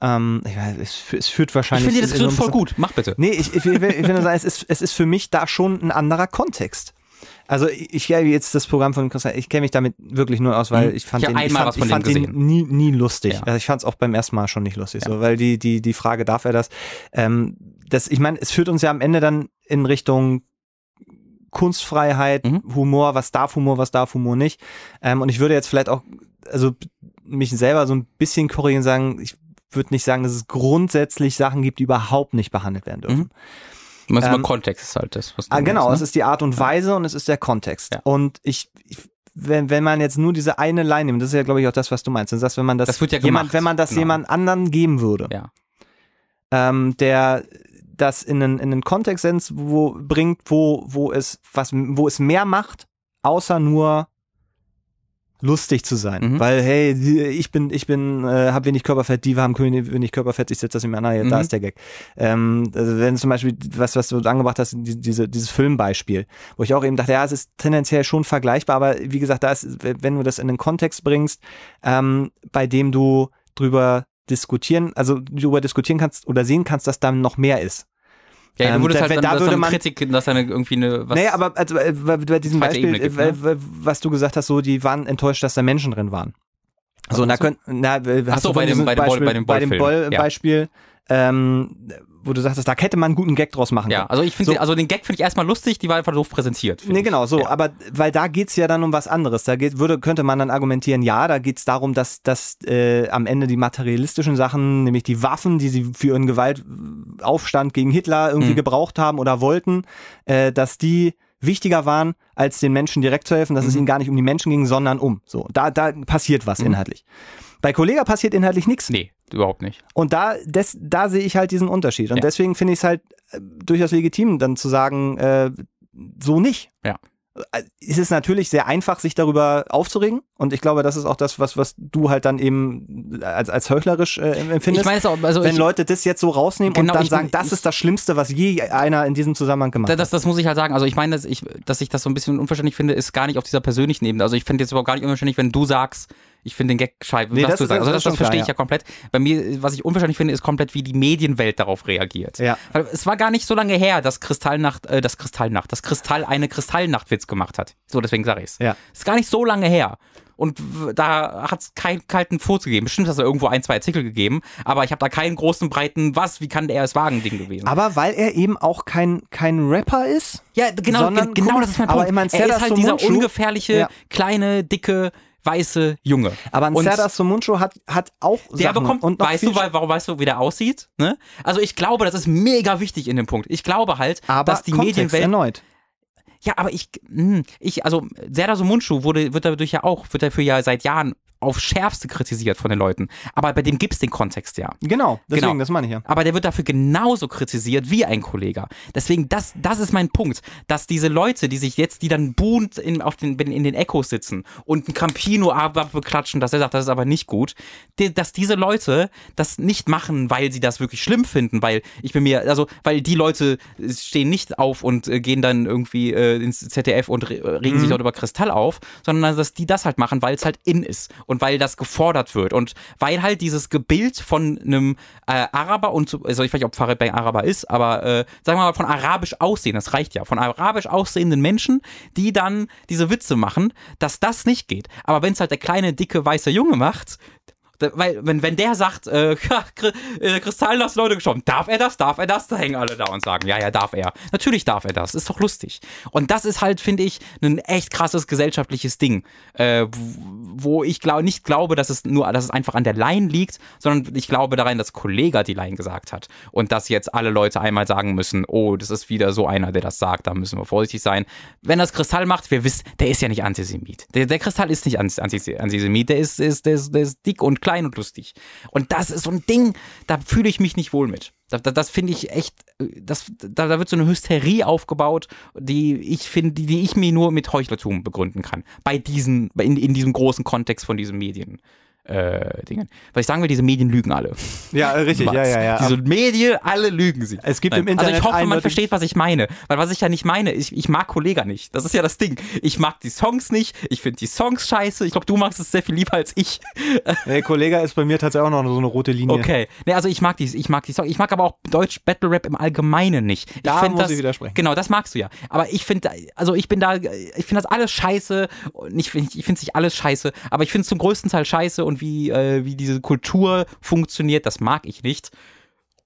ähm, es, es, führt wahrscheinlich. Ich finde die Diskussion voll gut. Mach bitte. Nee, ich, ich, ich, ich finde sagen, es ist, es ist für mich da schon ein anderer Kontext. Also ich kenne jetzt das Programm von Christian, ich kenne mich damit wirklich nur aus, weil mhm. ich fand ich den, ich fand, ich fand den nie, nie lustig. Ja. Also ich fand es auch beim ersten Mal schon nicht lustig, ja. so, weil die, die, die Frage, darf er das? Ähm, das ich meine, es führt uns ja am Ende dann in Richtung Kunstfreiheit, mhm. Humor, was darf Humor, was darf Humor nicht. Ähm, und ich würde jetzt vielleicht auch, also mich selber so ein bisschen korrigieren sagen, ich würde nicht sagen, dass es grundsätzlich Sachen gibt, die überhaupt nicht behandelt werden dürfen. Mhm. Was ähm, Kontext ist halt das. Was ah, genau, meinst, ne? es ist die Art und Weise ja. und es ist der Kontext. Ja. Und ich, ich wenn, wenn man jetzt nur diese eine Line nimmt, das ist ja, glaube ich, auch das, was du meinst. Das wenn man das, das wird ja jemand, gemacht. wenn man das genau. jemand anderen geben würde, ja. ähm, der das in einen, in einen Kontext wo, bringt, wo, wo es was, wo es mehr macht, außer nur lustig zu sein, mhm. weil hey, ich bin, ich bin, äh, habe wenig Körperfett, die haben wenig Körperfett, ich setze das in mir an, ja, mhm. da ist der Gag. Ähm, also wenn zum Beispiel was, was du angebracht hast, die, diese, dieses Filmbeispiel, wo ich auch eben dachte, ja, es ist tendenziell schon vergleichbar, aber wie gesagt, da ist, wenn du das in den Kontext bringst, ähm, bei dem du drüber diskutieren, also darüber diskutieren kannst oder sehen kannst, dass da noch mehr ist. Ja, du würdest ähm, halt da, dann, da würde man Kritik, dass eine irgendwie eine was Naja, aber also, äh, bei diesem Beispiel, gibt, ne? was du gesagt hast, so die waren enttäuscht, dass da Menschen drin waren. So, da können, na, Ach so, bei dem, bei dem, Beispiel, Boll, bei dem Boll-Beispiel, ja. ähm, wo du sagst, da hätte man einen guten Gag draus machen können. Ja, also ich finde, so. also den Gag finde ich erstmal lustig, die war einfach doof präsentiert. Nee, genau, so, ja. aber weil da geht's ja dann um was anderes. Da geht, würde, könnte man dann argumentieren, ja, da geht's darum, dass, dass äh, am Ende die materialistischen Sachen, nämlich die Waffen, die sie für ihren Gewaltaufstand gegen Hitler irgendwie mhm. gebraucht haben oder wollten, äh, dass die wichtiger waren, als den Menschen direkt zu helfen, dass mhm. es ihnen gar nicht um die Menschen ging, sondern um. So, da, da passiert was mhm. inhaltlich. Bei Kollega passiert inhaltlich nichts. Nee, überhaupt nicht. Und da, des, da sehe ich halt diesen Unterschied. Und ja. deswegen finde ich es halt äh, durchaus legitim, dann zu sagen, äh, so nicht. Ja. Äh, es ist natürlich sehr einfach, sich darüber aufzuregen. Und ich glaube, das ist auch das, was, was du halt dann eben als, als heuchlerisch äh, empfindest. Ich meine auch, also Wenn ich, Leute das jetzt so rausnehmen genau, und dann sagen, das ich, ist das Schlimmste, was je einer in diesem Zusammenhang gemacht das, hat. Das muss ich halt sagen. Also ich meine, dass ich, dass ich das so ein bisschen unverständlich finde, ist gar nicht auf dieser persönlichen Ebene. Also ich finde jetzt überhaupt gar nicht unverständlich, wenn du sagst, ich finde den Gag scheiße, nee, was du sagst. Also das, das verstehe ich ja. komplett. Bei mir, was ich unverständlich finde, ist komplett, wie die Medienwelt darauf reagiert. Ja. Weil es war gar nicht so lange her, dass Kristallnacht, äh, das Kristallnacht, das Kristall eine Kristallnachtwitz gemacht hat. So, deswegen sage ich's. Ja. Ist gar nicht so lange her. Und da hat es keinen kalten Furz gegeben. Bestimmt hat es irgendwo ein, zwei Artikel gegeben, aber ich habe da keinen großen, breiten, was, wie kann der es wagen, Ding gewesen. Aber weil er eben auch kein, kein Rapper ist. Ja, genau, sondern, genau das ist mein Punkt. Aber er ist halt dieser ungefährliche, ja. kleine, dicke, weiße Junge. Aber ein Serdar Somuncu hat, hat auch der Sachen bekommt, und weißt du, warum weißt du, wie der aussieht? Ne? Also ich glaube, das ist mega wichtig in dem Punkt. Ich glaube halt, aber dass die Kontext Medienwelt erneut. Ja, aber ich, hm, ich, also Serdar Somuncu wurde, wird dadurch ja auch, wird dafür ja seit Jahren auf schärfste kritisiert von den Leuten. Aber bei dem gibt's den Kontext ja. Genau, deswegen, genau. das meine ich ja. Aber der wird dafür genauso kritisiert wie ein Kollege. Deswegen, das, das ist mein Punkt, dass diese Leute, die sich jetzt, die dann buhend in, auf den, in den Echos sitzen und ein Campino beklatschen, dass er sagt, das ist aber nicht gut, die, dass diese Leute das nicht machen, weil sie das wirklich schlimm finden, weil ich bin mir, also, weil die Leute stehen nicht auf und äh, gehen dann irgendwie äh, ins ZDF und re regen mhm. sich dort über Kristall auf, sondern dass die das halt machen, weil es halt in ist und weil das gefordert wird und weil halt dieses Gebild von einem äh, Araber und also ich weiß nicht, ob Farid bei Araber ist, aber äh, sagen wir mal von arabisch aussehen, das reicht ja, von arabisch aussehenden Menschen, die dann diese Witze machen, dass das nicht geht. Aber wenn es halt der kleine, dicke, weiße Junge macht, weil, wenn, wenn der sagt, äh, <laughs> äh Kristall hast Leute geschoben, darf er das, darf er das, da hängen alle da und sagen, ja, ja, darf er. Natürlich darf er das, ist doch lustig. Und das ist halt, finde ich, ein echt krasses gesellschaftliches Ding, äh, wo ich glaub, nicht glaube, dass es nur, dass es einfach an der Line liegt, sondern ich glaube daran, dass Kollega die Line gesagt hat. Und dass jetzt alle Leute einmal sagen müssen, oh, das ist wieder so einer, der das sagt, da müssen wir vorsichtig sein. Wenn das Kristall macht, wir wissen, der ist ja nicht Antisemit. Der, der Kristall ist nicht Antisemit, der ist, ist, der ist, der ist dick und klar klein und lustig. Und das ist so ein Ding, da fühle ich mich nicht wohl mit. Das, das, das finde ich echt, das, da, da wird so eine Hysterie aufgebaut, die ich finde, die, die ich mir nur mit Heuchlertum begründen kann. Bei diesen, in, in diesem großen Kontext von diesen Medien äh, Dingen. Was ich sagen will, diese Medien lügen alle. Ja, richtig, ja, ja, ja. Diese Medien, alle lügen sie. Es gibt Nein. im Internet. Also ich hoffe, man versteht, was ich meine. Weil was ich ja nicht meine, ich, ich mag Kollega nicht. Das ist ja das Ding. Ich mag die Songs nicht. Ich finde die Songs scheiße. Ich glaube, du magst es sehr viel lieber als ich. <laughs> Nee, Kollega ist bei mir tatsächlich auch noch so eine rote Linie. Okay. Nee, also ich mag die, ich mag die Songs. Ich mag aber auch Deutsch Battle Rap im Allgemeinen nicht. Ich da muss das, ich widersprechen. Genau, das magst du ja. Aber ich finde, also ich bin da, ich finde das alles scheiße. Ich, ich finde nicht alles scheiße, aber ich finde es zum größten Teil scheiße und wie, äh, wie diese Kultur funktioniert, das mag ich nicht.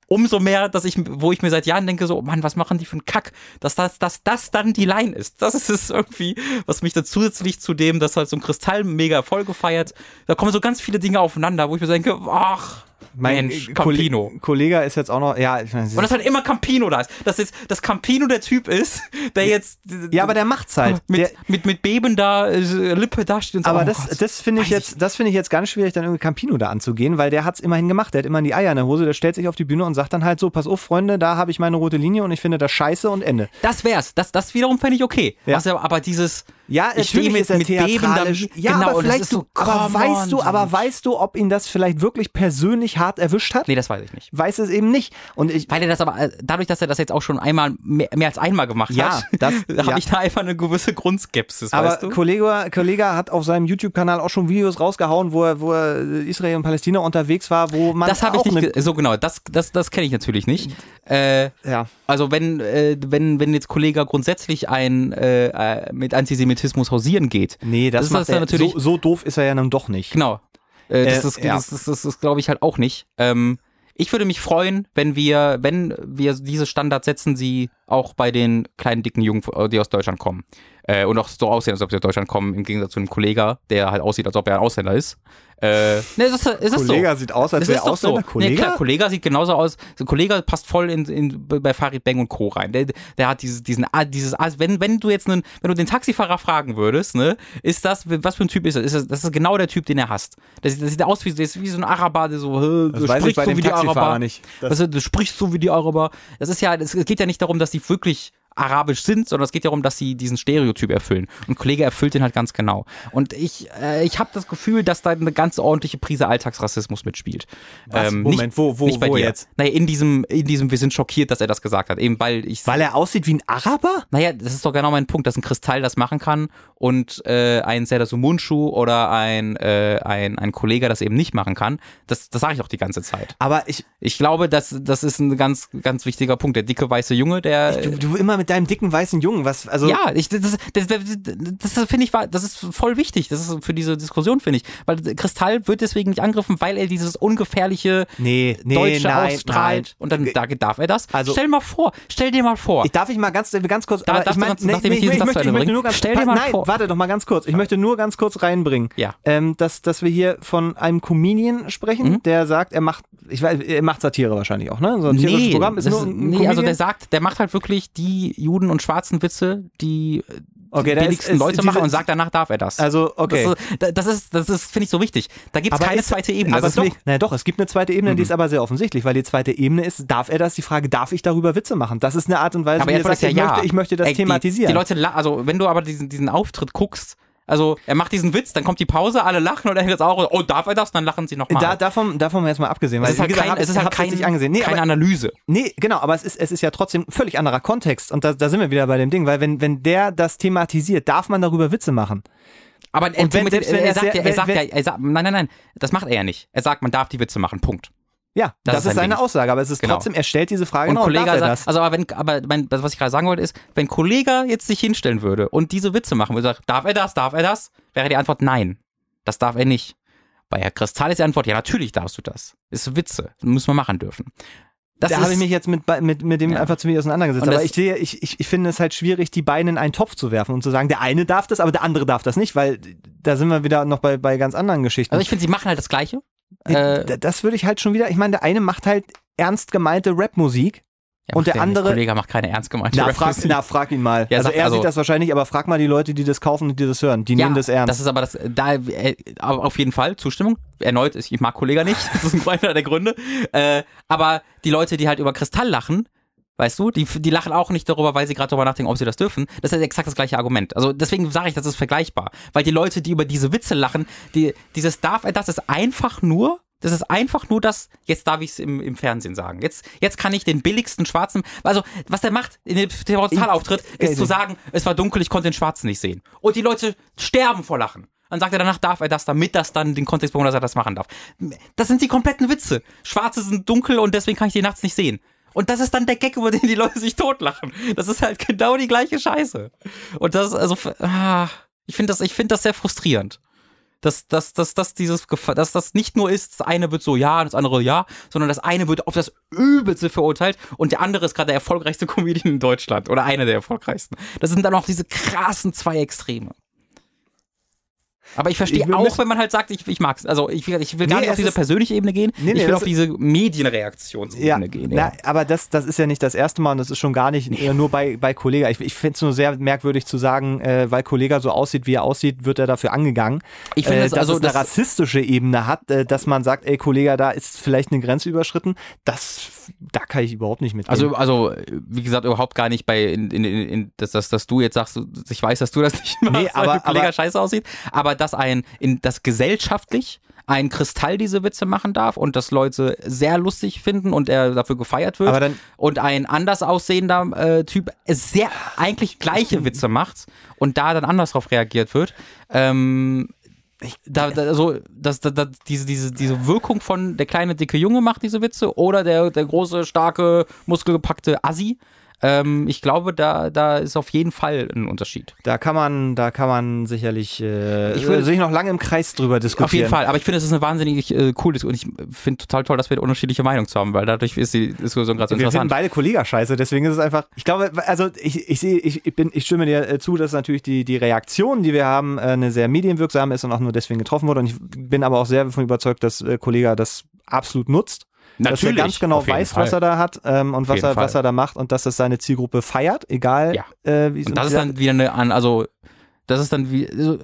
Umso mehr, dass ich, wo ich mir seit Jahren denke, so, Mann, was machen die für einen Kack? Dass das, dass das dann die Line ist. Das ist es irgendwie, was mich da zusätzlich zu dem, dass halt so ein Kristall mega voll gefeiert, da kommen so ganz viele Dinge aufeinander, wo ich mir denke, ach, mein Mensch, Campino. Kollege ist jetzt auch noch, ja. Ich und das halt immer Campino da ist. Dass jetzt, dass Campino der Typ ist, der jetzt. Ja, aber der macht's halt. Mit, der, mit, mit bebender äh, Lippe da steht und so. Aber oh das, das finde ich jetzt, das finde ich jetzt ganz schwierig, dann irgendwie Campino da anzugehen, weil der hat's immerhin gemacht. Der hat immer die Eier in der Hose, der stellt sich auf die Bühne und sagt dann halt so, pass auf, Freunde, da habe ich meine rote Linie und ich finde das scheiße und Ende. Das wär's. Das, das wiederum fände ich okay. Ja. Was, aber dieses, ja, ich stehe mit, mit bebender, ja, genau, aber vielleicht so, aber weißt du, aber weißt du, ob ihn das vielleicht wirklich persönlich hart erwischt hat? Nee, das weiß ich nicht. Weiß es eben nicht. Und ich, Weil er das aber, äh, dadurch, dass er das jetzt auch schon einmal, mehr, mehr als einmal gemacht ja, hat, das, <laughs> habe ja. ich da einfach eine gewisse Grundskepsis, aber weißt du? Kollege, Kollege hat auf seinem YouTube-Kanal auch schon Videos rausgehauen, wo er, wo er Israel und Palästina unterwegs war, wo man Das habe ich nicht, so genau, das, das, das kenne ich natürlich nicht. Äh, ja. Also wenn, äh, wenn, wenn jetzt Kollege grundsätzlich ein, äh, äh mit Antisemitismus hausieren geht. Nee, das, das macht er, natürlich. So, so, doof ist er ja dann doch nicht. Genau. Äh, das, äh, ist, ja. das, das, das, das glaube ich halt auch nicht. Ähm, Ich würde mich freuen, wenn wir, wenn wir diese Standards setzen, sie auch bei den kleinen, dicken Jungen, die aus Deutschland kommen. Äh, und auch so aussehen, als ob sie aus Deutschland kommen, im Gegensatz zu einem Kollegen, der halt aussieht, als ob er ein Ausländer ist. Äh, ne, ist, ist das Kollege so. sieht aus, als wäre er Ausländer. So. Kollege? Nee, klar, Kollege sieht genauso aus. So, Kollege passt voll in, in, bei Farid Bang und Co. rein. Der, der hat dieses, diesen, dieses, wenn, wenn du jetzt einen, wenn du den Taxifahrer fragen würdest, ne, ist das, was für ein Typ ist das? Ist das, das ist genau der Typ, den er hasst. Das, das sieht aus wie, wie so ein Araber, der so, das du sprichst so wie die Araber. Nicht. Das du, du sprichst so wie die Araber. Das ist ja, es geht ja nicht darum, dass die wirklich arabisch sind, sondern es geht darum, dass sie diesen Stereotyp erfüllen. Und Kollege erfüllt den halt ganz genau. Und ich, äh, ich habe das Gefühl, dass da eine ganz ordentliche Prise Alltagsrassismus mitspielt. Was? Ähm, Moment, nicht, wo, wo, nicht bei wo dir. jetzt? Naja, in diesem, in diesem, wir sind schockiert, dass er das gesagt hat. Eben weil ich. Weil er aussieht wie ein Araber? Naja, das ist doch genau mein Punkt, dass ein Kristall das machen kann und äh, ein Serdar Sumunchu oder ein, äh, ein, ein Kollege das eben nicht machen kann. Das, das sage ich doch die ganze Zeit. Aber ich. Ich glaube, das, das ist ein ganz, ganz wichtiger Punkt. Der dicke weiße Junge, der. Ich, du, du immer mit mit deinem dicken weißen Jungen, was, also. Ja, ich, das, das, das, das finde ich, das ist voll wichtig. Das ist für diese Diskussion, finde ich. Weil Kristall wird deswegen nicht angegriffen, weil er dieses ungefährliche nee, nee, Deutsche nein, ausstrahlt. Nein. Und dann da, darf er das. Also, stell dir mal vor, stell dir mal vor. Ich darf ich mal ganz, ganz kurz, da, ich meine, nee, ich, ich, ich, möchte, ich möchte nur ganz, stell dir mal nein, vor. warte doch mal ganz kurz. Ich möchte nur ganz kurz reinbringen, ja. ähm, dass, dass wir hier von einem Comedian sprechen, mhm. der sagt, er macht, ich weiß, er macht Satire wahrscheinlich auch, ne? So ein nee, Programm ist nur ein nee, also der sagt, der macht halt wirklich die Juden und Schwarzen Witze, die okay, die wenigsten ist, Leute machen und sagt, danach darf er das. Also, okay. Das, das ist, das ist, finde ich so wichtig. Da gibt es keine ist, zweite Ebene. Aber doch, naja, doch, es gibt eine zweite Ebene, mhm. die ist aber sehr offensichtlich, weil die zweite Ebene ist, darf er das? Die Frage, darf ich darüber Witze machen? Das ist eine Art und Weise, aber wie er sagt, ja, ich, ja. Möchte, ich möchte das Ey, thematisieren. Die, die Leute, also wenn du aber diesen, diesen Auftritt guckst, also er macht diesen Witz, dann kommt die Pause, alle lachen und er jetzt auch, oh, darf er das? Dann lachen sie nochmal. Da, davon, davon jetzt mal abgesehen, weil es ist halt, gesagt, kein, es ist halt kein, nicht angesehen. Nee, keine aber, Analyse. Nee, genau, aber es ist, es ist ja trotzdem völlig anderer Kontext und da, da sind wir wieder bei dem Ding, weil wenn, wenn der das thematisiert, darf man darüber Witze machen. Aber er, wenn, selbst, wenn er, er, sagt, ja, er sagt ja, er sagt, nein, nein, nein, das macht er ja nicht. Er sagt, man darf die Witze machen, Punkt. Ja, das, das ist, seine Ding. Aussage, aber es ist genau. trotzdem, er stellt diese Frage und noch Kollege sagt, das. Also, aber wenn, aber mein, was ich gerade sagen wollte, ist, wenn Kollege jetzt sich hinstellen würde und diese Witze machen würde, sagt, darf er das, darf er das, wäre die Antwort nein. Das darf er nicht. Bei Herr Kristall ist die Antwort, ja, natürlich darfst du das. Ist Witze. Muss man machen dürfen. Das da habe ich mich jetzt mit, mit, mit dem ja. einfach zu mir auseinandergesetzt. aber ich sehe, ich, ich, ich finde es halt schwierig, die Beine in einen Topf zu werfen und zu sagen, der eine darf das, aber der andere darf das nicht, weil da sind wir wieder noch bei, bei ganz anderen Geschichten. Also ich finde, sie machen halt das Gleiche. Äh, das würde ich halt schon wieder, ich meine, der eine macht halt ernst gemeinte Rapmusik. Ja, und der andere. Der Kollege macht keine ernst gemeinte na, frag, na, frag ihn mal. <laughs> Ja, also er also, sieht das wahrscheinlich, aber frag mal die Leute, die das kaufen und die das hören. Die ja, nehmen das ernst. Das ist aber das, da, äh, auf jeden Fall Zustimmung. Erneut, ich mag Kollege nicht. <laughs> Das ist einer der Gründe. Äh, aber die Leute, die halt über Kristall lachen, Weißt du, die, die lachen auch nicht darüber, weil sie gerade darüber nachdenken, ob sie das dürfen. Das ist exakt das gleiche Argument. Also deswegen sage ich, das ist vergleichbar. Weil die Leute, die über diese Witze lachen, die, dieses darf er, das ist einfach nur das ist einfach nur das, jetzt darf ich es im, im Fernsehen sagen. Jetzt, jetzt kann ich den billigsten schwarzen, also was der macht in dem TV-Auftritt, ist zu sagen, es war dunkel, ich konnte den Schwarzen nicht sehen. Und die Leute sterben vor Lachen. Dann sagt er, danach darf er das, damit das dann den Kontext bekommt, dass er das machen darf. Das sind die kompletten Witze. Schwarze sind dunkel und deswegen kann ich die nachts nicht sehen. Und das ist dann der Gag, über den die Leute sich totlachen. Das ist halt genau die gleiche Scheiße. Und das, also, ah, ich finde das, ich finde das sehr frustrierend dass, dass, dass, dass dieses dass das nicht nur ist, das eine wird so ja und das andere ja, sondern das eine wird auf das Übelste verurteilt und der andere ist gerade der erfolgreichste Comedian in Deutschland oder einer der erfolgreichsten. Das sind dann auch diese krassen zwei Extreme. Aber ich verstehe auch, wenn man halt sagt, ich, ich mag es. Also ich, ich will gar nee, nicht auf diese persönliche Ebene gehen, nee, nee, ich will auf diese Medienreaktionsebene ja, gehen. Ja. Na, aber das, das ist ja nicht das erste Mal und das ist schon gar nicht nur bei, bei Kollega. Ich, ich finde es nur sehr merkwürdig zu sagen, äh, weil Kollega so aussieht, wie er aussieht, wird er dafür angegangen. Ich finde, äh, dass also, es eine rassistische Ebene hat, äh, dass man sagt, ey Kollega, da ist vielleicht eine Grenze überschritten. Das, da kann ich überhaupt nicht mit. Also, also wie gesagt, überhaupt gar nicht bei, in, in, in, dass, dass, dass du jetzt sagst, ich weiß, dass du das nicht machst, nee, aber, weil Kollega aber, scheiße aussieht, aber dass ein, in, dass gesellschaftlich ein Kristall diese Witze machen darf und das Leute sehr lustig finden und er dafür gefeiert wird. Dann, und ein anders aussehender äh, Typ sehr eigentlich gleiche Witze macht und da dann anders drauf reagiert wird. Ähm, ich, da, da, so, dass da, da, diese, diese, diese Wirkung von der kleine dicke Junge macht diese Witze oder der, der große, starke, muskelgepackte Assi Ähm, ich glaube, da, da ist auf jeden Fall ein Unterschied. Da kann man, da kann man sicherlich äh, ich will, sich noch lange im Kreis drüber diskutieren. Auf jeden Fall, aber ich finde, es ist eine wahnsinnig äh, coole Diskussion. Und ich finde total toll, dass wir unterschiedliche Meinungen zu haben, weil dadurch ist die Diskussion gerade so wir interessant. Wir beide Kollega scheiße, deswegen ist es einfach, ich glaube, also ich, ich sehe, ich, ich bin, ich stimme dir äh, zu, dass natürlich die, die Reaktion, die wir haben, äh, eine sehr medienwirksame ist und auch nur deswegen getroffen wurde. Und ich bin aber auch sehr davon überzeugt, dass äh, Kollega das absolut nutzt. Natürlich, dass er ganz genau weiß, Fall. was er da hat ähm, und was er, was er da macht und dass das seine Zielgruppe feiert, egal ja. äh, wie es Und das ist dann wieder eine, also das ist dann wie, also,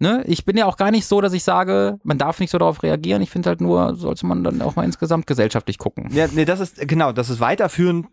Ne? Ich bin ja auch gar nicht so, dass ich sage, man darf nicht so darauf reagieren. Ich finde halt nur, sollte man dann auch mal insgesamt gesellschaftlich gucken. Ja, nee, das ist, genau, das ist weiterführend.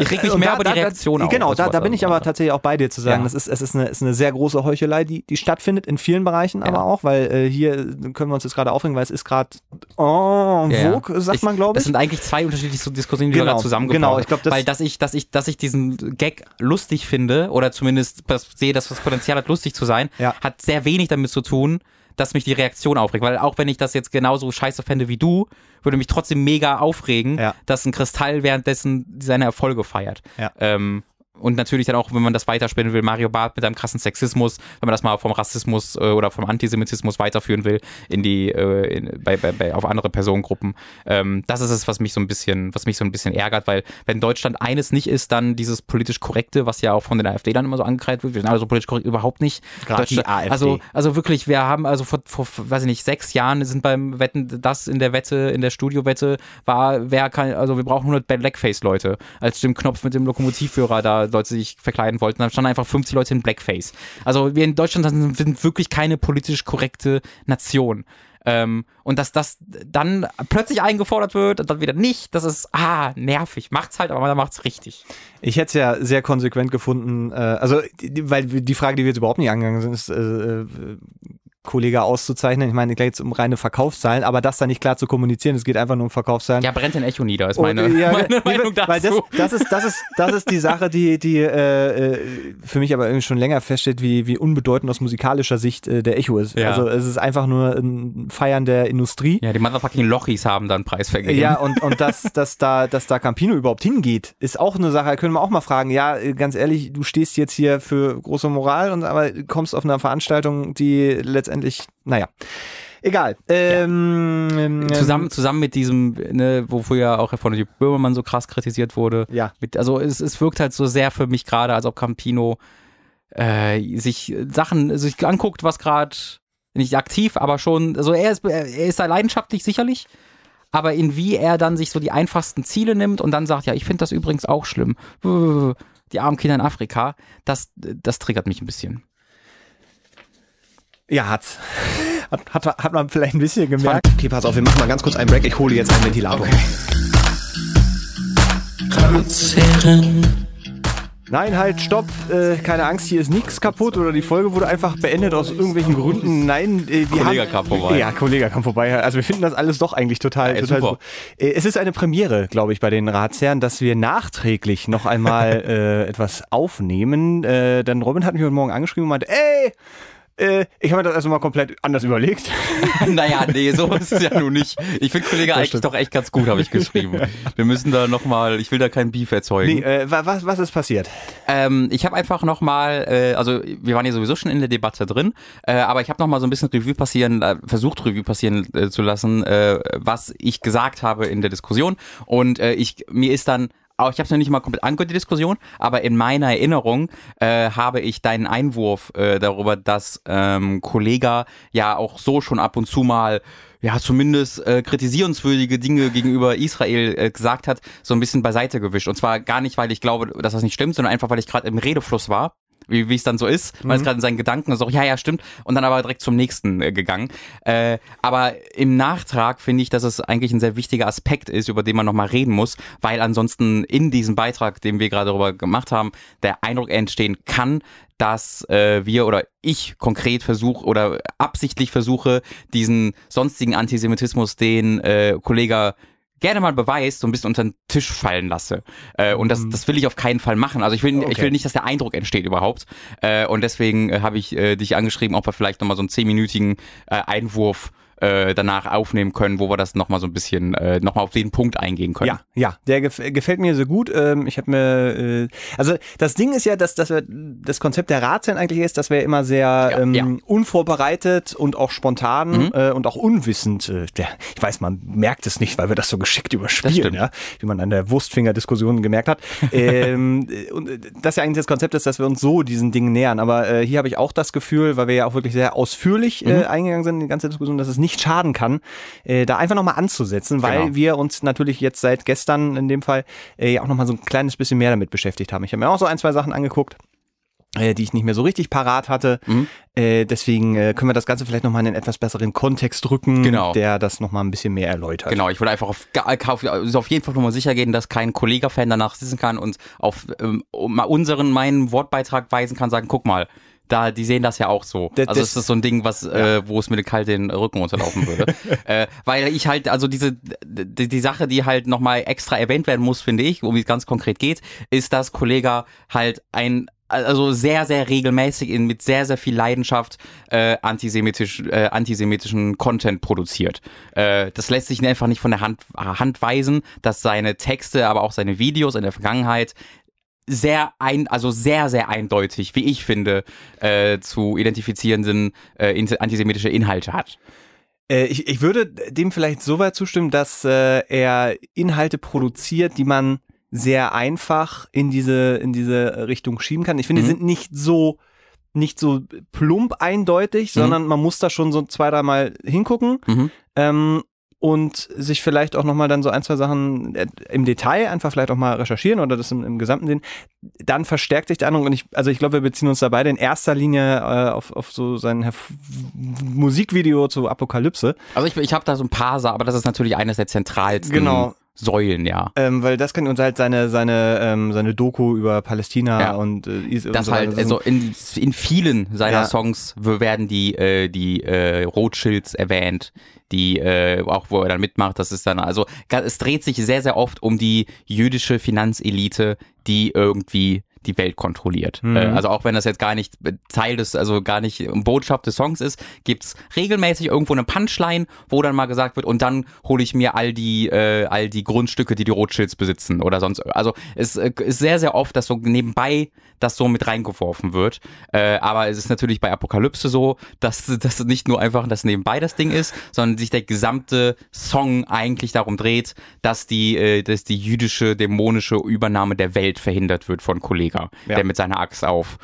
Ich reg mich mehr da, über die Reaktion auf. Genau, da, da bin ich aber tatsächlich auch bei dir zu sagen, ja. das ist, es ist eine, ist eine sehr große Heuchelei, die, die stattfindet in vielen Bereichen ja. aber auch, weil äh, hier können wir uns jetzt gerade aufregen, weil es ist gerade en ja, vogue, sagt ich, man, glaube ich. Das sind eigentlich zwei unterschiedliche Diskussionen, die genau, wir da zusammengebaut Genau, ich glaube, das Weil, dass ich, dass ich, dass ich diesen Gag lustig finde oder zumindest sehe, dass das Potenzial hat, lustig zu sein, hat sehr wenig damit zu tun, dass mich die Reaktion aufregt. Weil auch wenn ich das jetzt genauso scheiße fände wie du, würde mich trotzdem mega aufregen, ja. dass ein Kristall währenddessen seine Erfolge feiert. Ja. Ähm, und natürlich dann auch, wenn man das weiterspinnen will, Mario Barth mit einem krassen Sexismus, wenn man das mal vom Rassismus äh, oder vom Antisemitismus weiterführen will in die äh, in, bei, bei, bei, auf andere Personengruppen. Ähm, das ist es, was mich so ein bisschen, was mich so ein bisschen ärgert, weil wenn Deutschland eines nicht ist, dann dieses politisch korrekte, was ja auch von den AfD dann immer so angekreidet wird, wir sind alle so politisch korrekt überhaupt nicht. Gerade die AfD. Also also wirklich, wir haben also vor, vor weiß ich nicht sechs Jahren sind beim Wetten das in der Wette in der Studiowette war wer kann also wir brauchen 100 Blackface Leute als Stimmknopf mit dem Lokomotivführer da Leute sich verkleiden wollten. Da standen einfach 50 Leute in Blackface. Also wir in Deutschland sind wirklich keine politisch korrekte Nation. Ähm, und dass das dann plötzlich eingefordert wird und dann wieder nicht, das ist, ah, nervig. Macht's halt, aber man macht's richtig. Ich hätte es ja sehr konsequent gefunden, äh, also, die, weil die Frage, die wir jetzt überhaupt nicht angegangen sind, ist, äh, äh Kollege auszuzeichnen. Ich meine, gleich um reine Verkaufszahlen, aber das dann nicht klar zu kommunizieren, es geht einfach nur um Verkaufszahlen. Ja, brennt den Echo nieder, ist meine, Und, ja, <laughs> meine nee, Meinung dazu. Weil das, das, ist, das, ist, das ist die Sache, die, die äh, äh, für mich aber irgendwie schon länger feststeht, wie, wie unbedeutend aus musikalischer Sicht äh, der Echo ist. Ja. Also es ist einfach nur ein Feiern der Industrie. Ja, die motherfucking Lochis haben dann Preis vergeben. Ja, und, und dass, dass, da, dass da Campino überhaupt hingeht, ist auch eine Sache, da können wir auch mal fragen, ja, ganz ehrlich, du stehst jetzt hier für große Moral und aber kommst auf einer Veranstaltung, die letztendlich naja. Egal. Ähm, ja. Zusammen, zusammen mit diesem, ne, wofür ja auch von Böhmermann so krass kritisiert wurde. Ja. Mit, also es, es wirkt halt so sehr für mich gerade, als ob Campino äh, sich Sachen sich anguckt, was gerade nicht aktiv, aber schon, also er ist, er ist da leidenschaftlich sicherlich, aber in wie er dann sich so die einfachsten Ziele nimmt und dann sagt, ja, ich finde das übrigens auch schlimm. Die armen Kinder in Afrika, das, das triggert mich ein bisschen. Ja, hat's. Hat, hat, hat man vielleicht ein bisschen gemerkt. Okay, pass auf, wir machen mal ganz kurz einen Break. Ich hole jetzt einen Ventilator. Okay. Nein, halt, stopp. Äh, keine Angst, hier ist nichts kaputt oder die Folge wurde einfach beendet aus irgendwelchen Gründen. Nein, äh, wir Kollege haben, kam vorbei. Ja, Kollege kam vorbei. Also wir finden das alles doch eigentlich total, ja, total super. Äh, es ist eine Premiere, glaube ich, bei den Ratsherren, dass wir nachträglich noch einmal <laughs> äh, etwas aufnehmen. Äh, denn Robin hat mich heute Morgen angeschrieben und meinte, ey, äh, ich habe mir das erstmal komplett anders überlegt. <laughs> naja, nee, so ist es ja nun nicht. Ich finde Kollege das eigentlich stimmt. doch echt ganz gut, habe ich <laughs> geschrieben. Wir müssen da nochmal, ich will da kein Beef erzeugen. Nee, äh, was, was ist passiert? Ähm, ich habe einfach nochmal, äh, also wir waren ja sowieso schon in der Debatte drin, äh, aber ich habe nochmal so ein bisschen Revue passieren, äh, versucht Revue passieren äh, zu lassen, äh, was ich gesagt habe in der Diskussion. Und ich mir ist dann auch ich habe es noch nicht mal komplett angehört, die Diskussion, aber in meiner Erinnerung äh, habe ich deinen Einwurf äh, darüber, dass ähm, Kollega ja auch so schon ab und zu mal ja zumindest äh, kritisierenswürdige Dinge gegenüber Israel äh, gesagt hat, so ein bisschen beiseite gewischt. Und zwar gar nicht, weil ich glaube, dass das nicht stimmt, sondern einfach, weil ich gerade im Redefluss war wie wie es dann so ist, mhm. weil es gerade in seinen Gedanken so, ja, ja, stimmt, und dann aber direkt zum nächsten äh, gegangen. Äh, aber im Nachtrag finde ich, dass es eigentlich ein sehr wichtiger Aspekt ist, über den man nochmal reden muss, weil ansonsten in diesem Beitrag, den wir gerade darüber gemacht haben, der Eindruck entstehen kann, dass äh, wir oder ich konkret versuche oder absichtlich versuche, diesen sonstigen Antisemitismus, den äh, Kollege gerne mal beweist, so ein bisschen unter den Tisch fallen lasse. Äh, und das, mhm. das will ich auf keinen Fall machen. Also ich will, okay. ich will nicht, dass der Eindruck entsteht überhaupt. Äh, und deswegen äh, habe ich äh, dich angeschrieben, ob wir vielleicht nochmal so einen zehnminütigen äh, Einwurf äh, danach aufnehmen können, wo wir das nochmal so ein bisschen, äh, nochmal auf den Punkt eingehen können. Ja, ja, der gef gefällt mir so gut. Ähm, ich habe mir, äh, also das Ding ist ja, dass, dass wir, das Konzept der Ratsherren eigentlich ist, dass wir immer sehr ja, ähm, ja. unvorbereitet und auch spontan mhm. äh, und auch unwissend, äh, der, ich weiß, man merkt es nicht, weil wir das so geschickt überspielen, ja, wie man an der Wurstfinger-Diskussion gemerkt hat. <laughs> ähm, und äh, das ja eigentlich das Konzept ist, dass wir uns so diesen Dingen nähern. Aber äh, hier habe ich auch das Gefühl, weil wir ja auch wirklich sehr ausführlich äh, mhm. eingegangen sind in die ganze Diskussion, dass es nicht schaden kann, äh, da einfach nochmal anzusetzen, weil genau. wir uns natürlich jetzt seit gestern in dem Fall äh, auch nochmal so ein kleines bisschen mehr damit beschäftigt haben. Ich habe mir auch so ein, zwei Sachen angeguckt äh, die ich nicht mehr so richtig parat hatte. Mhm. Äh, deswegen äh, können wir das Ganze vielleicht nochmal in einen etwas besseren Kontext rücken, genau. der das nochmal ein bisschen mehr erläutert. Genau, ich wollte einfach auf, auf, also auf jeden Fall nochmal sicher gehen, dass kein Kollega-Fan danach sitzen kann und auf ähm, unseren, meinen Wortbeitrag weisen kann, sagen, guck mal, da, die sehen das ja auch so. Das, also es ist so ein Ding, was, ja. äh, wo es mir kalt den Rücken runterlaufen würde. <laughs> äh, weil ich halt, also diese, die, die Sache, die halt nochmal extra erwähnt werden muss, finde ich, um wie es ganz konkret geht, ist, dass Kollega halt ein also sehr, sehr regelmäßig in, mit sehr, sehr viel Leidenschaft äh, antisemitisch, äh, antisemitischen Content produziert. Äh, das lässt sich einfach nicht von der Hand, Hand weisen, dass seine Texte, aber auch seine Videos in der Vergangenheit sehr ein, also sehr, sehr eindeutig, wie ich finde, äh, zu identifizierenden äh, antisemitische Inhalte hat. Äh, ich, ich würde dem vielleicht so weit zustimmen, dass äh, er Inhalte produziert, die man sehr einfach in diese, in diese Richtung schieben kann. Ich finde, mhm. die sind nicht so, nicht so plump eindeutig, mhm. sondern man muss da schon so zwei, dreimal hingucken. Mhm. Ähm, und sich vielleicht auch nochmal dann so ein, zwei Sachen äh, im Detail einfach vielleicht auch mal recherchieren oder das im, im Gesamten sehen, dann verstärkt sich der Eindruck und ich, also ich glaube, wir beziehen uns da beide in erster Linie äh, auf, auf so sein Herf Musikvideo zu Apokalypse. Also ich, ich habe da so ein paar, aber das ist natürlich eines der zentralsten. Genau. Säulen, ja. Ähm, weil das kann uns halt seine seine ähm, seine Doku über Palästina ja. und äh, Israel. Das und so halt also in, in vielen seiner ja. Songs werden die äh, die äh, Rothschilds erwähnt, die äh, auch wo er dann mitmacht. Das ist dann also es dreht sich sehr sehr oft um die jüdische Finanzelite, die irgendwie die Welt kontrolliert. Mhm. Äh, also auch wenn das jetzt gar nicht Teil des, also gar nicht Botschaft des Songs ist, gibt's regelmäßig irgendwo eine Punchline, wo dann mal gesagt wird, und dann hole ich mir all die, äh, all die Grundstücke, die die Rothschilds besitzen oder sonst. Also es äh, ist sehr, sehr oft, dass so nebenbei das so mit reingeworfen wird. Äh, aber es ist natürlich bei Apokalypse so, dass das nicht nur einfach das nebenbei das Ding ist, sondern sich der gesamte Song eigentlich darum dreht, dass die, äh, dass die jüdische dämonische Übernahme der Welt verhindert wird von Kollegen. Krieger, ja. der mit seiner Axt auf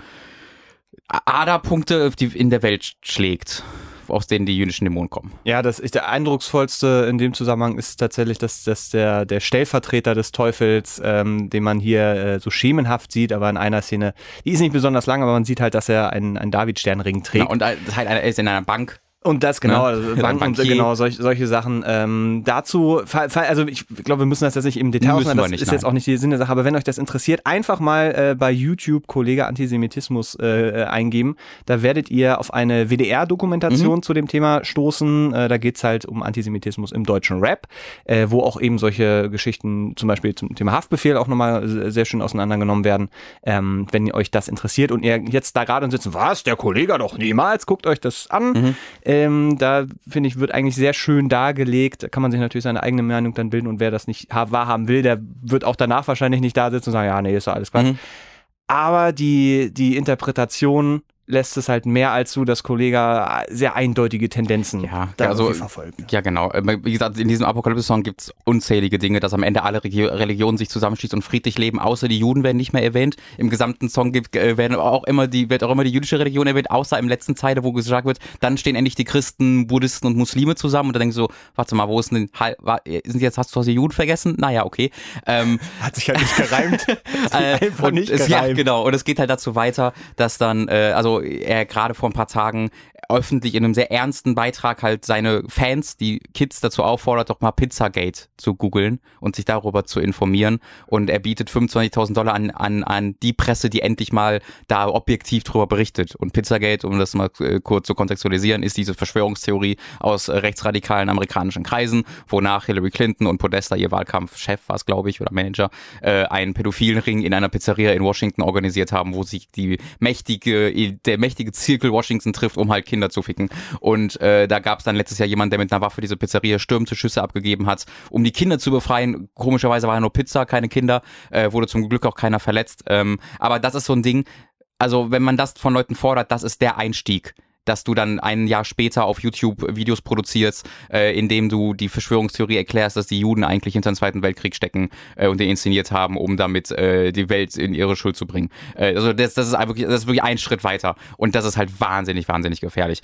Aderpunkte in der Welt schlägt aus denen die jüdischen Dämonen kommen. Ja, das ist der eindrucksvollste in dem Zusammenhang ist tatsächlich, dass, dass der, der Stellvertreter des Teufels, ähm, den man hier äh, so schemenhaft sieht, aber in einer Szene, die ist nicht besonders lang, aber man sieht halt, dass er einen, einen Davidsternring trägt. Genau, und halt, er ist in einer Bank und das genau, ne? Also Banken und genau solche, solche Sachen. Ähm, dazu, also ich glaube, wir müssen das jetzt nicht im Detail ausmachen, das nicht, ist nein. jetzt auch nicht die Sinn der Sache, aber wenn euch das interessiert, einfach mal äh, bei YouTube Kollege Antisemitismus äh, eingeben. Da werdet ihr auf eine WDR-Dokumentation mhm. zu dem Thema stoßen. Äh, da geht's halt um Antisemitismus im deutschen Rap, äh, wo auch eben solche Geschichten, zum Beispiel zum Thema Haftbefehl, auch nochmal sehr schön auseinandergenommen werden. Ähm, wenn euch das interessiert und ihr jetzt da gerade sitzen, was, der Kollege doch niemals, guckt euch das an. Mhm ähm, da finde ich, wird eigentlich sehr schön dargelegt. Da kann man sich natürlich seine eigene Meinung dann bilden und wer das nicht wahrhaben will, der wird auch danach wahrscheinlich nicht da sitzen und sagen, ja, nee, ist doch alles klar. Mhm. Aber die, die Interpretation lässt es halt mehr als so, dass Kollege sehr eindeutige Tendenzen ja, da also, verfolgen. Ja, genau. Wie gesagt, in diesem Apokalypse-Song gibt es unzählige Dinge, dass am Ende alle Religionen sich zusammenschließen und friedlich leben, außer die Juden werden nicht mehr erwähnt. Im gesamten Song gibt, äh, werden auch immer die, wird auch immer die jüdische Religion erwähnt, außer im letzten Zeile, wo gesagt wird, dann stehen endlich die Christen, Buddhisten und Muslime zusammen und dann denkst du so, warte mal, wo ist denn, sind jetzt, hast du die Juden vergessen? Naja, okay. Ähm, <laughs> Hat sich halt nicht gereimt. <laughs> äh, einfach nicht gereimt. ja, genau. Und es geht halt dazu weiter, dass dann, äh, also er gerade vor ein paar Tagen öffentlich in einem sehr ernsten Beitrag halt seine Fans, die Kids dazu auffordert, doch mal Pizzagate zu googeln und sich darüber zu informieren. Und er bietet 25.000 Dollar an, an, an die Presse, die endlich mal da objektiv drüber berichtet. Und Pizzagate, um das mal äh, kurz zu kontextualisieren, ist diese Verschwörungstheorie aus rechtsradikalen amerikanischen Kreisen, wonach Hillary Clinton und Podesta, ihr Wahlkampfchef war es, glaube ich, oder Manager, äh, einen pädophilen Ring in einer Pizzeria in Washington organisiert haben, wo sich die mächtige der mächtige Zirkel Washington trifft, um halt Kinder zu ficken. Und äh, da gab es dann letztes Jahr jemanden, der mit einer Waffe diese Pizzeria stürmte, Schüsse abgegeben hat, um die Kinder zu befreien. Komischerweise war ja nur Pizza, keine Kinder, äh, wurde zum Glück auch keiner verletzt. Ähm, aber das ist so ein Ding, also wenn man das von Leuten fordert, das ist der Einstieg dass du dann ein Jahr später auf YouTube Videos produzierst, äh, in dem du die Verschwörungstheorie erklärst, dass die Juden eigentlich hinter den Zweiten Weltkrieg stecken äh, und den inszeniert haben, um damit äh, die Welt in ihre Schuld zu bringen. Äh, also das, das, ist wirklich, das ist wirklich ein Schritt weiter und das ist halt wahnsinnig, wahnsinnig gefährlich.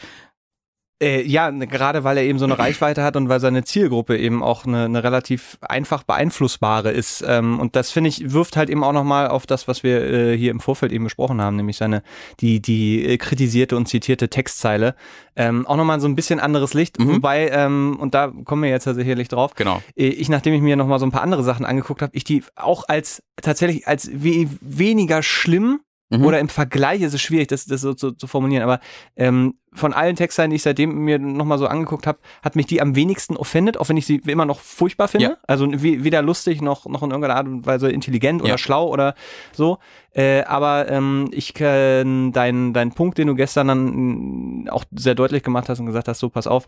Äh, ja, gerade weil er eben so eine <clears throat> Reichweite hat und weil seine Zielgruppe eben auch eine, eine relativ einfach beeinflussbare ist. Ähm, und das finde ich wirft halt eben auch nochmal auf das, was wir äh, hier im Vorfeld eben besprochen haben, nämlich seine die die äh, kritisierte und zitierte Textzeile ähm, auch nochmal so ein bisschen anderes Licht. Mhm. Wobei ähm, und da kommen wir jetzt ja sicherlich drauf. Genau. Äh, ich nachdem ich mir nochmal so ein paar andere Sachen angeguckt habe, ich die auch als tatsächlich als we weniger schlimm Mhm. Oder im Vergleich ist es schwierig, das, das so zu, zu formulieren. Aber ähm, von allen Texten, die ich seitdem mir nochmal so angeguckt habe, hat mich die am wenigsten offendet, auch wenn ich sie immer noch furchtbar finde. Ja. Also weder lustig noch, noch in irgendeiner Art und Weise intelligent oder ja. schlau oder so. Äh, aber ähm, ich kann deinen dein Punkt, den du gestern dann auch sehr deutlich gemacht hast und gesagt hast, so pass auf,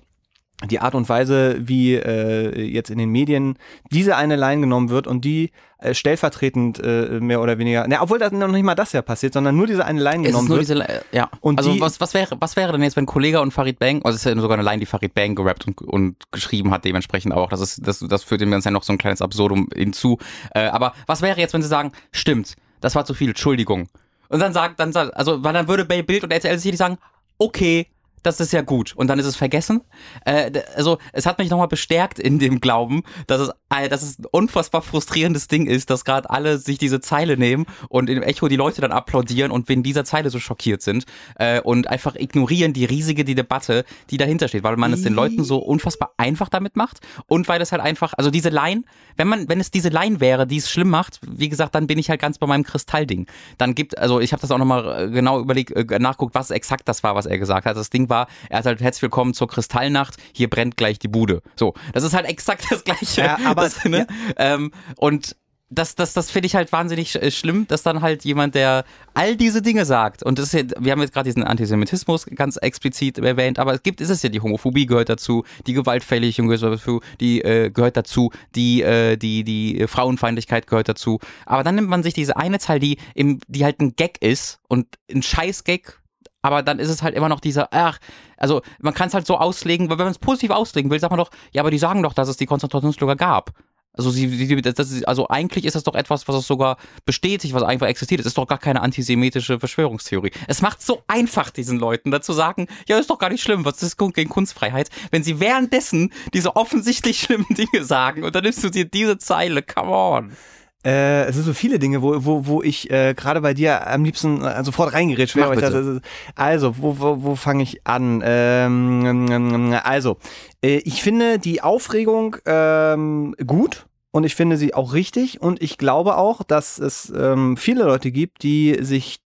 die Art und Weise, wie äh, jetzt in den Medien diese eine Line genommen wird und die äh, stellvertretend äh, mehr oder weniger, ne, obwohl das noch nicht mal das ja passiert, sondern nur diese eine Line genommen wird. Diese, ja. Und also die, was, was wäre was wäre denn jetzt, wenn Kollege und Farid Bang, also es ist ja sogar eine Line, die Farid Bang gerappt und, und geschrieben hat, dementsprechend auch. Das ist das das führt dem Ganzen ja noch so ein kleines Absurdum hinzu. Äh, aber was wäre jetzt, wenn sie sagen, stimmt, das war zu viel, Entschuldigung. Und dann sagt, dann also, weil dann würde Bay Bild und RTL sicherlich sagen, okay, das ist ja gut. Und dann ist es vergessen. Äh, also es hat mich nochmal bestärkt in dem Glauben, dass es, dass es ein unfassbar frustrierendes Ding ist, dass gerade alle sich diese Zeile nehmen und im Echo die Leute dann applaudieren und wegen dieser Zeile so schockiert sind äh, und einfach ignorieren die riesige die Debatte, die dahinter steht, weil man es den Leuten so unfassbar einfach damit macht und weil es halt einfach, also diese Line, wenn man, wenn es diese Line wäre, die es schlimm macht, wie gesagt, dann bin ich halt ganz bei meinem Kristallding. Dann gibt, also ich habe das auch nochmal äh, genau überlegt, äh, nachguckt, was exakt das war, was er gesagt hat. Das Ding war, er hat halt herzlich willkommen zur Kristallnacht, hier brennt gleich die Bude. So, das ist halt exakt das gleiche. Ja, aber das, <laughs> ne? ja. Ähm, und das, das, das finde ich halt wahnsinnig äh, schlimm, dass dann halt jemand, der all diese Dinge sagt, und das ist ja, wir haben jetzt gerade diesen Antisemitismus ganz explizit erwähnt, aber es gibt, ist es ja die Homophobie gehört dazu, die Gewaltfälligkeit gehört dazu, die äh, gehört dazu, die, äh, die, die Frauenfeindlichkeit gehört dazu. Aber dann nimmt man sich diese eine Zahl, die im, die halt ein Gag ist und ein Scheiß-Gag aber dann ist es halt immer noch dieser, ach, also man kann es halt so auslegen, weil wenn man es positiv auslegen will, sagt man doch, ja, aber die sagen doch, dass es die Konzentrationslager gab. Also sie, sie das also eigentlich ist das doch etwas, was es sogar bestätigt, was einfach existiert. Es ist doch gar keine antisemitische Verschwörungstheorie. Es macht so einfach diesen Leuten dazu sagen, ja, ist doch gar nicht schlimm, was ist gegen Kunstfreiheit, wenn sie währenddessen diese offensichtlich schlimmen Dinge sagen und dann nimmst du dir diese Zeile, come on. Äh, es sind so viele Dinge, wo, wo, wo ich äh, gerade bei dir am liebsten äh, sofort reingerätscht wäre. Das, also, wo, wo, wo fange ich an? Ähm, also, äh, ich finde die Aufregung ähm, gut und ich finde sie auch richtig und ich glaube auch, dass es ähm, viele Leute gibt, die sich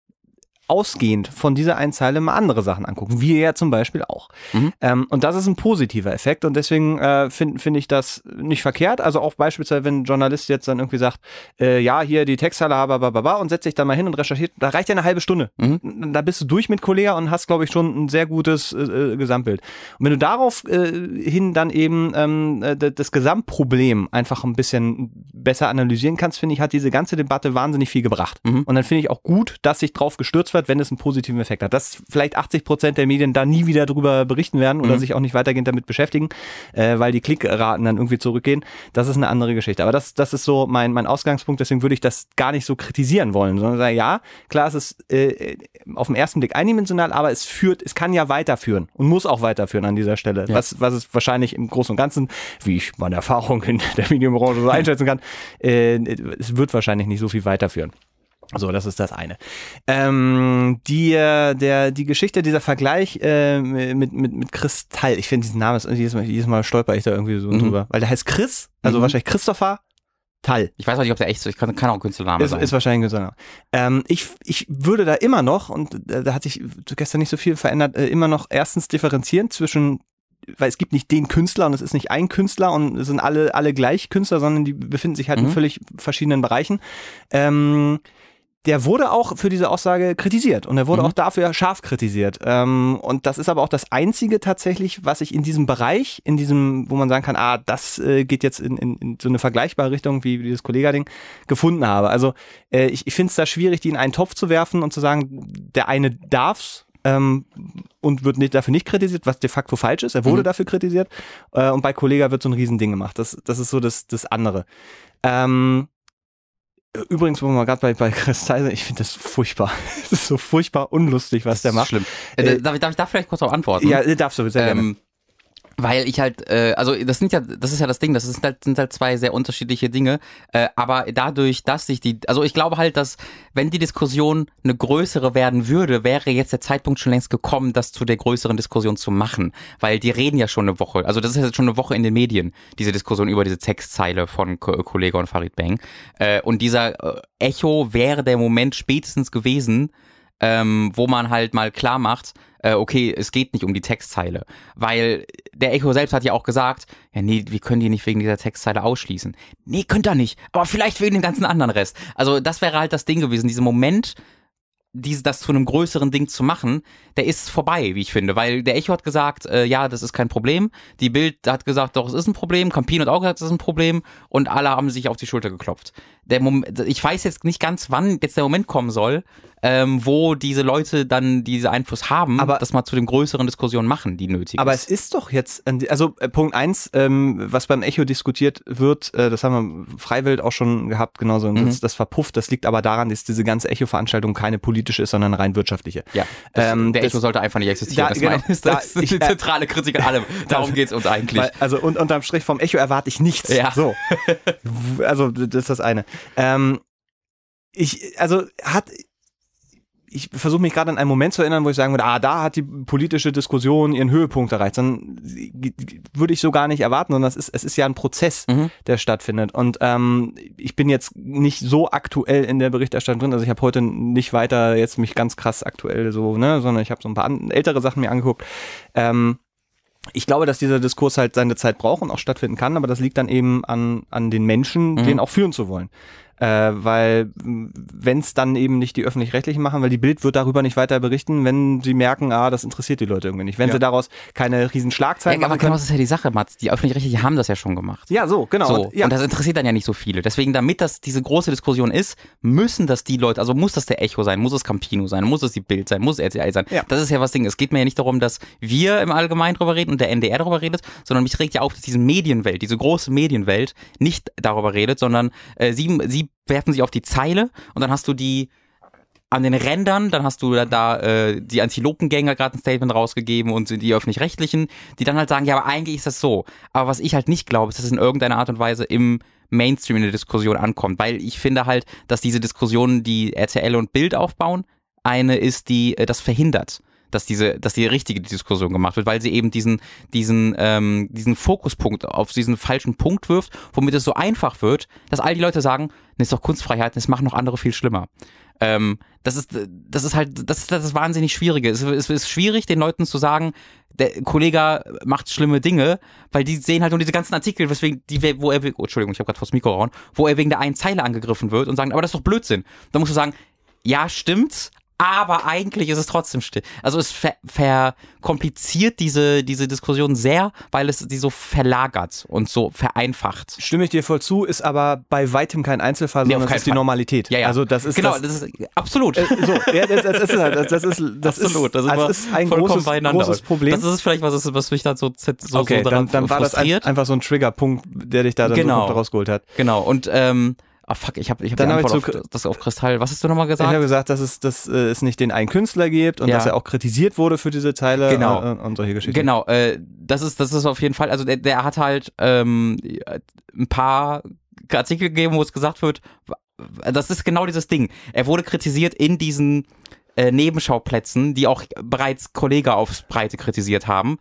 ausgehend von dieser Einzeile mal andere Sachen angucken. Wir ja zum Beispiel auch. Mhm. Ähm, und das ist ein positiver Effekt und deswegen äh, finde find ich das nicht verkehrt. Also auch beispielsweise, wenn ein Journalist jetzt dann irgendwie sagt, äh, ja, hier die Textzeile, babababa, und setzt sich da mal hin und recherchiert, da reicht ja eine halbe Stunde. Mhm. Da bist du durch mit Kollega und hast, glaube ich, schon ein sehr gutes äh, äh Gesamtbild. Und wenn du darauf äh, hin dann eben ähm, äh, das Gesamtproblem einfach ein bisschen besser analysieren kannst, finde ich, hat diese ganze Debatte wahnsinnig viel gebracht. Mhm. Und dann finde ich auch gut, dass sich drauf gestürzt wird, wenn es einen positiven Effekt hat. Dass vielleicht 80 Prozent der Medien da nie wieder drüber berichten werden oder mhm. sich auch nicht weitergehend damit beschäftigen, äh, weil die Klickraten dann irgendwie zurückgehen. Das ist eine andere Geschichte. Aber das, das ist so mein, mein Ausgangspunkt. Deswegen würde ich das gar nicht so kritisieren wollen, sondern sagen, ja, klar, es ist äh, auf den ersten Blick eindimensional, aber es führt, es kann ja weiterführen und muss auch weiterführen an dieser Stelle. Ja. Was, was es wahrscheinlich im Großen und Ganzen, wie ich meine Erfahrung in der Medienbranche so einschätzen kann, äh, es wird wahrscheinlich nicht so viel weiterführen. So, das ist das eine. Ähm, die, äh, der, die Geschichte, dieser Vergleich äh, mit, mit, mit Kristall, ich finde diesen Namen, jedes Mal, jedes Mal stolper ich da irgendwie so mhm. drüber, weil der heißt Chris, also mhm. wahrscheinlich Christopher Tall. Ich weiß auch nicht, ob der echt so, ich kann, kann auch ein Künstlername ist, sein. Ist wahrscheinlich ein Künstlername. Ähm, ich, ich würde da immer noch, und da hat sich gestern nicht so viel verändert, äh, immer noch erstens differenzieren zwischen weil es gibt nicht den Künstler und es ist nicht ein Künstler und es sind alle, alle gleich Künstler, sondern die befinden sich halt mhm. in völlig verschiedenen Bereichen. Ähm, der wurde auch für diese Aussage kritisiert und er wurde mhm. auch dafür scharf kritisiert. Ähm, und das ist aber auch das Einzige tatsächlich, was ich in diesem Bereich, in diesem, wo man sagen kann, ah, das äh, geht jetzt in, in, in so eine vergleichbare Richtung wie, dieses Kollega-Ding, gefunden habe. Also äh, ich, ich finde es da schwierig, die in einen Topf zu werfen und zu sagen, der eine darf's ähm, und wird nicht, dafür nicht kritisiert, was de facto falsch ist. Er wurde mhm. dafür kritisiert äh, und bei Kollega wird so ein Riesending gemacht. Das, das ist so das, das andere. Ähm, Übrigens, wo wir mal gerade bei, bei Chris Tyson, ich finde das furchtbar. <laughs> Es ist so furchtbar unlustig, was der macht. Schlimm. Äh, darf, ich, darf ich da vielleicht kurz auch antworten? Ja, darfst du, sehr ähm, weil ich halt, äh, also das sind ja, das ist ja das Ding, das sind halt, sind halt zwei sehr unterschiedliche Dinge, äh, aber dadurch, dass sich die, also ich glaube halt, dass wenn die Diskussion eine größere werden würde, wäre jetzt der Zeitpunkt schon längst gekommen, das zu der größeren Diskussion zu machen, weil die reden ja schon eine Woche, also das ist jetzt schon eine Woche in den Medien, diese Diskussion über diese Textzeile von Ko Kollege und Farid Bang. Äh, und dieser äh, Echo wäre der Moment spätestens gewesen, ähm, wo man halt mal klar macht, äh, okay, es geht nicht um die Textzeile. Weil der Echo selbst hat ja auch gesagt, ja, nee, wir können die nicht wegen dieser Textzeile ausschließen. Nee, könnt ihr nicht, aber vielleicht wegen dem ganzen anderen Rest. Also das wäre halt das Ding gewesen, dieser Moment, diese, das zu einem größeren Ding zu machen, der ist vorbei, wie ich finde. Weil der Echo hat gesagt, äh, ja, das ist kein Problem. Die Bild hat gesagt, doch, es ist ein Problem. Campino hat auch gesagt, es ist ein Problem. Und alle haben sich auf die Schulter geklopft. Der Moment, ich weiß jetzt nicht ganz, wann jetzt der Moment kommen soll, ähm, wo diese Leute dann diese Einfluss haben, aber, das mal zu den größeren Diskussionen machen, die nötig aber ist. Aber es ist doch jetzt, also äh, Punkt eins, ähm, was beim Echo diskutiert wird, äh, das haben wir freiwillig auch schon gehabt, genauso, mhm. das, das verpufft, das liegt aber daran, dass diese ganze Echo-Veranstaltung keine politische ist, sondern rein wirtschaftliche. Ja, das, ähm, der das, Echo sollte einfach nicht existieren, da, das, genau, ist, das da, ist die zentrale Kritik an allem. Darum <laughs> geht's uns eigentlich. Weil, also und unterm Strich vom Echo erwarte ich nichts. Ja. So. also das ist das eine. Ähm, ich, also hat, ich versuche mich gerade an einen Moment zu erinnern, wo ich sagen würde, ah, da hat die politische Diskussion ihren Höhepunkt erreicht. Dann würde ich so gar nicht erwarten, sondern es ist, es ist ja ein Prozess, mhm. der stattfindet. Und ähm, ich bin jetzt nicht so aktuell in der Berichterstattung drin. Also ich habe heute nicht weiter jetzt mich ganz krass aktuell so, ne, sondern ich habe so ein paar ältere Sachen mir angeguckt. Ähm, ich glaube, dass dieser Diskurs halt seine Zeit braucht und auch stattfinden kann, aber das liegt dann eben an, an den Menschen, mhm. den auch führen zu wollen äh, weil wenn es dann eben nicht die öffentlich-rechtlichen machen, weil die Bild wird darüber nicht weiter berichten, wenn sie merken, ah, das interessiert die Leute irgendwie nicht. Wenn ja. sie daraus keine riesen Schlagzeilen ja, machen. Aber genau das ist ja die Sache, Mats. Die öffentlich-rechtlichen haben das ja schon gemacht. Ja, so, genau. So, und, ja. und das interessiert dann ja nicht so viele. Deswegen, damit das diese große Diskussion ist, müssen das die Leute, also muss das der Echo sein, muss es Campino sein, muss es die Bild sein, muss es RTL sein. Ja. Das ist ja was Ding. Es geht mir ja nicht darum, dass wir im Allgemeinen drüber reden und der NDR darüber redet, sondern mich regt ja auf, dass diese Medienwelt, diese große Medienwelt nicht darüber redet, sondern äh, sie, sie werfen sich auf die Zeile und dann hast du die an den Rändern, dann hast du da, da äh, die Antilopengänger gerade ein Statement rausgegeben und die öffentlich-rechtlichen, die dann halt sagen, ja, aber eigentlich ist das so. Aber was ich halt nicht glaube, ist, dass es in irgendeiner Art und Weise im Mainstream in der Diskussion ankommt, weil ich finde halt, dass diese Diskussionen, die RTL und Bild aufbauen, eine ist, die äh, das verhindert dass diese, dass die richtige Diskussion gemacht wird, weil sie eben diesen, diesen, ähm, diesen Fokuspunkt auf diesen falschen Punkt wirft, womit es so einfach wird, dass all die Leute sagen, das ist doch Kunstfreiheit, das machen noch andere viel schlimmer. Ähm, das ist, das ist halt, das ist das wahnsinnig Schwierige. Es, es ist schwierig, den Leuten zu sagen, der Kollege macht schlimme Dinge, weil die sehen halt nur diese ganzen Artikel, weswegen die, wo er, oh, Entschuldigung, ich habe gerade vors Mikro gehauen, wo er wegen der einen Zeile angegriffen wird und sagen, aber das ist doch Blödsinn. Da musst du sagen, ja, stimmt, aber eigentlich ist es trotzdem still. Also es verkompliziert ver diese, diese Diskussion sehr, weil es sie so verlagert und so vereinfacht. Stimme ich dir voll zu, ist aber bei weitem kein Einzelfall, nee, sondern das ist Fall. die Normalität. Ja, ja. Also das ist genau, das, das ist absolut. Äh, so, ja, das, das, ist halt, das ist das absolut. Das ist, also ist ein großes, großes Problem. Das ist vielleicht was, ist, was mich da so so, okay, so dann, dann war das ein, einfach so ein Triggerpunkt, der dich da dann genau. so rausgeholt hat. Genau. Und ähm, Ah fuck, ich habe ich hab Dann die Antwort auf, das auf Kristall. Was hast du nochmal gesagt? Ich habe gesagt, dass es, dass äh, es nicht den einen Künstler gibt und ja. dass er auch kritisiert wurde für diese Teile genau. und, und solche Geschichten. Genau, äh, das ist das ist auf jeden Fall. Also der, der hat halt ähm, ein paar Artikel gegeben, wo es gesagt wird, das ist genau dieses Ding. Er wurde kritisiert in diesen äh, Nebenschauplätzen, die auch bereits Kollege aufs Breite kritisiert haben.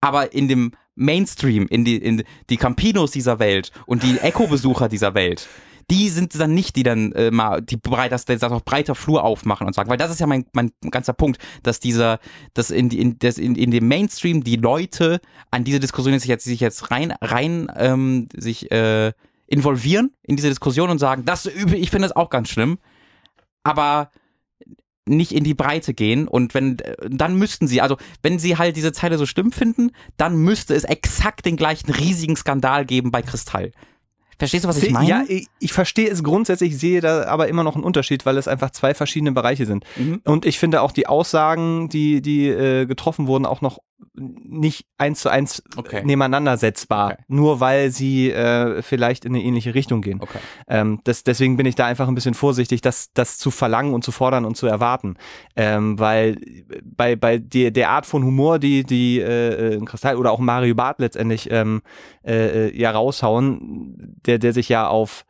Aber in dem Mainstream, in die, in die Campinos dieser Welt und die Echo-Besucher dieser Welt, die sind dann nicht, die dann äh, mal die breit, das, das auf breiter Flur aufmachen und sagen, weil das ist ja mein, mein ganzer Punkt, dass dieser, dass in, in, das in, in dem Mainstream die Leute an diese Diskussion sich jetzt, sich jetzt rein, rein ähm, sich äh, involvieren in diese Diskussion und sagen, das ich finde das auch ganz schlimm. aber nicht in die Breite gehen und wenn dann müssten sie, also wenn sie halt diese Zeile so schlimm finden, dann müsste es exakt den gleichen riesigen Skandal geben bei Kristall. Verstehst du, was ich meine? Ja, ich, ich verstehe es grundsätzlich, sehe da aber immer noch einen Unterschied, weil es einfach zwei verschiedene Bereiche sind. Mhm. Und ich finde auch die Aussagen, die, die äh, getroffen wurden, auch noch nicht eins zu eins okay. nebeneinander setzbar, okay. nur weil sie äh, vielleicht in eine ähnliche Richtung gehen. Okay. Ähm, das, deswegen bin ich da einfach ein bisschen vorsichtig, das, das zu verlangen und zu fordern und zu erwarten. Ähm, weil bei, bei der, der Art von Humor, die, die äh, Kristall oder auch Mario Barth letztendlich ähm, äh, äh ja raushauen, der, der sich ja auf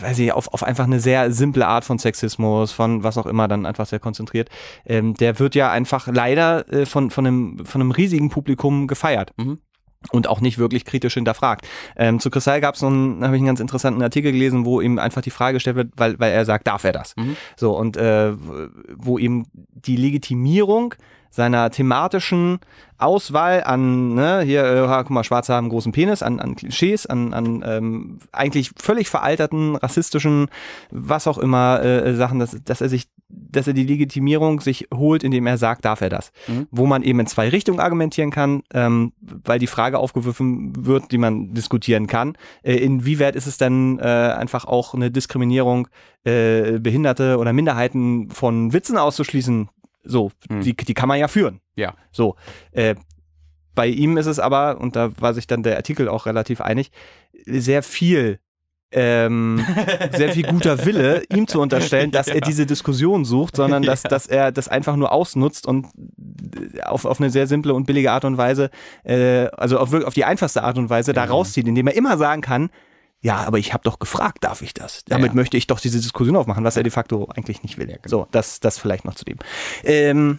weiß ich, auf, auf einfach eine sehr simple Art von Sexismus, von was auch immer dann einfach sehr konzentriert, ähm, der wird ja einfach leider äh, von, von, einem, von einem riesigen Publikum gefeiert. Mhm und auch nicht wirklich kritisch hinterfragt. Ähm, zu Kristall gab es einen, habe ich einen ganz interessanten Artikel gelesen, wo ihm einfach die Frage gestellt wird, weil, weil er sagt, darf er das? Mhm. So, und äh, wo ihm die Legitimierung seiner thematischen Auswahl an, ne, hier, äh, guck mal, Schwarze haben großen Penis, an, an Klischees, an, an ähm, eigentlich völlig veralterten, rassistischen, was auch immer, äh, Sachen, dass, dass er sich, dass er die Legitimierung sich holt, indem er sagt, darf er das. Mhm. Wo man eben in zwei Richtungen argumentieren kann, ähm, weil die Frage aufgeworfen wird, die man diskutieren kann. Äh, inwieweit ist es denn äh, einfach auch eine Diskriminierung, äh, Behinderte oder Minderheiten von Witzen auszuschließen, so, hm. die, die kann man ja führen. Ja. So. Äh, bei ihm ist es aber, und da war sich dann der Artikel auch relativ einig, sehr viel ähm, <laughs> sehr viel guter Wille, ihm zu unterstellen, dass ja. er diese Diskussion sucht, sondern dass, ja. dass er das einfach nur ausnutzt und auf, auf eine sehr simple und billige Art und Weise, äh, also auf, auf die einfachste Art und Weise ja. da rauszieht, indem er immer sagen kann, ja, aber ich habe doch gefragt, darf ich das? Damit ja, ja. möchte ich doch diese Diskussion aufmachen, was er de facto eigentlich nicht will. Ja, genau. So, das, das vielleicht noch zu dem. Ähm.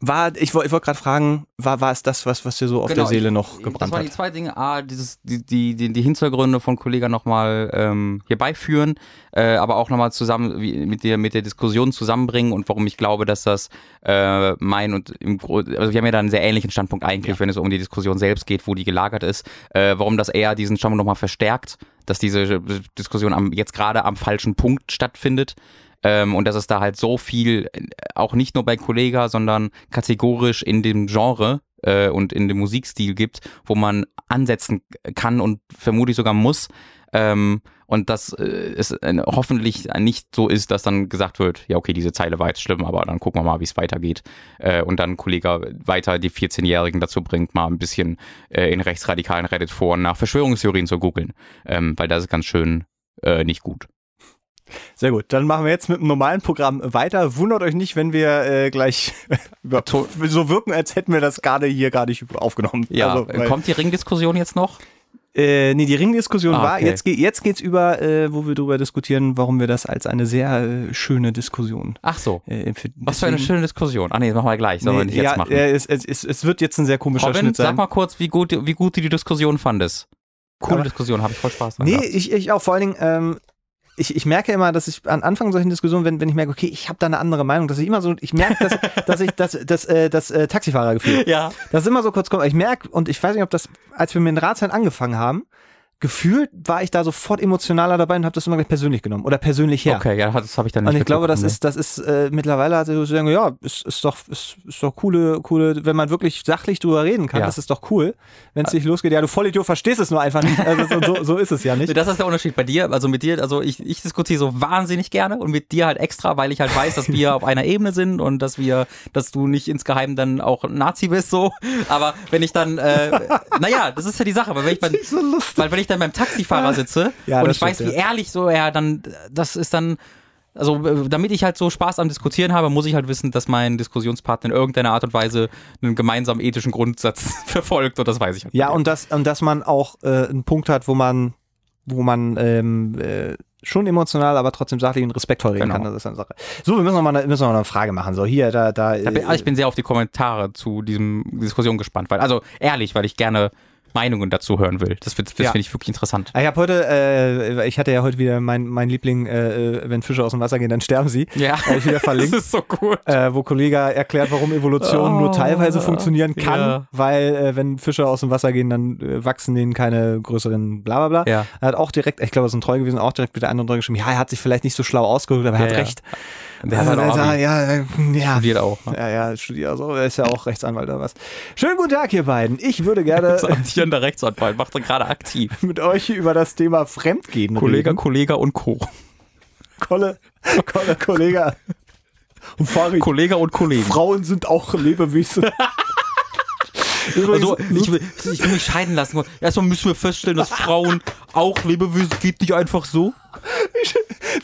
War, ich, ich wollte gerade fragen, war, war es das, was, was dir so auf genau, der Seele noch gebrannt hat? Das waren die zwei Dinge. A, dieses, die, die, die, die Hintergründe von Kollega nochmal ähm, hier beiführen, äh, aber auch nochmal zusammen wie, mit, der, mit der Diskussion zusammenbringen und warum ich glaube, dass das äh, mein und im also wir haben ja da einen sehr ähnlichen Standpunkt eigentlich, ja. wenn es um die Diskussion selbst geht, wo die gelagert ist, äh, warum das eher diesen Standpunkt nochmal verstärkt, dass diese Diskussion am, jetzt gerade am falschen Punkt stattfindet. Ähm, und dass es da halt so viel, äh, auch nicht nur bei Kollega, sondern kategorisch in dem Genre äh, und in dem Musikstil gibt, wo man ansetzen kann und vermutlich sogar muss. Ähm, und dass äh, es äh, hoffentlich nicht so ist, dass dann gesagt wird, ja okay, diese Zeile war jetzt schlimm, aber dann gucken wir mal, wie es weitergeht. Äh, und dann Kollege weiter die 14-Jährigen dazu bringt, mal ein bisschen äh, in rechtsradikalen Reddit-Foren nach Verschwörungstheorien zu googeln, ähm, weil das ist ganz schön äh, nicht gut. Sehr gut, dann machen wir jetzt mit dem normalen Programm weiter. Wundert euch nicht, wenn wir äh, gleich <laughs> so wirken, als hätten wir das gerade hier gar nicht aufgenommen. Ja, also, kommt die Ringdiskussion jetzt noch? Äh, nee, die Ringdiskussion ah, war, jetzt, geht jetzt geht's über, äh, wo wir darüber diskutieren, warum wir das als eine sehr äh, schöne Diskussion. Ach so. Äh, Was für eine schöne Diskussion. Ah nee, das machen wir gleich, sollen nee, wir nicht ja, jetzt machen. Ja, es, es, es wird jetzt ein sehr komischer Robin, Schnitt sein. sag mal kurz, wie gut, wie gut du die Diskussion fandest. Coole Aber, Diskussion, habe ich voll Spaß dran Nee, ich, ich auch, vor allen Dingen, ähm, ich, ich merke immer, dass ich an Anfang solchen Diskussionen, wenn, wenn ich merke, okay, ich habe da eine andere Meinung, dass ich immer so, ich merke, dass, <laughs> dass ich das, das, äh, das äh, Taxifahrergefühl. Ja. Das ist immer so kurz kommt. Ich merke, und ich weiß nicht, ob das, als wir mit den Ratsherren angefangen haben, gefühlt war ich da sofort emotionaler dabei und habe das immer gleich persönlich genommen oder persönlich her. Okay, ja, das habe ich dann nicht. Und ich glaube, das ist, das ist äh, mittlerweile also so sagen, ja, ist, ist doch, ist, ist doch coole, coole, wenn man wirklich sachlich drüber reden kann, ja. das ist doch cool, wenn es nicht losgeht. Ja, du Vollidiot verstehst es nur einfach nicht. Also so, so, ist es ja nicht. <laughs> Das ist der Unterschied bei dir. Also mit dir, also ich, ich diskutiere so wahnsinnig gerne und mit dir halt extra, weil ich halt weiß, dass wir auf einer Ebene sind und dass wir, dass du nicht insgeheim dann auch Nazi bist so. Aber wenn ich dann, äh, naja, das ist ja die Sache, weil wenn ich, beim, <laughs> so weil wenn ich dann beim Taxifahrer sitze <laughs> ja, und ich weiß, wie ehrlich so er dann, das ist dann, also damit ich halt so Spaß am Diskutieren habe, muss ich halt wissen, dass mein Diskussionspartner in irgendeiner Art und Weise einen gemeinsamen ethischen Grundsatz <laughs> verfolgt und das weiß ich halt. Ja, und, das, und dass man auch äh, einen Punkt hat, wo man, wo man ähm, äh, schon emotional, aber trotzdem sachlich und respektvoll reden genau. kann. Das ist eine Sache. So, wir müssen noch mal eine, müssen noch mal eine Frage machen. So, hier, da, da. Äh, ich bin sehr auf die Kommentare zu diesem Diskussion gespannt, weil, also ehrlich, weil ich gerne Meinungen dazu hören will. Das, das ja. finde ich wirklich interessant. Ich habe heute, äh, ich hatte ja heute wieder mein, mein Liebling, äh, äh wenn Fische aus dem Wasser gehen, dann sterben sie. Ja. Habe ich wieder <laughs> verlinkt. das ist so gut. Äh, wo Kollege erklärt, warum Evolution oh, nur teilweise funktionieren kann, ja. weil äh, wenn Fische aus dem Wasser gehen, dann äh, wachsen denen keine größeren bla bla bla. Ja. Er hat auch direkt, ich glaube, es ist ein Treu gewesen, auch direkt mit der anderen geschrieben, ja, er hat sich vielleicht nicht so schlau ausgedrückt, aber er hat recht. Der also, hat also, ja, ja, studiert auch. Ne? Ja, ja, studiert auch. Er ist ja auch Rechtsanwalt oder was. Schönen guten Tag, ihr beiden. Ich würde gerne. <laughs> Amtierender Rechtsanwalt, macht er gerade aktiv. <laughs> Mit euch über das Thema Fremdgehen Kollege, reden. Kollege und Co. Kolle, Kolle, Kollege. Und <laughs> Farid. Kollege und Kollegen. Frauen sind auch Lebewesen. Also, ich will, ich will mich scheiden lassen. Erstmal müssen wir feststellen, dass Frauen auch Lebewesen geht nicht einfach so.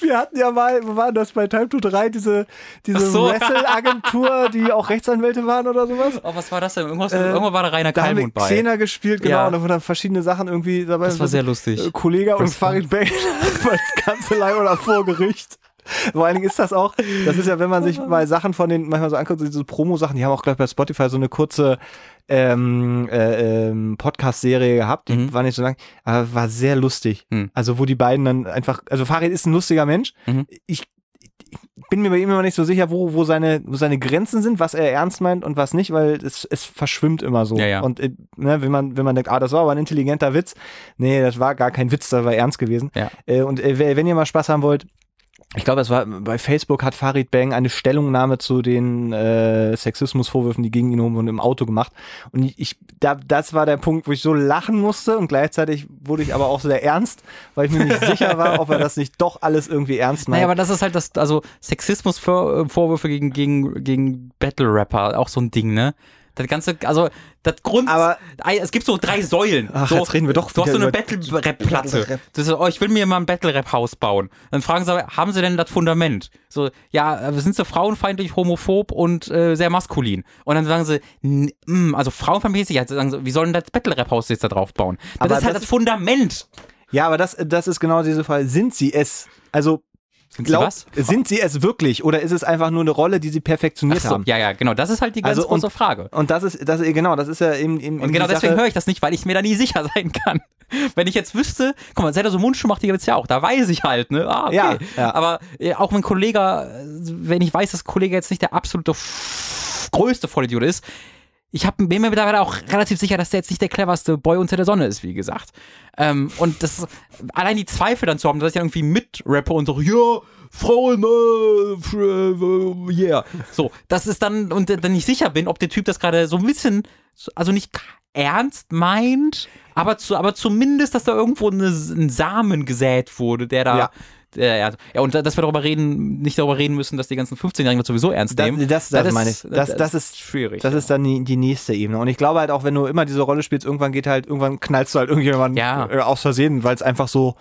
Wir hatten ja mal, wo war das bei Time to 3, diese, diese so. Wrestle-Agentur, die auch Rechtsanwälte waren oder sowas. Oh, was war das denn? Irgendwas, äh, irgendwann war da Rainer da Kalmund bei. Xena gespielt, genau, ja. und da wurden verschiedene Sachen irgendwie dabei. Das war sehr lustig. Äh, Kollege und Farid Bang, <laughs> das ganze oder vor Gericht. Vor allen Dingen ist das auch, das ist ja, wenn man sich mal Sachen von den, manchmal so anguckt, diese Promo-Sachen, die haben auch, glaube ich, bei Spotify so eine kurze ähm, äh, ähm, Podcast-Serie gehabt, die mhm. war nicht so lang, aber war sehr lustig. Mhm. Also, wo die beiden dann einfach, also Farid ist ein lustiger Mensch. Mhm. Ich bin mir bei ihm immer nicht so sicher, wo, wo, seine, wo seine Grenzen sind, was er ernst meint und was nicht, weil es, es verschwimmt immer so. Ja, ja. Und äh, ne, wenn man, wenn man denkt, ah, das war aber ein intelligenter Witz, nee, das war gar kein Witz, das war ernst gewesen. Ja. Äh, und äh, wenn ihr mal Spaß haben wollt, ich glaube, es war bei Facebook hat Farid Bang eine Stellungnahme zu den äh, Sexismusvorwürfen, die gegen ihn wurden, im Auto gemacht. Und ich, da, das war der Punkt, wo ich so lachen musste und gleichzeitig wurde ich aber auch sehr ernst, weil ich mir nicht <laughs> sicher war, ob er das nicht doch alles irgendwie ernst meint. Naja, aber das ist halt das, also Sexismusvorwürfe gegen, gegen, gegen Battle-Rapper, auch so ein Ding, ne? Das ganze, also das Grund, aber es gibt so drei Säulen. Ach, so, jetzt reden wir doch. Du hast so eine Battle-Rap-Platte. Battle oh, ich will mir mal ein Battle-Rap-Haus bauen. Dann fragen sie, haben sie denn das Fundament? So, ja, sind sie frauenfeindlich, homophob und äh, sehr maskulin? Und dann sagen sie, mh, mm, also frauenfeindlich, ja, sagen sie, wie sollen das Battle-Rap-Haus jetzt da drauf bauen? Das aber ist halt das, das Fundament. Ja, aber das, das ist genau diese Fall. Sind sie es? Also sind Glaub, sie was? Sind sie es wirklich oder ist es einfach nur eine Rolle, die sie perfektioniert so, haben? Ja, ja, genau. Das ist halt die ganz also, große und, Frage. Und das ist, das genau, das ist ja eben. eben und genau deswegen höre ich das nicht, weil ich mir da nie sicher <laughs> sein kann. Wenn ich jetzt wüsste, guck mal, Zelda so Mundschuh macht die jetzt ja auch, da weiß ich halt, ne? Ah, okay. Ja, ja. Aber äh, auch wenn Kollege, wenn ich weiß, dass Kollege jetzt nicht der absolute größte Vollidiot ist, ich hab, bin mir mittlerweile auch relativ sicher, dass der jetzt nicht der cleverste Boy unter der Sonne ist, wie gesagt. Ähm, und das allein die Zweifel dann zu haben, dass ich dann irgendwie mitrappe und so, ja, Frauen, äh, yeah. So, das ist dann, und dann nicht sicher bin, ob der Typ das gerade so ein bisschen, also nicht ernst meint, aber, zu, aber zumindest, dass da irgendwo eine, ein Samen gesät wurde, der da, ja. Ja, ja, ja, und dass wir darüber reden, nicht darüber reden müssen, dass die ganzen 15-Jährigen das sowieso ernst nehmen. Das, das, das, das meine ich. Das, das, ist schwierig. Das ja. ist dann die, die, nächste Ebene. Und ich glaube halt auch, wenn du immer diese Rolle spielst, irgendwann geht halt, irgendwann knallst du halt irgendjemanden ja. Äh, aus Versehen, weil es einfach so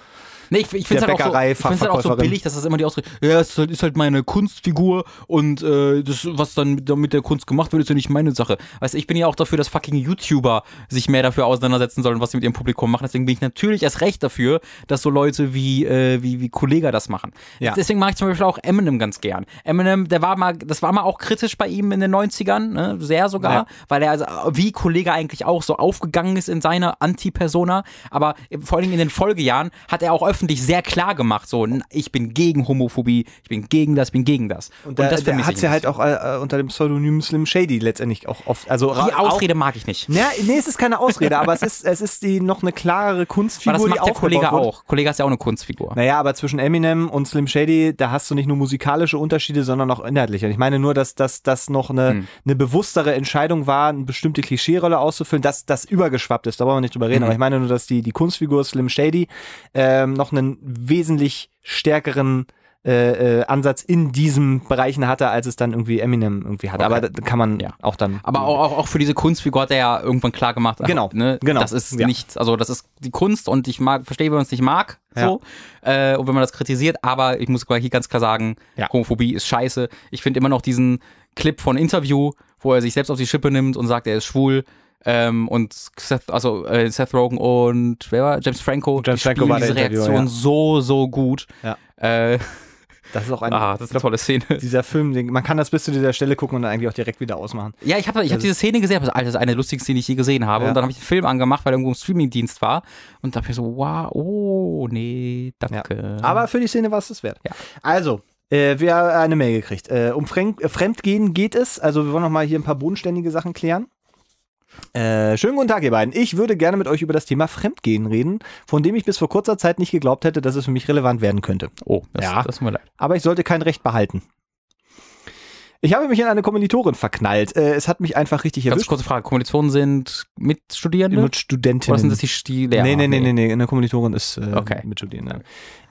Nee, ich, ich finde es halt, halt, auch so billig, dass das immer die Ausrede ja, es ist halt, ist halt meine Kunstfigur und äh, das, was dann mit, mit, der Kunst gemacht wird, ist ja nicht meine Sache. Weißt du, ich bin ja auch dafür, dass fucking YouTuber sich mehr dafür auseinandersetzen sollen, was sie mit ihrem Publikum machen. Deswegen bin ich natürlich erst recht dafür, dass so Leute wie, äh, wie, wie Kollega das machen. Ja. Deswegen mag ich zum Beispiel auch Eminem ganz gern. Eminem, der war mal, das war mal auch kritisch bei ihm in den 90ern, ne? sehr sogar, ja. weil er also, wie Kollega eigentlich auch so aufgegangen ist in seiner Anti-Persona, aber vor allen Dingen in den Folgejahren hat er auch öfter öffentlich sehr klar gemacht, so, ich bin gegen Homophobie, ich bin gegen das, ich bin gegen das. Und, da, und das hat sie halt auch äh, unter dem Pseudonym Slim Shady letztendlich auch oft. Also die Ausrede auch, mag ich nicht. Ja, nee, es ist keine Ausrede, aber es ist, es ist die noch eine klarere Kunstfigur. Aber das macht der Kollege auch. Kollege ist ja auch eine Kunstfigur. Naja, aber zwischen Eminem und Slim Shady, da hast du nicht nur musikalische Unterschiede, sondern auch inhaltliche. Ich meine nur, dass das noch eine, hm. eine bewusstere Entscheidung war, eine bestimmte Klischeerolle auszufüllen, dass das übergeschwappt ist. Da wollen wir nicht drüber reden. Mhm. Aber ich meine nur, dass die, die Kunstfigur Slim Shady ähm, noch einen wesentlich stärkeren äh, äh, Ansatz in diesen Bereichen hatte, als es dann irgendwie Eminem irgendwie hatte. Okay. Aber da kann man ja. auch dann. Aber auch, auch für diese Kunstfigur hat er ja irgendwann klar gemacht. Genau. Ne, genau. Das ist ja. nichts, also das ist die Kunst und ich mag, verstehe, wenn man es nicht mag. So. Ja. Äh, und wenn man das kritisiert, aber ich muss hier ganz klar sagen. Homophobie ist scheiße. Ich finde immer noch diesen Clip von Interview, wo er sich selbst auf die Schippe nimmt und sagt, er ist schwul. Ähm, und Seth, also äh, Seth Rogen und wer war James Franco, James Franco war diese Reaktion ja. so so gut. Ja. Äh, Das ist auch eine, <laughs> ah, das ist eine tolle Szene. Dieser Film, den, man kann das bis zu dieser Stelle gucken und dann eigentlich auch direkt wieder ausmachen. Ja, ich habe ich hab diese Szene gesehen, also, Alter, das ist eine lustigste Szene, die ich je gesehen habe. Ja. Und dann habe ich den Film angemacht, weil er irgendwo im Streamingdienst war. Und dachte mir so, wow, oh, nee, danke. Ja. Aber für die Szene war es das wert. Ja. Also, äh, wir haben eine Mail gekriegt. Äh, um Fremd, äh, Fremdgehen geht es. Also wir wollen noch mal hier ein paar bodenständige Sachen klären. Äh, schönen guten Tag, ihr beiden. Ich würde gerne mit euch über das Thema Fremdgehen reden, von dem ich bis vor kurzer Zeit nicht geglaubt hätte, dass es für mich relevant werden könnte. Oh, das, ja, das tut mir leid. Aber ich sollte kein Recht behalten. Ich habe mich in eine Kommilitorin verknallt. Äh, es hat mich einfach richtig erwischt. Ganz kurze Frage. Kommilitonen sind Mitstudierende? Mitstudentinnen. Oder sind das die, die Lehrer? Nee, nee, nee, nee, nee. Eine Kommilitorin ist äh, okay. Mitstudierende.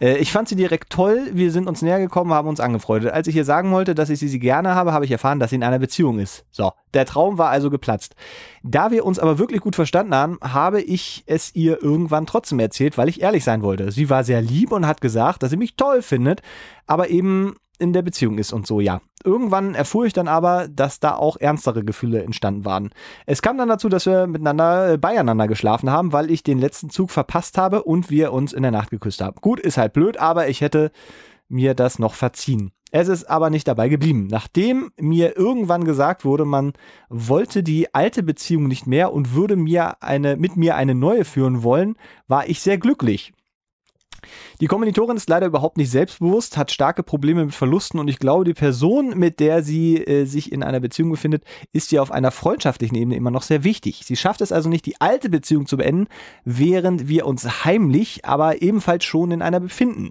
Äh, ich fand sie direkt toll. Wir sind uns näher gekommen, haben uns angefreundet. Als ich ihr sagen wollte, dass ich sie, sie gerne habe, habe ich erfahren, dass sie in einer Beziehung ist. So. Der Traum war also geplatzt. Da wir uns aber wirklich gut verstanden haben, habe ich es ihr irgendwann trotzdem erzählt, weil ich ehrlich sein wollte. Sie war sehr lieb und hat gesagt, dass sie mich toll findet, aber eben in der Beziehung ist und so, ja. Irgendwann erfuhr ich dann aber, dass da auch ernstere Gefühle entstanden waren. Es kam dann dazu, dass wir miteinander äh, beieinander geschlafen haben, weil ich den letzten Zug verpasst habe und wir uns in der Nacht geküsst haben. Gut, ist halt blöd, aber ich hätte mir das noch verziehen. Es ist aber nicht dabei geblieben. Nachdem mir irgendwann gesagt wurde, man wollte die alte Beziehung nicht mehr und würde mir eine, mit mir eine neue führen wollen, war ich sehr glücklich. Die Kommilitorin ist leider überhaupt nicht selbstbewusst, hat starke Probleme mit Verlusten und ich glaube, die Person, mit der sie äh, sich in einer Beziehung befindet, ist ihr auf einer freundschaftlichen Ebene immer noch sehr wichtig. Sie schafft es also nicht, die alte Beziehung zu beenden, während wir uns heimlich, aber ebenfalls schon in einer befinden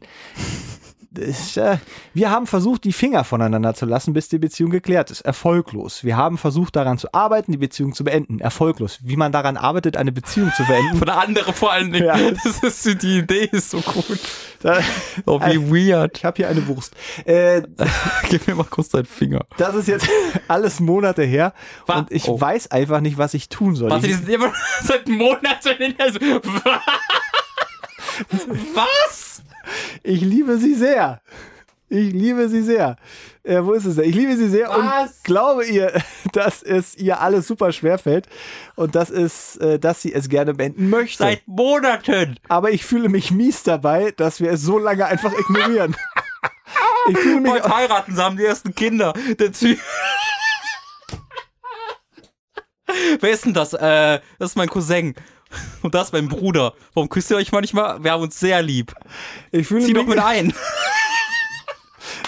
äh, wir haben versucht, die Finger voneinander zu lassen, bis die Beziehung geklärt ist. Erfolglos. Wir haben versucht, daran zu arbeiten, die Beziehung zu beenden. Erfolglos. Wie man daran arbeitet, eine Beziehung zu beenden. Von der andere vor allen Dingen. Ja. <laughs> Das ist, die Idee ist so gut. Da, oh, wie äh, weird. Ich habe hier eine Wurst. Äh, <laughs> Gib mir mal kurz deinen Finger. Das ist jetzt <laughs> alles Monate her Was? und ich oh. weiß einfach nicht, was ich tun soll. Warte, die sind immer seit Monaten in der... Was? Ich liebe sie sehr. Ich liebe sie sehr. Äh, wo ist es denn? Ich liebe sie sehr Was? und glaube ihr, <laughs> dass es ihr alles super schwer fällt und dass, es, äh, dass sie es gerne beenden möchte. Seit Monaten. Aber ich fühle mich mies dabei, dass wir es so lange einfach ignorieren. ich fühle mich. Bald heiraten, sie haben die ersten Kinder. Der. <laughs> Wer ist denn das? Äh, das ist mein Cousin. <laughs> Und das mein Bruder. Warum küsst ihr euch manchmal? Wir haben uns sehr lieb. Ich fühle Zieh mich, doch mit ein. <laughs>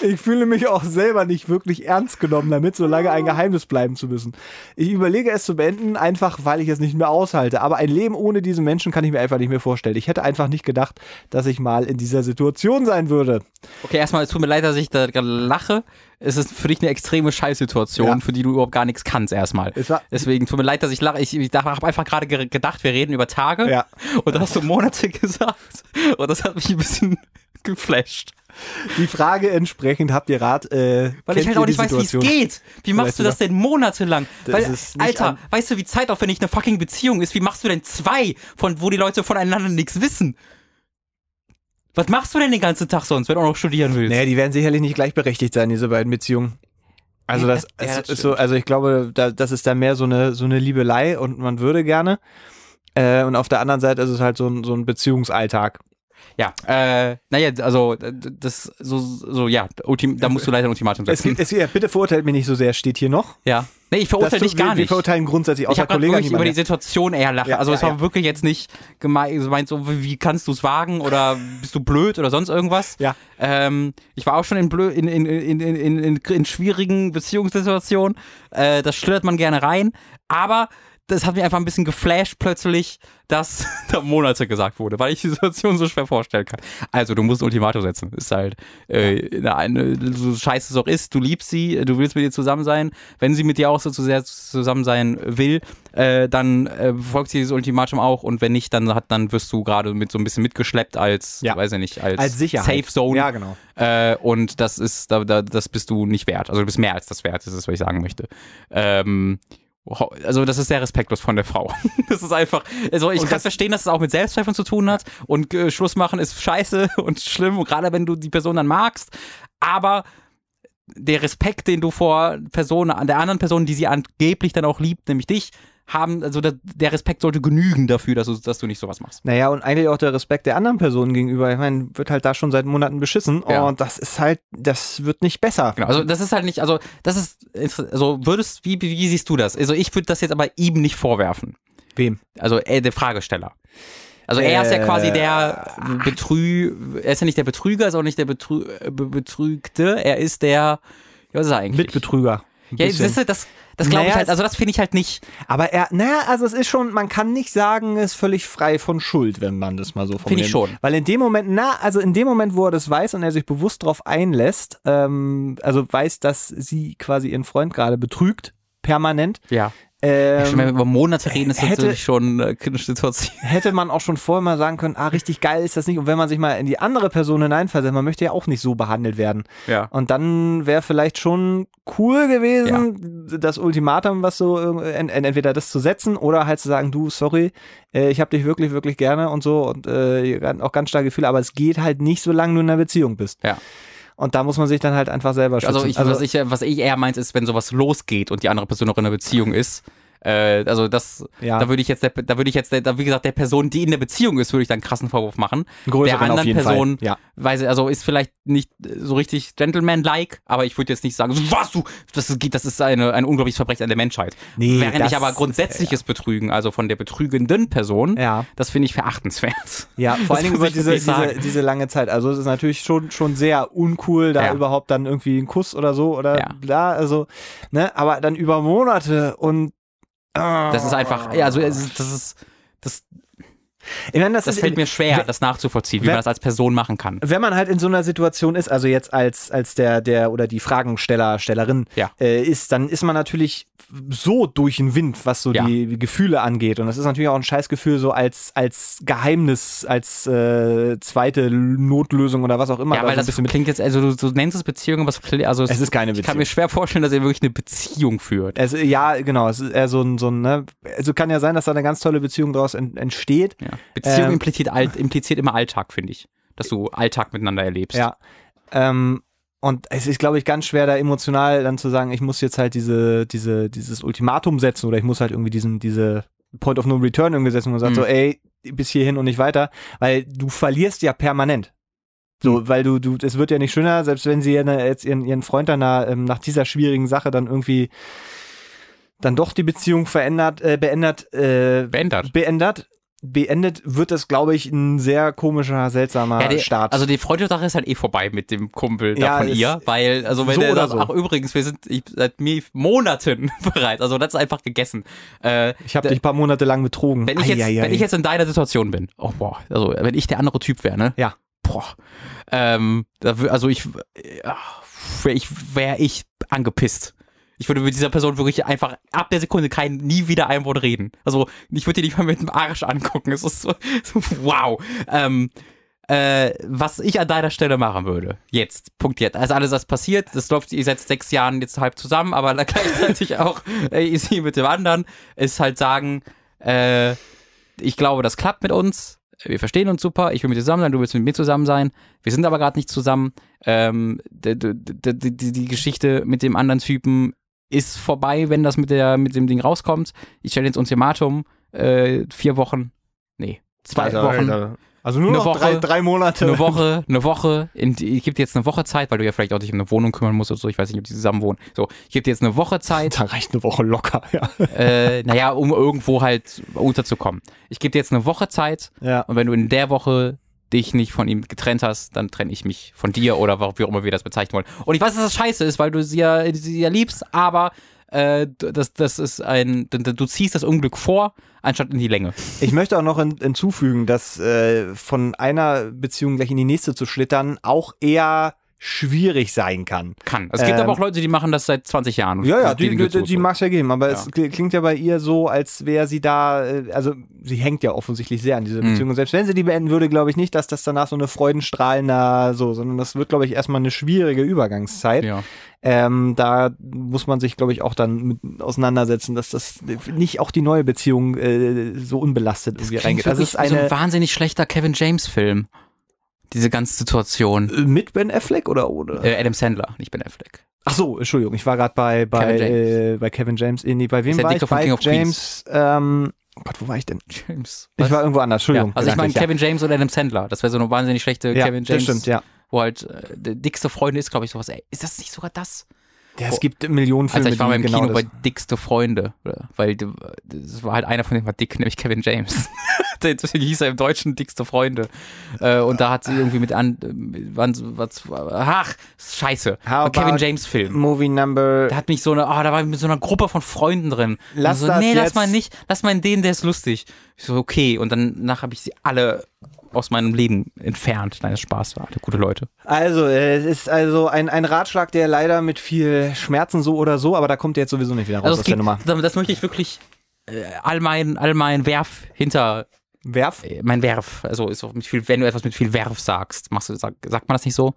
ich fühle mich auch selber nicht wirklich ernst genommen damit, so lange ein Geheimnis bleiben zu müssen. Ich überlege es zu beenden, einfach weil ich es nicht mehr aushalte. Aber ein Leben ohne diesen Menschen kann ich mir einfach nicht mehr vorstellen. Ich hätte einfach nicht gedacht, dass ich mal in dieser Situation sein würde. Okay, erstmal, es tut mir leid, dass ich da gerade lache. Es ist für dich eine extreme Scheißsituation, ja. für die du überhaupt gar nichts kannst erstmal. Deswegen tut mir leid, dass ich lache. Ich, ich habe einfach gerade gedacht, wir reden über Tage. Ja. Und da hast du Monate <laughs> gesagt. Und das hat mich ein bisschen geflasht. Die Frage entsprechend habt ihr Rat. Äh, Weil ich halt auch nicht weiß, wie es geht. Wie machst weißt du das denn monatelang? Weil, Alter, weißt du, wie zeitaufwendig eine fucking Beziehung ist? Wie machst du denn zwei, von wo die Leute voneinander nichts wissen? Was machst du denn den ganzen Tag sonst, wenn du auch noch studieren willst? Naja, die werden sicherlich nicht gleichberechtigt sein, diese beiden Beziehungen. Also das, ja, das ist so, also ich glaube, da, das ist da mehr so eine so eine Liebelei und man würde gerne. Äh, und auf der anderen Seite ist es halt so ein, so ein Beziehungsalltag. Ja, äh, naja, also das so, so ja, Ultim, da musst du leider ein Ultimatum setzen. Es, es, ja, bitte verurteilt mich nicht so sehr, steht hier noch. Ja. Nee, ich verurteile dich gar wir, nicht. Wir verurteilen grundsätzlich auch Ich habe wirklich über die Situation eher lachen. Ja, also ja, es war ja. wirklich jetzt nicht gemeint, so wie kannst du es wagen oder bist du blöd oder sonst irgendwas. Ja. Ähm, ich war auch schon in, blö in, in, in, in, in, in schwierigen Beziehungssituationen. Äh, das schlittert man gerne rein. Aber das hat mich einfach ein bisschen geflasht plötzlich, dass <laughs> da Monate gesagt wurde, weil ich die Situation so schwer vorstellen kann. Also, du musst ein Ultimatum setzen. Ist halt, äh, eine, so scheiße es auch ist, du liebst sie, du willst mit ihr zusammen sein. Wenn sie mit dir auch so zu sehr zusammen sein will, äh, dann äh, folgt sie dieses Ultimatum auch und wenn nicht, dann hat, dann wirst du gerade mit so ein bisschen mitgeschleppt als, ja. weiß ich nicht, als, als Sicherheit. Safe Zone. Ja, genau. Äh, und das ist, da, da, das bist du nicht wert. Also du bist mehr als das wert, das ist, was ich sagen möchte. Ähm, also das ist sehr respektlos von der Frau. <laughs> Das ist einfach, also ich und kann verstehen, dass es auch mit Selbstzweifeln zu tun hat und äh, Schluss machen ist scheiße <laughs> und schlimm, und gerade wenn du die Person dann magst, aber der Respekt, den du vor Personen, an der anderen Person, die sie angeblich dann auch liebt, nämlich dich, haben, also der, der Respekt sollte genügen dafür, dass du, dass du nicht sowas machst. Naja, und eigentlich auch der Respekt der anderen Personen gegenüber. Ich meine, wird halt da schon seit Monaten beschissen ja. und das ist halt, das wird nicht besser. Genau, also das ist halt nicht, also das ist, also würdest, wie, wie siehst du das? Also ich würde das jetzt aber ihm nicht vorwerfen. Wem? Also äh, der Fragesteller. Also er ist ja quasi der äh, Betrü, er ist ja nicht der Betrüger, ist auch nicht der Betrü Betrügte, er ist der, was ist er eigentlich? Mitbetrüger. Ja, das, ist, das, das glaube naja, ich halt, also das finde ich halt nicht. Aber er, naja, also es ist schon, man kann nicht sagen, er ist völlig frei von Schuld, wenn man das mal so formuliert. Finde ich schon. Weil in dem Moment, na, also in dem Moment, wo er das weiß und er sich bewusst darauf einlässt, ähm, also weiß, dass sie quasi ihren Freund gerade betrügt, permanent, ja. Ähm, wenn wir über Monate reden, ist hätte, natürlich schon eine kritische Situation. <laughs> Hätte man auch schon vorher mal sagen können, ah, richtig geil ist das nicht. Und wenn man sich mal in die andere Person hineinversetzt, man möchte ja auch nicht so behandelt werden. Ja. Und dann wäre vielleicht schon cool gewesen, ja. das Ultimatum, was so, entweder das zu setzen oder halt zu sagen, du, sorry, äh, ich habe dich wirklich, wirklich gerne und so und äh, auch ganz starke Gefühle, aber es geht halt nicht, solange du in einer Beziehung bist. Ja. Und da muss man sich dann halt einfach selber schützen. Also, ich, also was, ich, was ich eher meint, ist, wenn sowas losgeht und die andere Person noch in einer Beziehung ist, äh, also das, ja. da würde ich jetzt, der, da würde ich jetzt, der, da, wie gesagt, der Person, die in der Beziehung ist, würde ich dann krassen Vorwurf machen. Größeren der anderen Person, ja. weiß, also ist vielleicht nicht so richtig Gentleman-like, aber ich würde jetzt nicht sagen, so, was du, das ist, das ist eine, ein unglaubliches Verbrechen an der Menschheit. Nee, Während ich aber grundsätzliches ja. Betrügen, also von der betrügenden Person, ja. das finde ich verachtenswert. Ja, <laughs> vor allen Dingen über diese, diese, diese lange Zeit. Also es ist natürlich schon, schon sehr uncool, da ja. überhaupt dann irgendwie einen Kuss oder so oder ja. bla, also, ne, aber dann über Monate und das ist einfach, ja, also das ist, das, ich meine, das, das fällt mir schwer, das nachzuvollziehen, wie wenn, man das als Person machen kann. Wenn man halt in so einer Situation ist, also jetzt als, als der, der oder die Fragensteller, Stellerin ja. äh, ist, dann ist man natürlich so durch den Wind, was so ja. die Gefühle angeht. Und das ist natürlich auch ein Scheißgefühl, so als, als Geheimnis, als äh, zweite Notlösung oder was auch immer. Ja, weil das klingt jetzt, also du, du nennst es Beziehung, aber es, also es, es ist keine Beziehung. Ich kann mir schwer vorstellen, dass er wirklich eine Beziehung führt. Es, ja, genau. Es ist eher so ein, so ein, ne, also kann ja sein, dass da eine ganz tolle Beziehung daraus entsteht. Ja. Beziehung ähm, impliziert, alt, impliziert immer Alltag, finde ich. Dass du Alltag miteinander erlebst. Ja. Ähm, und es ist, glaube ich, ganz schwer, da emotional dann zu sagen, ich muss jetzt halt diese, diese, dieses Ultimatum setzen oder ich muss halt irgendwie diesen, diese Point of No Return irgendwie setzen und sagen mhm. so, ey, bis hierhin und nicht weiter, weil du verlierst ja permanent. So, mhm. weil du, du, es wird ja nicht schöner, selbst wenn sie jetzt ihren, ihren Freund dann ähm, nach dieser schwierigen Sache dann irgendwie dann doch die Beziehung verändert, äh, beendet, äh, beendet, beendet, beendet, wird das, glaube ich, ein sehr komischer, seltsamer ja, die, Start. Also die Freundschaftssache ist halt eh vorbei mit dem Kumpel ja, da von ihr, weil, also wenn so der sagt, so. ach übrigens, wir sind ich, seit mir Monaten <laughs> bereit, also das ist einfach gegessen. Äh, ich habe dich ein paar Monate lang betrogen. Wenn ich, jetzt, wenn ich jetzt in deiner Situation bin, oh boah, also wenn ich der andere Typ wäre, ne? Ja. Boah, ähm, also ich, wäre ich, wär ich angepisst. Ich würde mit dieser Person wirklich einfach ab der Sekunde kein, nie wieder ein Wort reden. Also ich würde die nicht mal mit dem Arsch angucken. Es ist so, <laughs> so wow. Ähm, äh, was ich an deiner Stelle machen würde, jetzt, Punkt jetzt. Also alles, was passiert, das läuft, ihr seid sechs Jahren jetzt halb zusammen, aber <laughs> gleichzeitig auch äh, sie mit dem anderen, ist halt sagen, äh, ich glaube, das klappt mit uns. Wir verstehen uns super, ich will mit dir zusammen sein, du willst mit mir zusammen sein. Wir sind aber gerade nicht zusammen. Ähm, die, die, die, die Geschichte mit dem anderen Typen ist vorbei, wenn das mit, der, mit dem Ding rauskommt. Ich stelle jetzt Ultimatum, äh, vier Wochen, nee, zwei Alter, Wochen. Alter. Also nur eine noch Woche, drei, drei Monate. Eine Woche, <laughs> eine Woche. In, ich gebe dir jetzt eine Woche Zeit, weil du ja vielleicht auch dich um eine Wohnung kümmern musst oder so. Ich weiß nicht, ob die zusammen wohnen. So, ich gebe dir jetzt eine Woche Zeit. Da reicht eine Woche locker, <laughs> ja. Äh, naja, um irgendwo halt unterzukommen. Ich gebe dir jetzt eine Woche Zeit. Ja. Und wenn du in der Woche dich nicht von ihm getrennt hast, dann trenne ich mich von dir oder wie auch immer wir das bezeichnen wollen. Und ich weiß, dass das scheiße ist, weil du sie ja, sie ja liebst, aber äh, das, das ist ein, du ziehst das Unglück vor, anstatt in die Länge. Ich möchte auch noch hinzufügen, dass äh, von einer Beziehung gleich in die nächste zu schlittern auch eher schwierig sein kann. Kann. Es gibt ähm, aber auch Leute, die machen das seit 20 Jahren. Ja, ja, die, die, die, die mag es ja geben, aber ja. es klingt ja bei ihr so, als wäre sie da, äh, also sie hängt ja offensichtlich sehr an dieser Beziehung. Mhm. Und selbst wenn sie die beenden würde, glaube ich nicht, dass das danach so eine freudenstrahlender, so, sondern das wird, glaube ich, erstmal eine schwierige Übergangszeit. Ja. Ähm, da muss man sich, glaube ich, auch dann mit auseinandersetzen, dass das nicht auch die neue Beziehung äh, so unbelastet irgendwie reingeht. Das ist eine, so ein wahnsinnig schlechter Kevin James Film diese ganze Situation. Äh, mit Ben Affleck oder ohne? Äh, Adam Sandler, nicht Ben Affleck. Ach so, Entschuldigung, ich war gerade bei bei Kevin James. Äh, bei Kevin James. Nee, bei wem war ich? Bei James. Ähm, oh Gott, wo war ich denn? James. Was? Ich war irgendwo anders. Entschuldigung. Ja, also ich meine Kevin James oder Adam Sandler. Das wäre so eine wahnsinnig schlechte ja, Kevin James. Das stimmt, ja. Wo halt äh, der dickste Freunde ist, glaube ich, sowas. Ey, ist das nicht sogar das? Ja, es gibt Millionen Filme. Also ich war mal im genau Kino bei Dickste Freunde, weil das war halt einer von denen war dick, nämlich Kevin James. <laughs> Deswegen hieß er im Deutschen Dickste Freunde. Äh, und da hat sie irgendwie mit an, was, was, ach, scheiße. Kevin James Film. Movie Number. Da hat mich so eine, oh, da war ich mit so einer Gruppe von Freunden drin. Lass so, das nee, jetzt. lass mal nicht, lass mal in den, der ist lustig. Ich so, okay. Und danach habe ich sie alle aus meinem Leben entfernt. Nein, das Spaß war. Gute Leute. Also, es ist also ein, ein Ratschlag, der leider mit viel Schmerzen so oder so, aber da kommt jetzt sowieso nicht wieder raus also aus der Nummer. Das möchte ich wirklich äh, all mein, all mein Werf hinter Werf? Äh, mein Werf. Also ist auch mit viel, wenn du etwas mit viel Werf sagst, machst du, sag, sagt man das nicht so?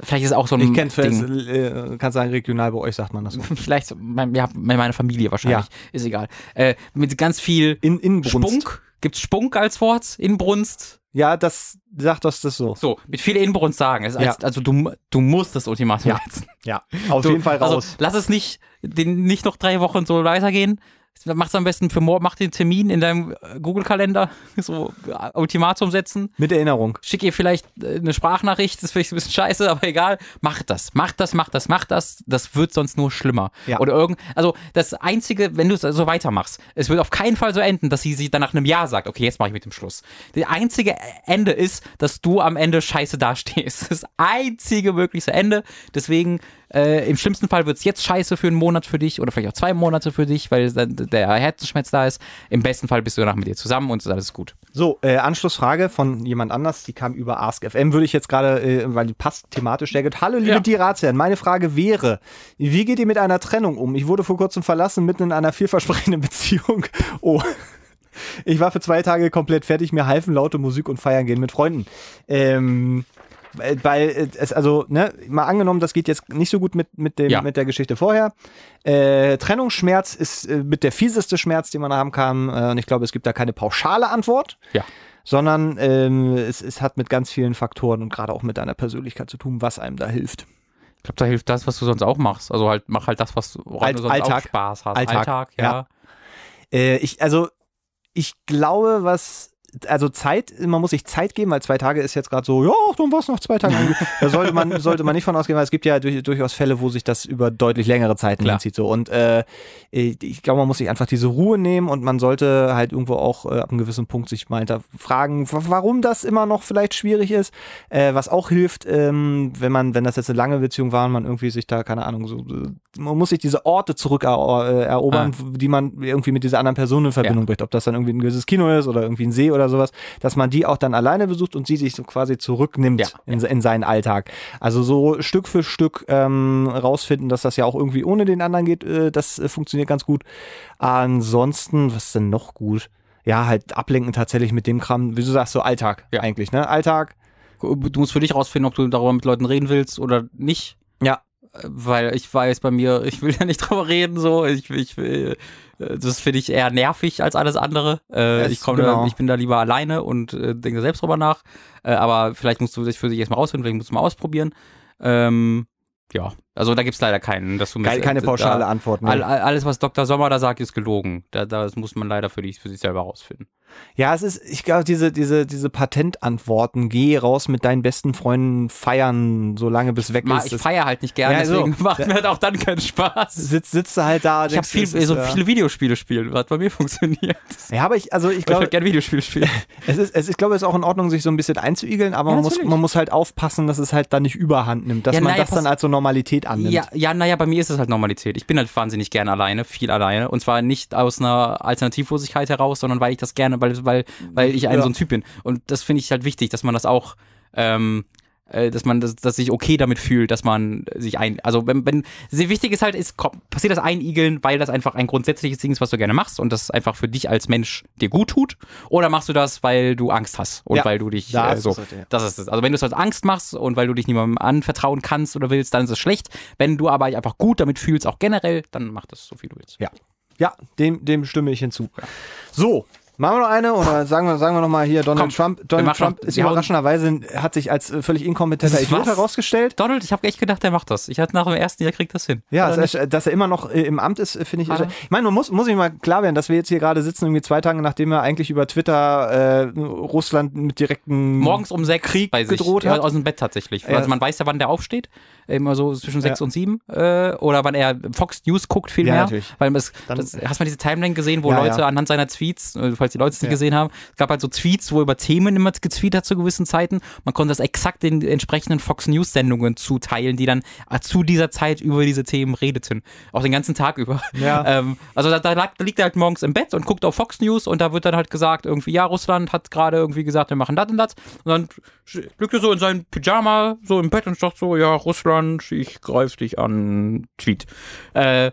Vielleicht ist es auch so ein. Ich kenn's. Äh, kannst sagen, regional bei euch sagt man das so. <laughs> Vielleicht, mein, ja, meine Familie wahrscheinlich. Ja. Ist egal. Äh, mit ganz viel In, Inbrunst. Spunk. Gibt's Spunk als Wort? Inbrunst? Ja, das sagt das das so. So, mit viel Inbrunst sagen. Also, ja. also du, du musst das Ultimatum ja. setzen. Ja, auf du, jeden Fall also raus. Also, lass es nicht, den, nicht noch drei Wochen so weitergehen. Mach's am besten für morgen, mach den Termin in deinem äh, Google-Kalender, <laughs> so äh, Ultimatum setzen. Mit Erinnerung. Schick ihr vielleicht äh, eine Sprachnachricht, das ist vielleicht ein bisschen scheiße, <laughs> aber egal. Mach das, mach das, mach das, mach das. Das wird sonst nur schlimmer. Ja. Oder irgend, also das Einzige, wenn du es so weitermachst, es wird auf keinen Fall so enden, dass sie sich dann nach einem Jahr sagt, okay, jetzt mache ich mit dem Schluss. Das einzige Ende ist, dass du am Ende scheiße dastehst. <laughs> Das einzige mögliche Ende. Deswegen äh, Im schlimmsten Fall wird es jetzt scheiße für einen Monat für dich oder vielleicht auch zwei Monate für dich, weil dann der Herzschmerz da ist. Im besten Fall bist du danach mit dir zusammen und ist alles gut. So, äh, Anschlussfrage von jemand anders, die kam über AskFM, würde ich jetzt gerade, äh, weil die passt thematisch sehr gut. Hallo, liebe ja. Tirazian, meine Frage wäre, wie geht ihr mit einer Trennung um? Ich wurde vor kurzem verlassen, mitten in einer vielversprechenden <laughs> Beziehung. Oh. Ich war für zwei Tage komplett fertig, mir halfen laute Musik und feiern gehen mit Freunden. Ähm, weil es also, ne, mal angenommen, das geht jetzt nicht so gut mit, mit, dem, ja. mit der Geschichte vorher. Äh, Trennungsschmerz ist äh, mit der fieseste Schmerz, den man haben kann. Äh, und ich glaube, es gibt da keine pauschale Antwort. Ja. Sondern ähm, es, es hat mit ganz vielen Faktoren und gerade auch mit deiner Persönlichkeit zu tun, was einem da hilft. Ich glaube, da hilft das, was du sonst auch machst. Also halt, mach halt das, was woran Alt, du sonst Alltag. auch Spaß hast. Alltag, Alltag ja. ja. Äh, ich, also, ich glaube, was also Zeit, man muss sich Zeit geben, weil zwei Tage ist jetzt gerade so, ja, dann war es noch zwei Tage. da sollte man, <laughs> sollte man nicht von ausgehen, weil es gibt ja durch, durchaus Fälle, wo sich das über deutlich längere Zeiten hinzieht. So. Und äh, ich glaube, man muss sich einfach diese Ruhe nehmen und man sollte halt irgendwo auch äh, ab einem gewissen Punkt sich mal fragen, warum das immer noch vielleicht schwierig ist. Äh, was auch hilft, ähm, wenn man, wenn das jetzt eine lange Beziehung war und man irgendwie sich da, keine Ahnung, so, man muss sich diese Orte zurückerobern, äh, ah. die man irgendwie mit dieser anderen Person in Verbindung ja. bringt. Ob das dann irgendwie ein gewisses Kino ist oder irgendwie ein See oder sowas, dass man die auch dann alleine besucht und sie sich so quasi zurücknimmt ja. in, in seinen Alltag. Also so Stück für Stück ähm, rausfinden, dass das ja auch irgendwie ohne den anderen geht, äh, das äh, funktioniert ganz gut. Ansonsten, was ist denn noch gut? Ja, halt ablenken tatsächlich mit dem Kram, wie du sagst, so Alltag ja. eigentlich, ne? Alltag. Du musst für dich rausfinden, ob du darüber mit Leuten reden willst oder nicht. Ja, weil ich weiß bei mir, ich will ja nicht <laughs> drüber reden, so, ich, ich will, äh, das finde ich eher nervig als alles andere. Äh, ich komme, genau. ich bin da lieber alleine und äh, denke selbst drüber nach. Äh, aber vielleicht musst du das für dich erstmal rausfinden, vielleicht musst du mal ausprobieren. Ähm, ja, also da gibt's leider keinen, dass du keine, keine pauschale da, Antwort. Nee. alles, was Dr. Sommer da sagt, ist gelogen. Da, das muss man leider für, dich, für sich selber rausfinden. Ja, es ist, ich glaube, diese, diese, diese Patentantworten, geh raus mit deinen besten Freunden feiern, solange bis weg ist. Ich feiere halt nicht gerne, ja, deswegen so, macht mir halt auch dann keinen Spaß. Sitz, sitzt du halt da. Ich habe viel, so äh, viele Videospiele spielen, was bei mir funktioniert. Ja, aber ich, also ich glaube. Ich gerne Videospiele spielen. <laughs> es ist, es, ich glaube, es ist auch in Ordnung, sich so ein bisschen einzuigeln, aber ja, man, muss, man muss halt aufpassen, dass es halt dann nicht überhand nimmt, dass ja, man naja, das dann als so Normalität annimmt. Ja, ja, naja, bei mir ist es halt Normalität. Ich bin halt wahnsinnig gerne alleine, viel alleine. Und zwar nicht aus einer Alternativlosigkeit heraus, sondern weil ich das gerne, weil, weil, weil ich ein ja. so ein Typ bin. Und das finde ich halt wichtig, dass man das auch ähm, äh, dass man das, dass sich okay damit fühlt, dass man sich ein, also wenn, wenn sehr wichtig ist halt, ist passiert das Einigeln, weil das einfach ein grundsätzliches Ding ist, was du gerne machst und das einfach für dich als Mensch dir gut tut, oder machst du das, weil du Angst hast und ja, weil du dich das äh, so, ist es, ja. das ist es. Also wenn du es als Angst machst und weil du dich niemandem anvertrauen kannst oder willst, dann ist es schlecht. Wenn du aber einfach gut damit fühlst, auch generell, dann mach das so viel du willst. Ja. Ja, dem, dem stimme ich hinzu. So, Machen wir noch eine oder sagen wir, sagen wir noch mal hier Donald Komm, Trump. Donald Trump ist überraschenderweise hat sich als äh, völlig inkompetenter Idiot herausgestellt. Donald, ich habe echt gedacht, der macht das. Ich hatte nach dem ersten Jahr kriegt das hin. Ja, dass er, dass er, immer noch äh, im Amt ist, äh, finde ich. Ah. Ich meine, man muss muss ich mal klar werden, dass wir jetzt hier gerade sitzen irgendwie zwei Tage nachdem er eigentlich über Twitter äh, Russland mit direkten morgens um sechs Krieg bei sich, gedroht hat. aus dem Bett tatsächlich. Also man weiß ja, wann der aufsteht immer so zwischen sechs ja. und sieben äh, oder wann er Fox News guckt viel ja, mehr. Natürlich. Weil es, das, hast du mal diese Timeline gesehen, wo ja, Leute anhand seiner Tweets, äh, falls die Leute es nicht gesehen haben, es gab halt so Tweets, wo er über Themen immer getweetet hat zu gewissen Zeiten. Man konnte das exakt den entsprechenden Fox News Sendungen zuteilen, die dann äh, zu dieser Zeit über diese Themen redeten. Auch den ganzen Tag über. Ja. <laughs> ähm, also da, da, da liegt er halt morgens im Bett und guckt auf Fox News und da wird dann halt gesagt, irgendwie, ja, Russland hat gerade irgendwie gesagt, wir machen das und das. Und dann liegt er so in seinem Pyjama, so im Bett und sagt so, ja, Russland, ich greife dich an, Tweet. Äh,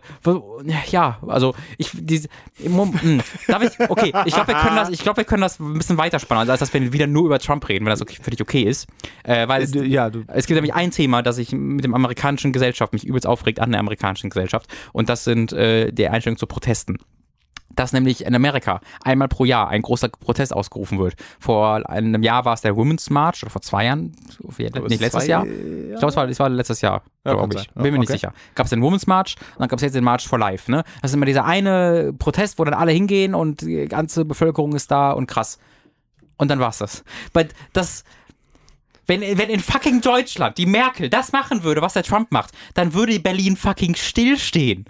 ja, also ich, diese, hm, darf ich, okay, ich glaube, wir können das, ich glaube, wir können das ein bisschen weiterspannen, also als dass wir wieder nur über Trump reden, wenn das okay, für dich okay ist. Äh, weil es, ja, es gibt nämlich ein Thema, das ich mit dem amerikanischen Gesellschaft mich übelst aufregt an der amerikanischen Gesellschaft und das sind äh, die Einstellungen zu Protesten dass nämlich in Amerika einmal pro Jahr ein großer Protest ausgerufen wird. Vor einem Jahr war es der Women's March oder vor zwei Jahren, nicht letztes Jahr. Ich glaube, es war, es war letztes Jahr, ja, glaube ich. Bin mir nicht sicher. Gab es den Women's March und dann gab es jetzt den March for Life. Ne? Das ist immer dieser eine Protest, wo dann alle hingehen und die ganze Bevölkerung ist da und krass. Und dann war's das. But das, wenn, wenn in fucking Deutschland die Merkel das machen würde, was der Trump macht, dann würde Berlin fucking stillstehen.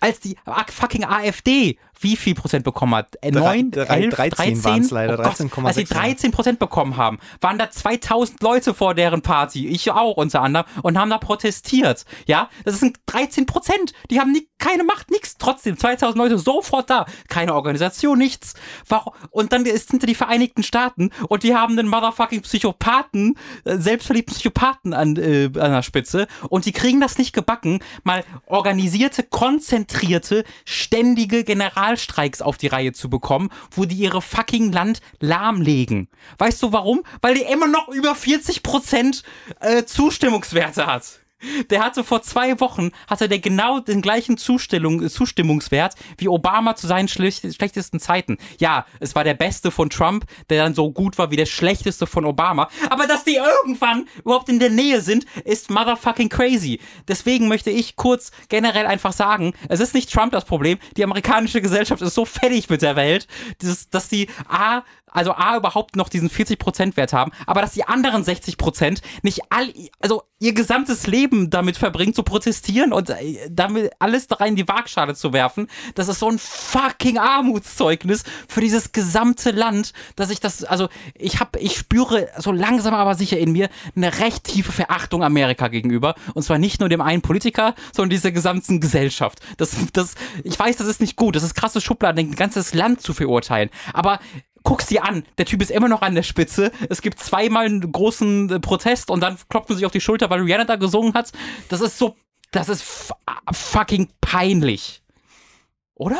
Als die fucking AfD wie viel Prozent bekommen hat? Äh, 9, 11, 13, 13? leider. Oh 13, als sie 13 Prozent bekommen haben, waren da 2000 Leute vor deren Party, ich auch unter anderem, und haben da protestiert. Ja, das sind 13 Prozent. Die haben nie, keine Macht, nichts. Trotzdem 2000 Leute sofort da. Keine Organisation, nichts. Warum? Und dann sind die Vereinigten Staaten und die haben einen motherfucking Psychopathen, äh, selbstverliebten Psychopathen an, äh, an der Spitze und die kriegen das nicht gebacken, mal organisierte, konzentrierte, ständige General Generalstreiks auf die Reihe zu bekommen, wo die ihre fucking Land lahmlegen. Weißt du warum? Weil die immer noch über 40 Prozent äh, Zustimmungswerte hat. Der hatte vor zwei Wochen, hatte der genau den gleichen Zustimmung, Zustimmungswert wie Obama zu seinen schlechtesten Zeiten. Ja, es war der beste von Trump, der dann so gut war wie der schlechteste von Obama. Aber dass die irgendwann überhaupt in der Nähe sind, ist motherfucking crazy. Deswegen möchte ich kurz generell einfach sagen, es ist nicht Trump das Problem. Die amerikanische Gesellschaft ist so fertig mit der Welt, dass, dass die A, also A überhaupt noch diesen 40% Wert haben, aber dass die anderen 60% nicht all, also ihr gesamtes Leben damit verbringt, zu protestieren und äh, damit alles da rein in die Waagschale zu werfen, das ist so ein fucking Armutszeugnis für dieses gesamte Land, dass ich das, also ich habe, ich spüre so langsam aber sicher in mir eine recht tiefe Verachtung Amerika gegenüber. Und zwar nicht nur dem einen Politiker, sondern dieser gesamten Gesellschaft. Das, das, ich weiß, das ist nicht gut, das ist krasse Schubladen, ein ganzes Land zu verurteilen, aber guck's dir an, der Typ ist immer noch an der Spitze. Es gibt zweimal einen großen äh, Protest und dann klopfen sie sich auf die Schulter, weil Rihanna da gesungen hat. Das ist so, das ist fucking peinlich. Oder?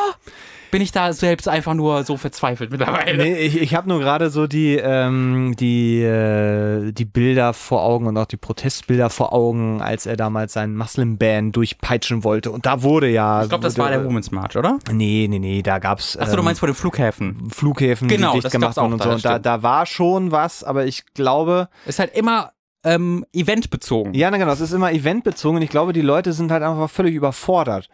Bin ich da selbst einfach nur so verzweifelt mittlerweile. Nee, ich, ich habe nur gerade so die, ähm, die, äh, die Bilder vor Augen und auch die Protestbilder vor Augen, als er damals seinen Muslim Ban durchpeitschen wollte. Und da wurde ja. Ich glaube, das war der Women's March, oder? Nee, nee, nee, da gab's. Achso, ähm, du meinst vor den Flughäfen. Flughäfen, genau, die dicht gemacht wurden und so. Und da, da war schon was, aber ich glaube. Ist halt immer ähm, eventbezogen. Ja, na genau, es ist immer eventbezogen und ich glaube, die Leute sind halt einfach völlig überfordert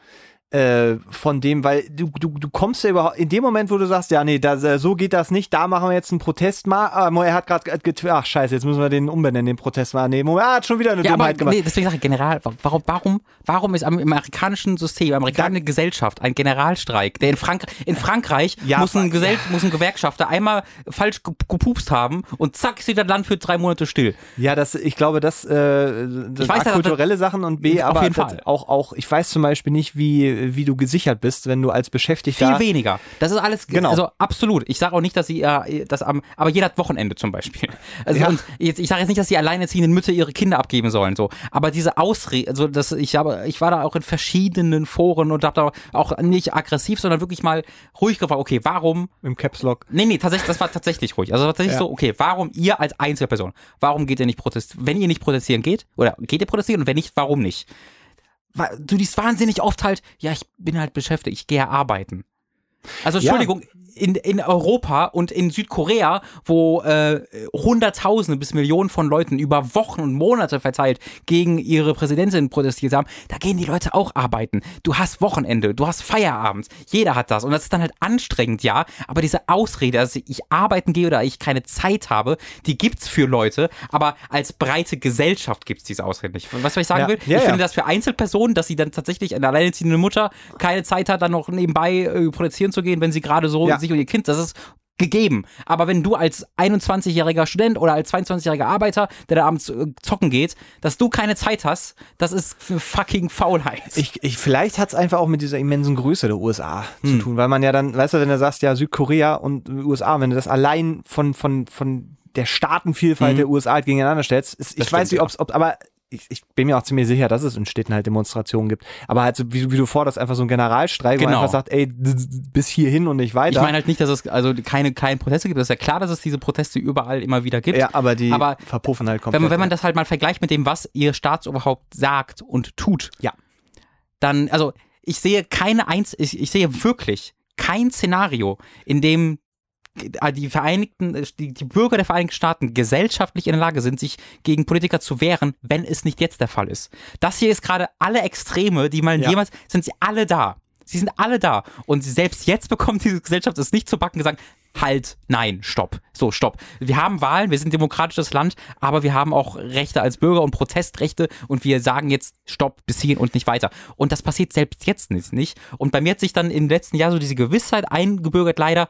äh, von dem, weil du, du, du kommst ja überhaupt, in dem Moment, wo du sagst, ja, nee, das, äh, so geht das nicht, da machen wir jetzt einen Protest mal, ah, er hat gerade, ach scheiße, jetzt müssen wir den umbenennen, den Protest mal, nee, Moment, er hat schon wieder eine ja, Dummheit aber, gemacht. Nee, deswegen sage ich General, warum, warum, warum ist am, im amerikanischen System, im amerikanischen Gesellschaft ein Generalstreik, der in, Frank in Frankreich ja, muss, ein Gesell ja. muss ein Gewerkschafter einmal falsch gepupst haben und zack, ist das Land für drei Monate still. Ja, das, ich glaube, das, äh, das ich weiß, kulturelle Sachen und B, aber auch, auch, ich weiß zum Beispiel nicht, wie, wie du gesichert bist, wenn du als Beschäftigter. Viel weniger. Das ist alles, genau. also absolut. Ich sage auch nicht, dass sie, äh, das am, aber jeder hat Wochenende zum Beispiel. <laughs> Also ja. und jetzt, ich sage jetzt nicht, dass die alleinerziehenden Mütter ihre Kinder abgeben sollen, so. Aber diese Ausrede, also das, ich habe, ich war da auch in verschiedenen Foren und habe da auch nicht aggressiv, sondern wirklich mal ruhig gefragt, okay, warum? Im Caps Lock. Nee, nee, tatsächlich, das war tatsächlich ruhig. Also tatsächlich ja. so, okay, warum ihr als Einzelperson, warum geht ihr nicht protestieren? Wenn ihr nicht protestieren geht, oder geht ihr protestieren und wenn nicht, warum nicht? Du liest wahnsinnig oft halt, ja, ich bin halt beschäftigt, ich gehe arbeiten. Also Entschuldigung, ja in, in Europa und in Südkorea, wo äh, Hunderttausende bis Millionen von Leuten über Wochen und Monate verteilt gegen ihre Präsidentin protestiert haben, da gehen die Leute auch arbeiten. Du hast Wochenende, du hast Feierabend, jeder hat das und das ist dann halt anstrengend, ja, aber diese Ausrede, dass ich arbeiten gehe oder ich keine Zeit habe, die gibt's für Leute, aber als breite Gesellschaft gibt's diese Ausrede nicht. Was ich sagen ja, will? Ja, ich finde das für Einzelpersonen, dass sie dann tatsächlich eine alleinerziehende Mutter keine Zeit hat, dann noch nebenbei äh, zu gehen, wenn sie gerade so Ja. sich um ihr Kind, das ist gegeben. Aber wenn du als 21-jähriger Student oder als 22-jähriger Arbeiter, der da abends äh, zocken geht, dass du keine Zeit hast, das ist für fucking Faulheit. Ich, ich, vielleicht hat es einfach auch mit dieser immensen Größe der USA Hm. zu tun, weil man ja dann, weißt du, wenn du sagst, ja, Südkorea und USA, wenn du das allein von, von, von der Staatenvielfalt Mhm. der USA halt gegeneinander stellst, ist, ich Das weiß stimmt, nicht, ob's, ob, aber ich, ich bin mir auch ziemlich sicher, dass es in Städten halt Demonstrationen gibt. Aber halt so, wie, wie du forderst, einfach so ein Generalstreik, wo Genau. einfach sagt, ey, bis hierhin und nicht weiter. Ich meine halt nicht, dass es also keine, keine Proteste gibt. Es ist ja klar, dass es diese Proteste überall immer wieder gibt. ja, aber die aber verpuffen halt komplett. wenn man, wenn man das halt mal vergleicht mit dem, was ihr Staatsoberhaupt sagt und tut, Ja. dann, also ich sehe keine eins, ich, ich sehe wirklich kein Szenario, in dem die Vereinigten, äh, die, die Bürger der Vereinigten Staaten gesellschaftlich in der Lage sind, sich gegen Politiker zu wehren, wenn es nicht jetzt der Fall ist. Das hier ist gerade alle Extreme, die mal Ja. jemals, sind sie alle da. Sie sind alle da. Und selbst jetzt bekommt diese Gesellschaft es nicht zu backen, gesagt, halt, nein, stopp. So, stopp. Wir haben Wahlen, wir sind ein demokratisches Land, aber wir haben auch Rechte als Bürger und Protestrechte und wir sagen jetzt stopp bis hierhin und nicht weiter. Und das passiert selbst jetzt nicht. nicht. Und bei mir hat sich dann im letzten Jahr so diese Gewissheit eingebürgert, leider,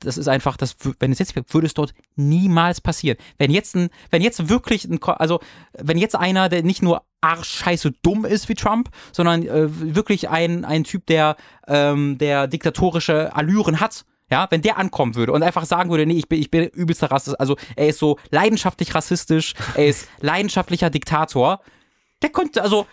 das ist einfach, das, wenn es jetzt wäre, würde es dort niemals passieren. Wenn jetzt ein, wenn jetzt wirklich ein, also wenn jetzt einer, der nicht nur arschscheiße dumm ist wie Trump, sondern äh, wirklich ein, ein Typ, der, ähm, der diktatorische Allüren hat, ja, wenn der ankommen würde und einfach sagen würde, nee, ich bin, ich bin übelster Rassist, also er ist so leidenschaftlich rassistisch, er ist <laughs> leidenschaftlicher Diktator, der könnte, also,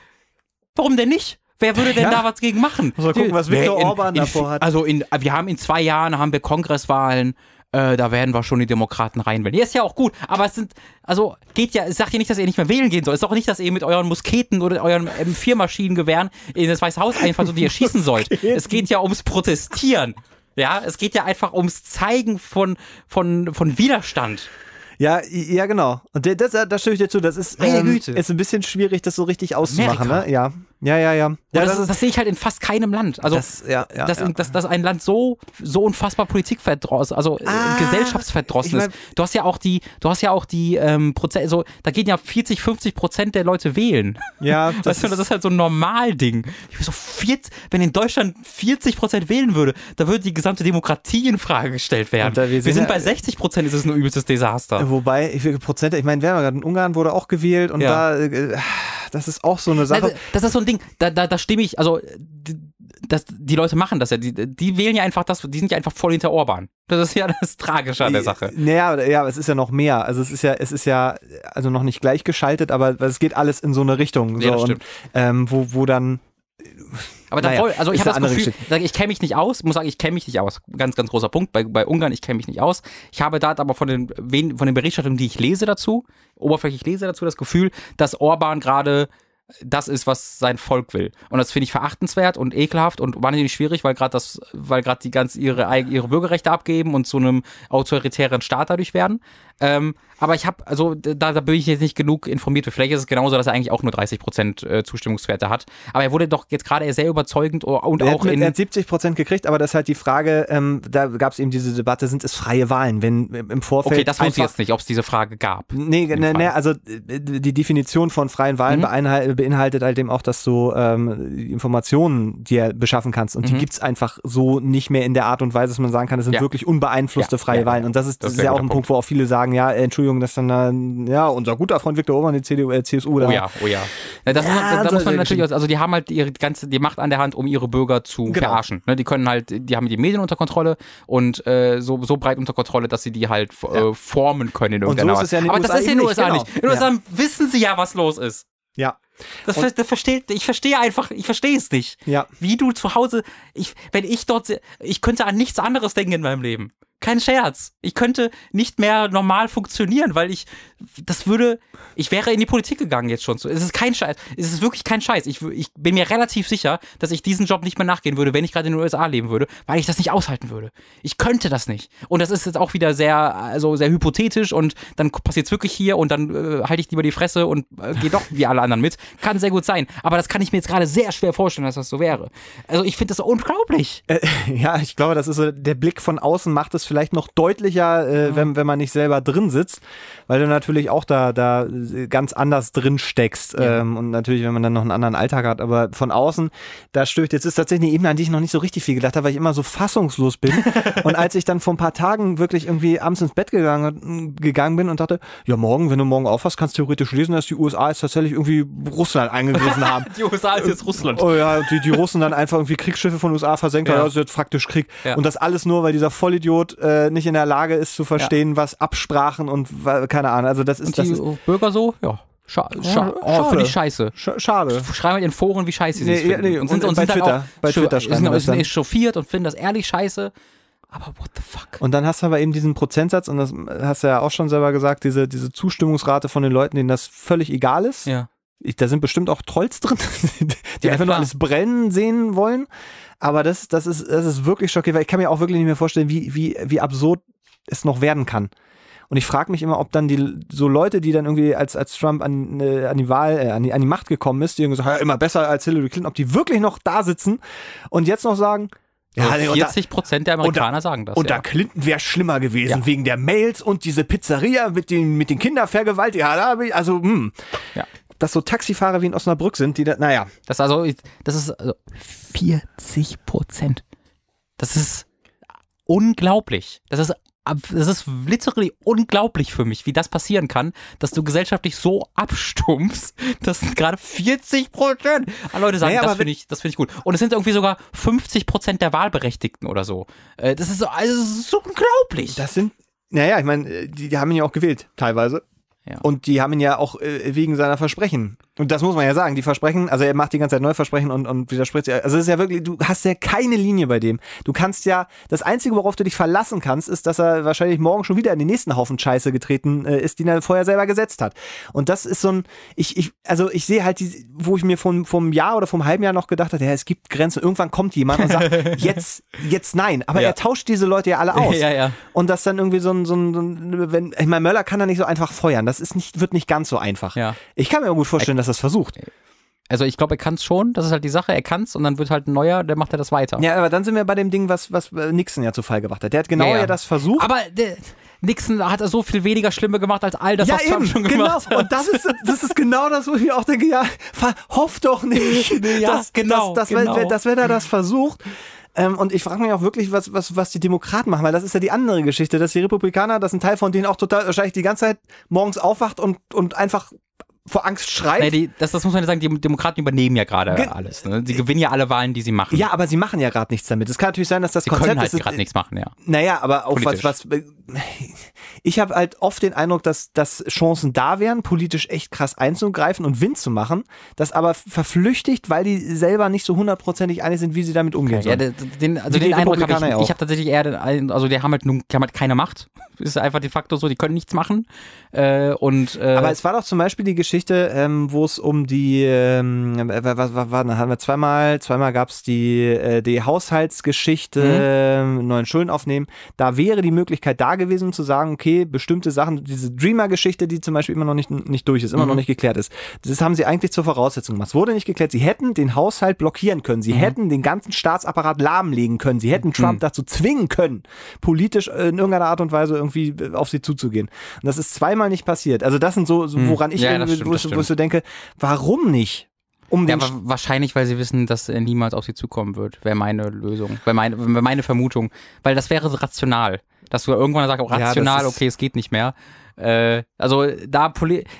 warum denn nicht? Wer würde denn Ja. da was gegen machen? Muss mal gucken, was Viktor In- Orban in- davor hat. Also in, wir haben in zwei Jahren haben wir Kongresswahlen, äh, da werden wir schon die Demokraten reinwählen. Ja, ist ja auch gut, aber es sind, also geht ja, es sagt ja nicht, dass ihr nicht mehr wählen gehen sollt. Es ist auch nicht, dass ihr mit euren Musketen oder euren M4-Maschinengewehren in das Weiße Haus einfallt und ihr schießen <laughs> sollt. Es geht ja ums Protestieren. Ja, es geht ja einfach ums Zeigen von, von, von Widerstand. Ja, ja, genau. Und das, das, da stimme ich dir zu. Das ist, ähm, Güte. ist ein bisschen schwierig, das so richtig auszumachen, Amerika. ne? Ja. Ja, ja, ja. Ja das, ist, das sehe ich halt in fast keinem Land. Also, das, ja, ja, dass, dass, dass ein Land so, so unfassbar politikverdrossen, also äh, Ah, gesellschaftsverdrossen ich mein- ist. Du hast ja auch die, du hast ja auch die ähm, Prozent, also da gehen ja 40, 50 Prozent der Leute wählen. ja, <laughs> das Weißt du, das ist halt so ein Normalding. Ich bin so 40, wenn in Deutschland 40 Prozent wählen würde, da würde die gesamte Demokratie in Frage gestellt werden. Da wir wir, sind sind ja- bei 60 Prozent, ist es ein übelstes Desaster. Wobei, wie viele Prozent, ich meine, wer war gerade in Ungarn wurde auch gewählt und da, äh, das ist auch so eine Sache. Also, das ist so ein Ding, da, da, da stimme ich, also das, die Leute machen das ja, die, die wählen ja einfach das, die sind ja einfach voll hinter Orban. Das ist ja das Tragische an der Sache. Naja, ja, aber es ist ja noch mehr. Also es ist ja, es ist ja, also noch nicht gleichgeschaltet, aber es geht alles in so eine Richtung. Ja, so, das und, stimmt. ähm, wo, wo dann Aber da Naja, voll, also ich habe das Gefühl, sag ich, kenne mich nicht aus, muss sagen, ich kenne mich nicht aus. Ganz, ganz großer Punkt. Bei, bei Ungarn, ich kenne mich nicht aus. Ich habe da aber von den, von den Berichterstattungen, die ich lese dazu, oberflächlich lese dazu, das Gefühl, dass Orban gerade das ist, was sein Volk will. Und das finde ich verachtenswert und ekelhaft und wahnsinnig schwierig, weil gerade das, weil gerade die ganz ihre, ihre Bürgerrechte abgeben und zu einem autoritären Staat dadurch werden. Ähm, aber ich habe, also da, da bin ich jetzt nicht genug informiert. Vielleicht ist es genauso, dass er eigentlich auch nur 30 Prozent äh, Zustimmungswerte hat. Aber er wurde doch jetzt gerade sehr überzeugend und er auch mit, in. er hat 70 Prozent gekriegt, aber das ist halt die Frage, ähm, da gab es eben diese Debatte, sind es freie Wahlen, wenn äh, im Vorfeld Okay, das wusste ich jetzt nicht, ob es diese Frage gab. Nee, dem ne, Fall. ne, also die Definition von freien Wahlen Mhm. beinhalt, beinhaltet halt eben auch, dass du ähm, die Informationen dir beschaffen kannst. Und die Mhm. gibt's einfach so nicht mehr in der Art und Weise, dass man sagen kann, das sind Ja. wirklich unbeeinflusste freie ja, Wahlen. Und das ist, Das ist ja auch ein Punkt, wo auch viele sagen, ja, äh, Entschuldigung, dass dann, ja, unser guter Freund Viktor Orban, die CDU, äh, CSU, da Oh ja, oh ja. ja das Ja, da muss man natürlich, also die haben halt ihre ganze, die Macht an der Hand, um ihre Bürger zu Genau. verarschen. Ne, die können halt, die haben die Medien unter Kontrolle und äh, so, so breit unter Kontrolle, dass sie die halt äh, formen können in Und so irgendeiner es ja in Aber das USA ist ja in den USA nicht, nicht. genau. In den USA wissen sie ja, was los ist. Ja, Das, ver das versteht, ich verstehe einfach, ich verstehe es nicht. ja. Wie du zu Hause, ich, wenn ich dort, ich könnte an nichts anderes denken in meinem Leben. Kein Scherz. Ich könnte nicht mehr normal funktionieren, weil ich, das würde, ich wäre in die Politik gegangen jetzt schon. Es ist kein Scheiß. Es ist wirklich kein Scheiß. Ich, ich bin mir relativ sicher, dass ich diesen Job nicht mehr nachgehen würde, wenn ich gerade in den USA leben würde, weil ich das nicht aushalten würde. Ich könnte das nicht. Und das ist jetzt auch wieder sehr, also sehr hypothetisch und dann passiert es wirklich hier und dann äh, halte ich lieber die Fresse und äh, gehe doch wie alle anderen mit. Kann sehr gut sein. Aber das kann ich mir jetzt gerade sehr schwer vorstellen, dass das so wäre. Also ich finde das unglaublich. Äh, <laughs> ja, ich glaube, das ist so, der Blick von außen macht es vielleicht noch deutlicher, äh, ja. wenn, wenn man nicht selber drin sitzt, weil du natürlich auch da, da ganz anders drin steckst. Ja. Ähm, und natürlich, wenn man dann noch einen anderen Alltag hat, aber von außen, da stößt jetzt ist tatsächlich eine Ebene, an die ich noch nicht so richtig viel gedacht habe, weil ich immer so fassungslos bin. <laughs> und als ich dann vor ein paar Tagen wirklich irgendwie abends ins Bett gegangen, gegangen bin und dachte, ja, morgen, wenn du morgen aufwachst, kannst du theoretisch lesen, dass die USA jetzt tatsächlich irgendwie Russland eingegriffen haben. <laughs> die USA ist jetzt Russland. Oh ja, die, die Russen dann einfach irgendwie Kriegsschiffe von USA versenkt ja. haben, also jetzt faktisch Krieg. Ja. Und das alles nur, weil dieser Vollidiot äh, nicht in der Lage ist zu verstehen, ja. was Absprachen und keine Ahnung. Also das ist und das die ist, Bürger so, ja. Scha scha oh, finde ich scheiße. Sch schade. Schreiben in den Foren, wie scheiße sie nee, es nee, und, sind, und, und bei, sind Twitter, auch, bei Twitter schreiben sind, sind echauffiert und finden das ehrlich scheiße. Aber what the fuck? Und dann hast du aber eben diesen Prozentsatz, und das hast du ja auch schon selber gesagt, diese, diese Zustimmungsrate von den Leuten, denen das völlig egal ist. Ja. Ich, da sind bestimmt auch Trolls drin, <laughs> die ja, einfach klar. nur alles brennen sehen wollen. Aber das, das, ist, das ist wirklich schockierend, weil ich kann mir auch wirklich nicht mehr vorstellen, wie, wie, wie absurd es noch werden kann. Und ich frage mich immer, ob dann die so Leute, die dann irgendwie als, als Trump an, äh, an die Wahl, äh, an, die, an die Macht gekommen ist, die irgendwie so, ja, immer besser als Hillary Clinton, ob die wirklich noch da sitzen und jetzt noch sagen, ja, also 40 Prozent der Amerikaner da, sagen das. Und ja. da Clinton wäre schlimmer gewesen, ja. wegen der Mails und diese Pizzeria mit den, mit den Kindervergewaltigungen. Ja, da habe ich, also, hm. Ja. Dass so Taxifahrer wie in Osnabrück sind, die da, naja. Das also, das ist also 40 Prozent. Das ist unglaublich. Das ist es ist literally unglaublich für mich, wie das passieren kann, dass du gesellschaftlich so abstumpfst, <laughs> dass gerade 40 Prozent Leute sagen, naja, das finde ich, das finde ich gut. Und es sind irgendwie sogar 50 Prozent der Wahlberechtigten oder so. Äh, das ist so, also das ist so unglaublich. Das sind, naja, ich meine, die, die haben ihn ja auch gewählt, teilweise. Ja. Und die haben ihn ja auch äh, wegen seiner Versprechen und das muss man ja sagen, die Versprechen, also er macht die ganze Zeit neue Versprechen und, und widerspricht sich. Also es ist ja wirklich, du hast ja keine Linie bei dem. Du kannst ja, das Einzige, worauf du dich verlassen kannst, ist, dass er wahrscheinlich morgen schon wieder in den nächsten Haufen Scheiße getreten äh, ist, den er vorher selber gesetzt hat. Und das ist so ein, ich, ich, also ich sehe halt, die, wo ich mir vom, vom Jahr oder vom halben Jahr noch gedacht habe, ja, es gibt Grenzen. Irgendwann kommt jemand und sagt, <laughs> jetzt, jetzt nein. Aber ja. er tauscht diese Leute ja alle aus. <laughs> Ja, ja. Und das dann irgendwie so ein, so ein, so ein wenn, ich meine, Möller kann da nicht so einfach feuern. Das ist nicht, wird nicht ganz so einfach. Ja. Ich kann mir gut vorstellen, dass das versucht. Also ich glaube, er kann es schon, das ist halt die Sache, er kann es und dann wird halt ein neuer, der macht er das weiter. Ja, aber dann sind wir bei dem Ding, was, was äh, Nixon ja zu Fall gebracht hat. Der hat genau ja, ja. das versucht. Aber der, Nixon hat er so viel weniger Schlimme gemacht als all das, ja, was Trump eben, schon genau. gemacht hat. Und das ist, das ist genau das, wo ich mir auch denke, ja, hoff doch nicht, <laughs> ja, dass, genau, dass, dass, genau. Wenn, dass wenn er das versucht, ähm, und ich frage mich auch wirklich, was, was, was die Demokraten machen, weil das ist ja die andere Geschichte, dass die Republikaner, dass ein Teil von denen auch total wahrscheinlich die ganze Zeit morgens aufwacht und, und einfach vor Angst schreit. Nee, die, das, das muss man ja sagen, die Demokraten übernehmen ja gerade alles. Ne? Sie gewinnen ja alle Wahlen, die sie machen. Ja, aber sie machen ja gerade nichts damit. Es kann natürlich sein, dass das sie Konzept können halt gerade nichts machen, ja. Naja, aber auch was, was <laughs> ich habe halt oft den Eindruck, dass, dass Chancen da wären, politisch echt krass einzugreifen und Wind zu machen, das aber verflüchtigt, weil die selber nicht so hundertprozentig einig sind, wie sie damit umgehen sollen. Ja, den, also den Eindruck habe ich, ich habe tatsächlich eher, den, also die haben halt, nun, die haben halt keine Macht. <laughs> Ist einfach de facto so, die können nichts machen. Äh, und, äh, aber es war doch zum Beispiel die Geschichte, ähm, wo es um die, ähm, was, was, was, haben wir zweimal, zweimal gab es die, äh, die Haushaltsgeschichte, mhm. äh, neuen Schulden aufnehmen. Da wäre die Möglichkeit da gewesen zu sagen, okay, bestimmte Sachen, diese Dreamer-Geschichte, die zum Beispiel immer noch nicht, nicht durch ist, immer mhm. noch nicht geklärt ist, das haben sie eigentlich zur Voraussetzung gemacht. Es wurde nicht geklärt. Sie hätten den Haushalt blockieren können. Sie mhm. hätten den ganzen Staatsapparat lahmlegen können. Sie hätten Trump mhm. dazu zwingen können, politisch in irgendeiner Art und Weise irgendwie auf sie zuzugehen. Und das ist zweimal nicht passiert. Also das sind so, so mhm. woran ich, ja, stimmt, wo, wo ich so denke, warum nicht? Um ja, wahrscheinlich, weil sie wissen, dass er niemals auf sie zukommen wird, wäre meine Lösung, wäre meine, wär meine Vermutung. Weil das wäre rational dass du irgendwann sagst, rational, ja, okay, es geht nicht mehr. Äh, also da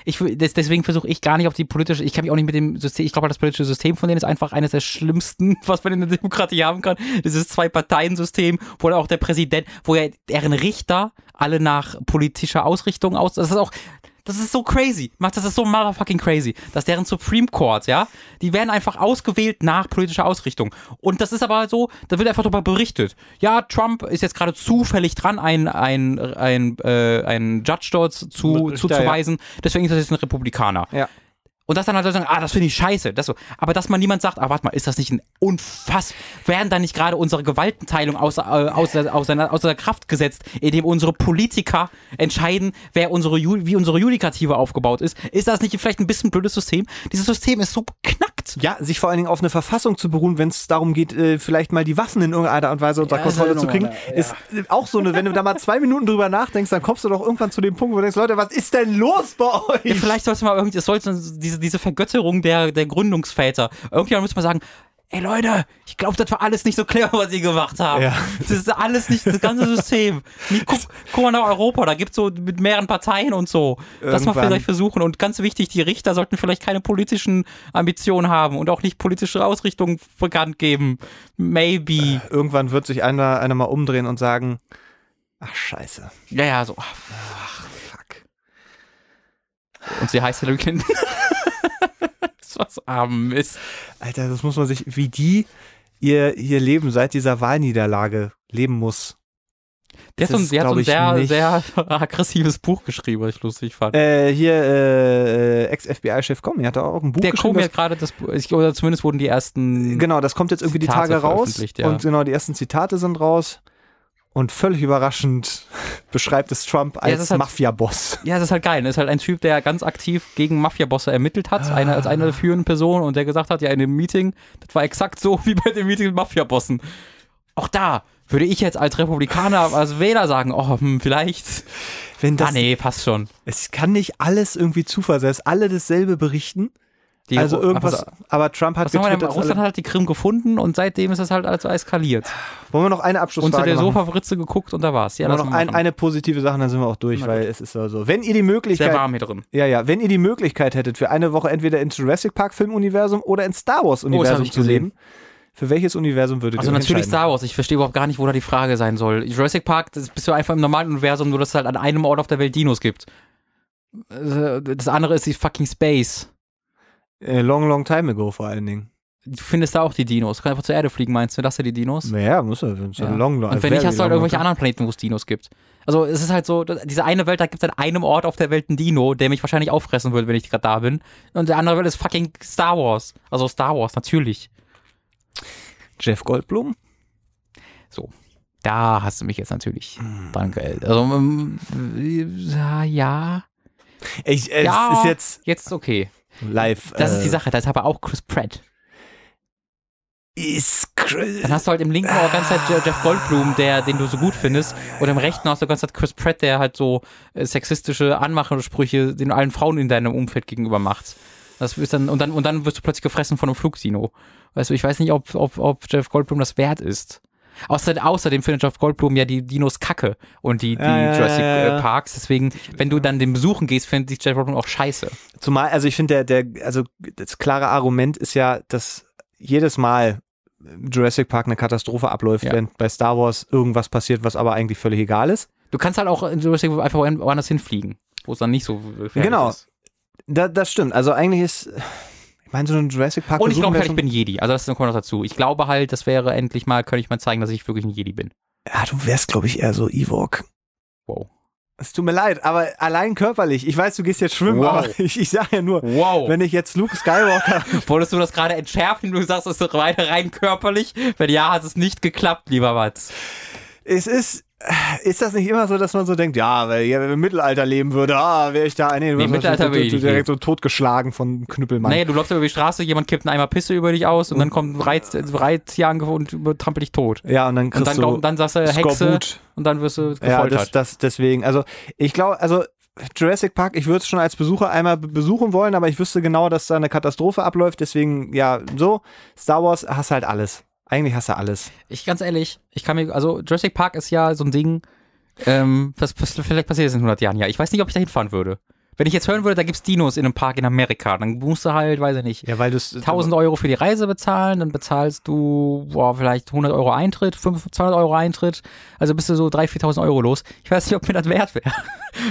ich deswegen versuche ich gar nicht auf die politische, ich kann mich auch nicht mit dem System, ich glaube das politische System von denen ist einfach eines der schlimmsten, <laughs> was man in der Demokratie haben kann. Dieses Zwei-Parteien-System, wo auch der Präsident, wo er deren Richter alle nach politischer Ausrichtung aus, das ist auch Das ist so crazy. Macht das ist so motherfucking crazy. Dass deren Supreme Court, ja, die werden einfach ausgewählt nach politischer Ausrichtung. Und das ist aber so, da wird einfach darüber berichtet. Ja, Trump ist jetzt gerade zufällig dran, ein, ein, ein, äh, ein Judge dort zu, zuzuweisen. Ja. Deswegen ist das jetzt ein Republikaner. Ja. Und das dann halt sagen, ah, das finde ich scheiße. Das so. Aber dass man niemand sagt, ah, warte mal, ist das nicht ein unfass, werden da nicht gerade unsere Gewaltenteilung außer, äh, außer, außer, außer Kraft gesetzt, indem unsere Politiker entscheiden, wer unsere, wie unsere Judikative aufgebaut ist? Ist das nicht vielleicht ein bisschen ein blödes System? Dieses System ist so knackt. Ja, sich vor allen Dingen auf eine Verfassung zu beruhen, wenn es darum geht, äh, vielleicht mal die Waffen in irgendeiner Art und Weise unter ja, Kontrolle zu kriegen, ja. ist auch so eine, wenn du da mal zwei Minuten drüber nachdenkst, dann kommst du doch irgendwann zu dem Punkt, wo du denkst, Leute, was ist denn los bei euch? Ja, vielleicht sollte mal irgendwie, es sollte diese diese, diese Vergötterung der, der Gründungsväter. Irgendjemand muss mal sagen, ey Leute, ich glaube, das war alles nicht so clever, was sie gemacht haben. Ja. Das ist alles nicht, das ganze System. guck, guck mal nach Europa, da gibt's so mit mehreren Parteien und so. Das mal vielleicht versuchen. Und ganz wichtig, die Richter sollten vielleicht keine politischen Ambitionen haben und auch nicht politische Ausrichtungen bekannt geben. Maybe. Irgendwann wird sich einer, einer mal umdrehen und sagen, ach scheiße. Ja, ja, so. Ach, fuck. Und sie heißt Hillary Clinton. <laughs> <laughs> was arm ist. Alter, das muss man sich, wie die ihr, ihr Leben seit dieser Wahlniederlage leben muss. Der, hat so ein sehr, sehr <laughs> aggressives Buch geschrieben, was ich lustig fand. Äh, hier, äh, Ex-FBI-Chef Comey hat auch ein Buch der geschrieben. Der Comey hat gerade das, oder zumindest wurden die ersten. Genau, das kommt jetzt irgendwie Zitate die Tage raus. Ja. Und genau, die ersten Zitate sind raus. Und völlig überraschend <laughs> beschreibt es Trump als ja, halt, Mafia-Boss. Ja, das ist halt geil. Das ist halt ein Typ, der ganz aktiv gegen Mafia-Bosse ermittelt hat, ah. eine, als eine der führenden Personen und der gesagt hat, ja, in dem Meeting, das war exakt so wie bei dem Meeting mit Mafia-Bossen. Auch da würde ich jetzt als Republikaner, als Wähler sagen, oh, hm, vielleicht. Wenn das, ah, nee, passt schon. Es kann nicht alles irgendwie Zufall sein, dass alle dasselbe berichten. Die also irgendwas, aber, aber Trump hat getwittert. Mal, Russland hat halt die Krim gefunden und seitdem ist es halt also eskaliert. Wollen wir noch eine Abschlussfrage Unter der Sofa-Fritze geguckt und da war's. Ja, noch ein, eine positive Sache, dann sind wir auch durch, Na, weil gut. es ist ja so. Wenn ihr die Möglichkeit. Sehr warm hier drin. Ja, ja. Wenn ihr die Möglichkeit hättet, für eine Woche entweder ins Jurassic Park Filmuniversum oder ins Star Wars Universum oh, zu leben, für welches Universum würdet also ihr Also natürlich Star Wars. Ich verstehe überhaupt gar nicht, wo da die Frage sein soll. Jurassic Park, das bist du einfach im normalen Universum, nur dass es halt an einem Ort auf der Welt Dinos gibt. Äh, das andere ist die fucking Space. Äh, long, long time ago vor allen Dingen. Du findest da auch die Dinos. Du kannst einfach zur Erde fliegen, meinst du? Das sind die Dinos? Naja, muss er. Ja. Long, long, Und wenn nicht, hast du halt irgendwelche anderen Planeten, wo es Dinos gibt. Also es ist halt so, diese eine Welt, da gibt es an einem Ort auf der Welt einen Dino, der mich wahrscheinlich auffressen würde, wenn ich gerade da bin. Und der andere Welt ist fucking Star Wars. Also Star Wars, natürlich. Jeff Goldblum? So. Da hast du mich jetzt natürlich. Hm. Danke. Also, ähm, ja. Ich, es ja, ist jetzt. Jetzt okay live. Das äh, ist die äh, Sache, da ist aber auch Chris Pratt. Ist Chris. Dann hast du halt im linken Ohr ganz halt Jeff Goldblum, der, den du so gut findest, und im rechten hast du ganz halt Chris Pratt, der halt so äh, sexistische Anmachensprüche den allen Frauen in deinem Umfeld gegenüber macht. Das ist dann, und dann, und dann wirst du plötzlich gefressen von einem Flugsino. Weißt du, ich weiß nicht, ob, ob, ob Jeff Goldblum das wert ist. Außerdem, außerdem findet Jeff Goldblum ja die Dinos kacke und die, die ja, Jurassic ja, ja, Parks. Deswegen, wenn du dann den besuchen gehst, findet sich Jeff Goldblum auch scheiße. Zumal, also ich finde, der, der, also das klare Argument ist ja, dass jedes Mal Jurassic Park eine Katastrophe abläuft, während bei Star Wars irgendwas passiert, was aber eigentlich völlig egal ist. Du kannst halt auch in Jurassic Park einfach woanders hinfliegen, wo es dann nicht so genau. ist. Genau. Da, das stimmt. Also eigentlich ist meine, so ein Jurassic Park. Und ich glaube halt, ich bin Jedi. Also das kommt noch dazu. Ich glaube halt, das wäre endlich mal, könnte ich mal zeigen, dass ich wirklich ein Jedi bin. Ja, du wärst, glaube ich, eher so Ewok. Wow. Es tut mir leid, aber allein körperlich. Ich weiß, du gehst jetzt schwimmen, wow. aber <laughs> ich, ich sage ja nur, wow. wenn ich jetzt Luke Skywalker. <laughs> Wolltest du das gerade entschärfen? Du sagst, es ist weiter rein körperlich? Wenn ja, hat es nicht geklappt, lieber Mats. Es ist, ist das nicht immer so, dass man so denkt, ja, wenn ich im Mittelalter leben würde, ah, wäre ich da, nee, nee Mittelalter so, so, direkt so totgeschlagen von Knüppelmann. Nee, du läufst über die Straße, jemand kippt einen Eimer Pisse über dich aus und, und dann kommt ein Reiz, Reizjagen und trampelt dich tot. Ja, und dann kriegst und dann, du dann sagst du Hexe Skorbut. und dann wirst du gefoltert. Ja, das, das deswegen, also ich glaube, also Jurassic Park, ich würde es schon als Besucher einmal besuchen wollen, aber ich wüsste genau, dass da eine Katastrophe abläuft, deswegen, ja, so, Star Wars hast halt alles. Eigentlich hast du alles. Ich ganz ehrlich, ich kann mir, also Jurassic Park ist ja so ein Ding, ähm, was, was vielleicht passiert ist in 100 Jahren. Ja, ich weiß nicht, ob ich da hinfahren würde. Wenn ich jetzt hören würde, da gibt's Dinos in einem Park in Amerika, dann musst du halt, weiß ich nicht, Ja, weil du 1000 Euro für die Reise bezahlen, dann bezahlst du boah, vielleicht 100 Euro Eintritt, 500, 200 Euro Eintritt, also bist du so 3.000, 4.000 Euro los. Ich weiß nicht, ob mir das wert wäre.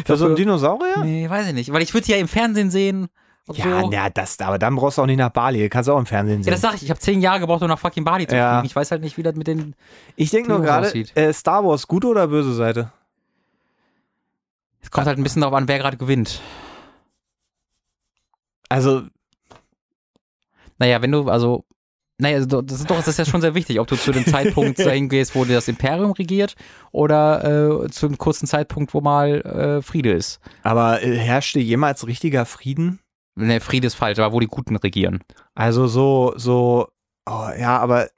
Für so einen Dinosaurier? Nee, weiß ich nicht, weil ich würde sie ja im Fernsehen sehen. Ja, so. na, das, aber dann brauchst du auch nicht nach Bali. Kannst du auch im Fernsehen Ja, sehen. das sag ich. Ich habe zehn Jahre gebraucht, um nach fucking Bali zu Ja. fliegen. Ich weiß halt nicht, wie das mit den. ich denke nur gerade, äh, Star Wars, gute oder böse Seite? Es kommt halt ein bisschen darauf an, wer gerade gewinnt. Also, Naja, wenn du, also, naja, also das ist doch, das ist ja schon sehr wichtig, ob du zu dem <laughs> Zeitpunkt dahin gehst, wo das Imperium regiert oder äh, zu einem kurzen Zeitpunkt, wo mal äh, Friede ist. aber äh, herrschte jemals richtiger Frieden? Ne, Friede ist falsch, aber wo die Guten regieren. Also so, so, oh, ja, aber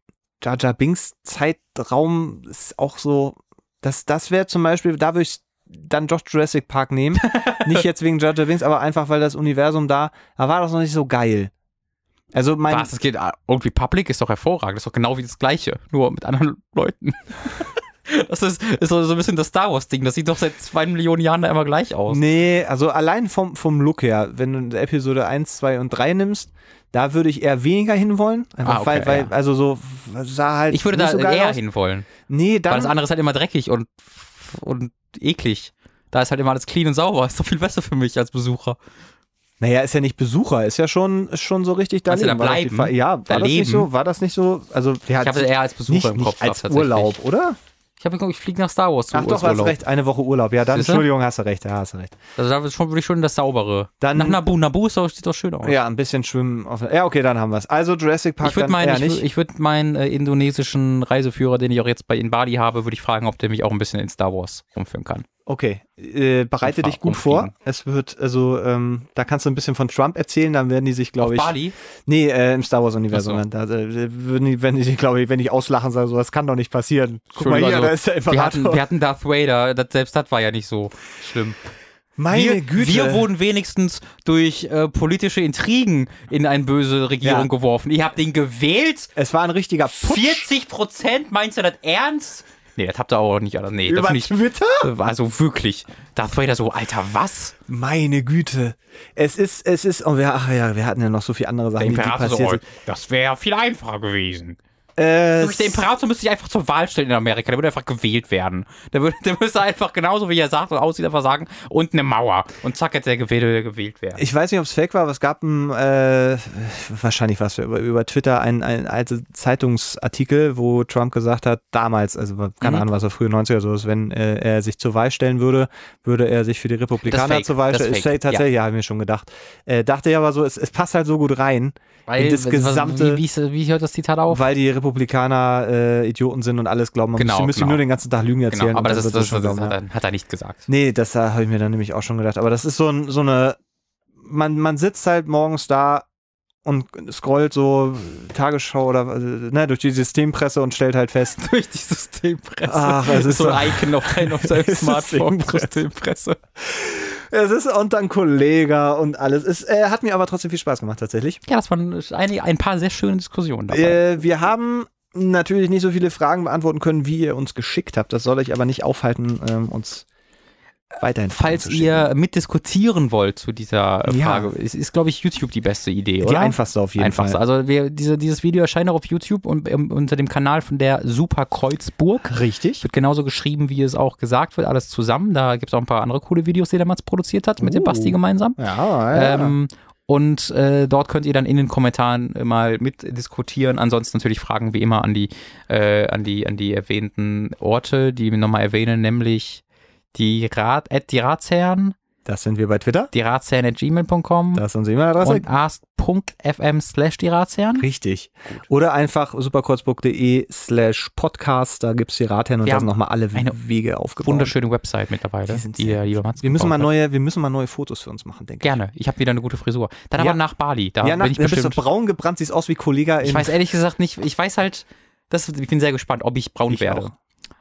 Jar Jar Binks Zeitraum ist auch so, das, das wäre zum Beispiel, da würde ich dann doch Jurassic Park nehmen. <laughs> nicht jetzt wegen Jar Jar Binks, aber einfach, weil das Universum da, da war das noch nicht so geil. Also mein, Was, das geht, ah, irgendwie Public ist doch hervorragend, das ist doch genau wie das Gleiche, nur mit anderen Leuten. <laughs> Das ist, ist so ein bisschen das Star Wars-Ding. Das sieht doch seit zwei Millionen Jahren da immer gleich aus. Nee, also allein vom, vom Look her, wenn du Episode 1, 2 und 3 nimmst, da würde ich eher weniger hinwollen. Einfach Ah, okay, weil, weil, ja. also so, sah halt. Ich würde nicht da so eher aus. hinwollen. Nee, Weil dann. das andere ist halt immer dreckig und, und eklig. Da ist halt immer alles clean und sauber. Ist doch viel besser für mich als Besucher. Naja, ist ja nicht Besucher, ist ja schon, ist schon so richtig da Kannst du leben. da War das bleiben? Fa- Ja, war Da das nicht leben? so? War das nicht so? Also, der Ich hat habe es eher als Besucher nicht, im Kopf nicht als. Urlaub, oder? Ich habe geguckt, ich fliege nach Star Wars zu Ach doch, hast recht, eine Woche Urlaub. Ja, dann, Siehste? Entschuldigung, hast du recht, ja, hast du recht. Also da schon, würde ich schon das Saubere. Dann- nach Nabu. Nabu ist doch, sieht doch schön aus. Ja, ein bisschen schwimmen. Auf, ja, okay, dann haben wir es. Also Jurassic Park Ich würde dann meinen, ich, ich würde meinen äh, indonesischen Reiseführer, den ich auch jetzt bei in Bali habe, würde ich fragen, ob der mich auch ein bisschen in Star Wars rumführen kann. Okay, äh, bereite dich gut vor. Es wird, also, ähm, da kannst du ein bisschen von Trump erzählen, dann werden die sich, glaube ich. Bali? Nee, äh, im Star Wars-Universum. So. Da äh, würden die, wenn die sich, glaube ich, wenn ich auslachen, sagen so, das kann doch nicht passieren. Guck mal hier, Entschuldigung, da ist der Wir Imperator. hatten, wir hatten Darth Vader, das, selbst das war ja nicht so schlimm. Meine wir, Güte. wir wurden wenigstens durch äh, politische Intrigen in eine böse Regierung Ja. geworfen. Ihr habt den gewählt? es war ein richtiger Putsch 40 Prozent? Meinst du das ernst? Nee, das habt ihr auch nicht. Nee, das über nicht. Twitter. Also wirklich. Darth Vader so, Alter, was? Meine Güte. Es ist, es ist, oh, wir, ach ja, wir hatten ja noch so viele andere Sachen, die, die passiert sind. das wäre viel einfacher gewesen. Äh, Der Imperator müsste sich einfach zur Wahl stellen in Amerika. Der würde einfach gewählt werden. Der, würde, <laughs> der müsste einfach genauso, wie er sagt und aussieht, einfach sagen, und eine Mauer. Und zack, hätte der gewählt, gewählt werden. ich weiß nicht, ob es fake war, aber es gab ein, äh, wahrscheinlich was über, über Twitter ein, ein alter Zeitungsartikel, wo Trump gesagt hat, damals, also keine Mhm. Ahnung, was er frühe 90er so ist, wenn äh, er sich zur Wahl stellen würde, würde er sich für die Republikaner zur Wahl Das stellen. Ist fake. tatsächlich, ja, habe ich mir schon gedacht. Äh, dachte ich aber so, es, es passt halt so gut rein, Weil das was- gesamte- Wie, wie, ist- wie hört das Zitat auf? weil die Republikaner äh, Idioten sind und alles glauben, man Genau, müsste, müsste genau. nur den ganzen Tag Lügen erzählen. Genau, aber das, ist, das, das, glauben, hat, er, hat er nicht gesagt. Nee, das äh, habe ich mir dann nämlich auch schon gedacht. Aber das ist so, ein, so eine, man, man sitzt halt morgens da und scrollt so Tagesschau oder ne, durch die Systempresse und stellt halt fest, <laughs> Durch die Systempresse. Ach, es ist so ein Icon auf, dein, auf seinem <laughs> Smartphone. Systempresse. Systempresse. Es ist und dann Kollege und alles. Es äh, hat mir aber trotzdem viel Spaß gemacht tatsächlich. Ja, das waren einige, ein paar sehr schöne Diskussionen dabei. Äh, wir haben natürlich nicht so viele Fragen beantworten können, wie ihr uns geschickt habt. Das soll euch aber nicht aufhalten, ähm, uns weiterhin Falls ihr mitdiskutieren wollt zu dieser äh, Ja. Frage, ist, ist glaube ich, YouTube die beste Idee, die oder? einfachste auf jeden Einfachste. Fall. Also wir, diese, dieses Video erscheint auch auf YouTube und ähm, unter dem Kanal von der Super Kreuzburg. Richtig. Wird genauso geschrieben, wie es auch gesagt wird, alles zusammen. Da gibt es auch ein paar andere coole Videos, die der Mats produziert hat, mit dem Oh. Basti gemeinsam. Ja, ja. Ähm, und äh, dort könnt ihr dann in den Kommentaren mal mitdiskutieren. Ansonsten natürlich Fragen wie immer an die, äh, an die, an die erwähnten Orte, die wir nochmal erwähnen, nämlich die Rat, at die Ratsherren, das sind wir bei Twitter. die Ratsherren at gmail.com Das ist unsere E-Mail-Adresse. und ask.fm slash die Ratsherren. Richtig. Oder einfach superkreuzburg.de slash podcast, da gibt's die Ratherren und da sind nochmal alle Wege aufgebaut. Wunderschöne Website mittlerweile, Die die, sind Mats Wir müssen mal neue, wir müssen mal neue Fotos für uns machen, denke Gerne, ich habe wieder eine gute Frisur. Dann Ja. aber nach Bali, da ich. Ja, nach, bin ich du bist so bestimmt. braun gebrannt, siehst aus wie Kollege Ich weiß ehrlich gesagt nicht, ich weiß halt, das, ich bin sehr gespannt, ob ich braun Ich werde. auch.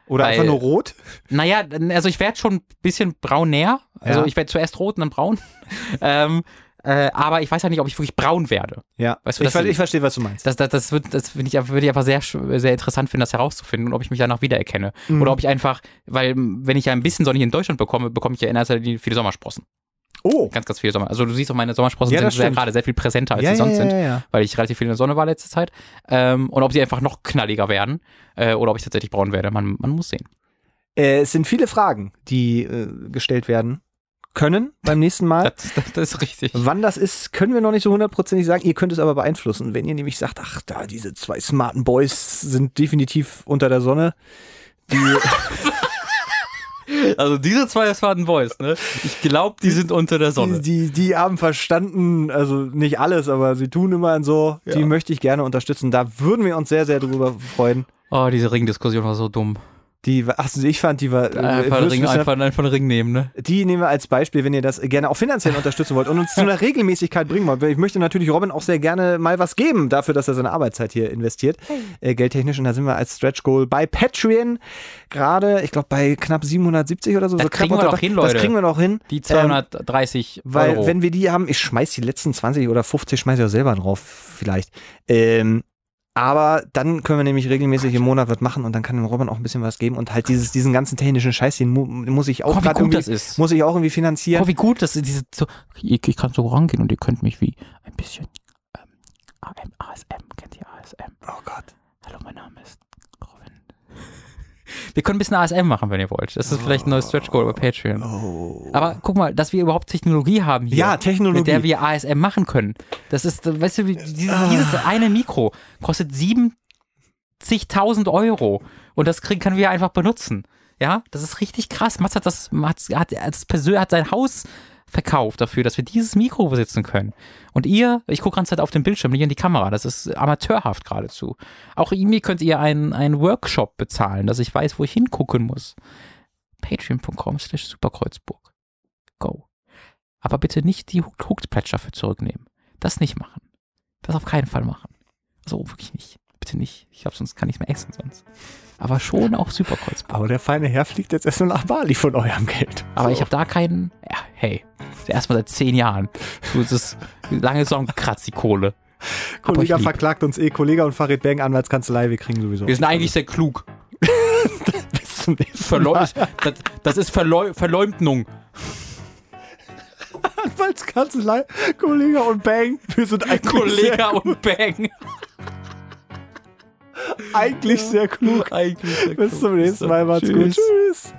Oder weil- einfach nur rot. Naja, also ich werde schon ein bisschen braun näher. Also Ja. ich werde zuerst rot und dann braun. <laughs> ähm, äh, aber ich weiß ja nicht, ob ich wirklich braun werde. Ja, Weißt du, ich, ich verstehe, was du meinst. Das, das, das, wird, das finde ich, würde ich einfach sehr, sehr interessant finden, das herauszufinden und ob ich mich danach wiedererkenne. Mhm. Oder ob ich einfach, weil wenn ich ja ein bisschen Sonne hier in Deutschland bekomme, bekomme ich ja in erster Linie viele Sommersprossen. Oh. Ganz, ganz viele Sommer. Also du siehst auch, meine Sommersprossen ja, sind gerade sehr viel präsenter, als ja, sie sonst ja, sind, weil ich relativ viel in der Sonne war letzte Zeit. Ähm, und ob sie einfach noch knalliger werden äh, oder ob ich tatsächlich braun werde, man, man muss sehen. Äh, es sind viele Fragen, die äh, gestellt werden können beim nächsten Mal. Das, das, das, ist richtig. Wann das ist, können wir noch nicht so hundertprozentig sagen. Ihr könnt es aber beeinflussen. Wenn ihr nämlich sagt, ach, da, diese zwei smarten Boys sind definitiv unter der Sonne. Die <laughs> <laughs> <laughs> Also diese zwei smarten Boys, ne? Ich glaube, die sind unter der Sonne. Die, die, die, haben verstanden, also nicht alles, aber sie tun immer so. Ja. Die möchte ich gerne unterstützen. Da würden wir uns sehr, sehr drüber freuen. Oh, diese Ringdiskussion war so dumm. Die, ach, ich fand, die war. Äh, einfach, Ring, einfach, einfach einen Ring nehmen, ne? Die nehmen wir als Beispiel, wenn ihr das gerne auch finanziell unterstützen wollt und uns zu einer <laughs> Regelmäßigkeit bringen wollt. Ich möchte natürlich Robin auch sehr gerne mal was geben dafür, dass er seine Arbeitszeit hier investiert, äh, geldtechnisch. Und da sind wir als Stretch Goal bei Patreon gerade, ich glaube, bei knapp 770 oder so. Das so kriegen wir noch hin, Leute. Das kriegen wir noch hin. Die 230 ähm, Weil, Euro. wenn wir die haben, ich schmeiß die letzten 20 oder 50, schmeiß ich auch selber drauf, vielleicht. Ähm, aber dann können wir nämlich regelmäßig im Monat was machen und dann kann dem Robin auch ein bisschen was geben und halt dieses, diesen ganzen technischen Scheiß, den mu muss ich auch oh, gerade irgendwie, muss ich auch irgendwie finanzieren. Oh, wie gut das ist, diese, so, ich, ich kann so rangehen und ihr könnt mich wie ein bisschen ähm, AM, ASM, kennt ihr ASM? Oh Gott. Hallo, mein Name ist wir können ein bisschen ASM machen, wenn ihr wollt. Das ist vielleicht ein neues Stretch Goal bei Patreon. Oh. Aber guck mal, dass wir überhaupt Technologie haben hier. Ja, Technologie. Mit der wir ASM machen können. Das ist, weißt du, dieses, ah. dieses eine Mikro kostet 70.000 Euro. Und das kriegen, können wir einfach benutzen. Ja, das ist richtig krass. Mats hat das, Mats hat, als Persön hat sein Haus verkauft dafür, dass wir dieses Mikro besitzen können. Und ihr, ich gucke ganz Zeit auf den Bildschirm, nicht in die Kamera, das ist amateurhaft geradezu. Auch mir könnt ihr einen, einen Workshop bezahlen, dass ich weiß, wo ich hingucken muss. Patreon.com slash Superkreuzburg. Go. Aber bitte nicht die Hooked-Pledge dafür zurücknehmen. Das nicht machen. Das auf keinen Fall machen. So, wirklich nicht. Bitte nicht. Ich glaube, sonst kann ich mehr essen sonst aber schon auch Superkreuzburg. Aber der feine Herr fliegt jetzt erstmal nach Bali von eurem Geld. Aber so. ich habe da keinen, ja, hey, erstmal seit zehn Jahren. So ist es, lange Song kratzt die Kohle. Kollege verklagt uns eh, Kollege und Farid Bang, Anwaltskanzlei, wir kriegen sowieso. Wir sind eigentlich sehr klug. <laughs> Bis zum nächsten Mal. Das, das ist Verleu Verleumdung. Anwaltskanzlei, Kollege und Bang, wir sind ein Kollege und Bang. Eigentlich sehr klug. Eigentlich sehr klug. Bis zum nächsten Mal. Macht's gut. Tschüss.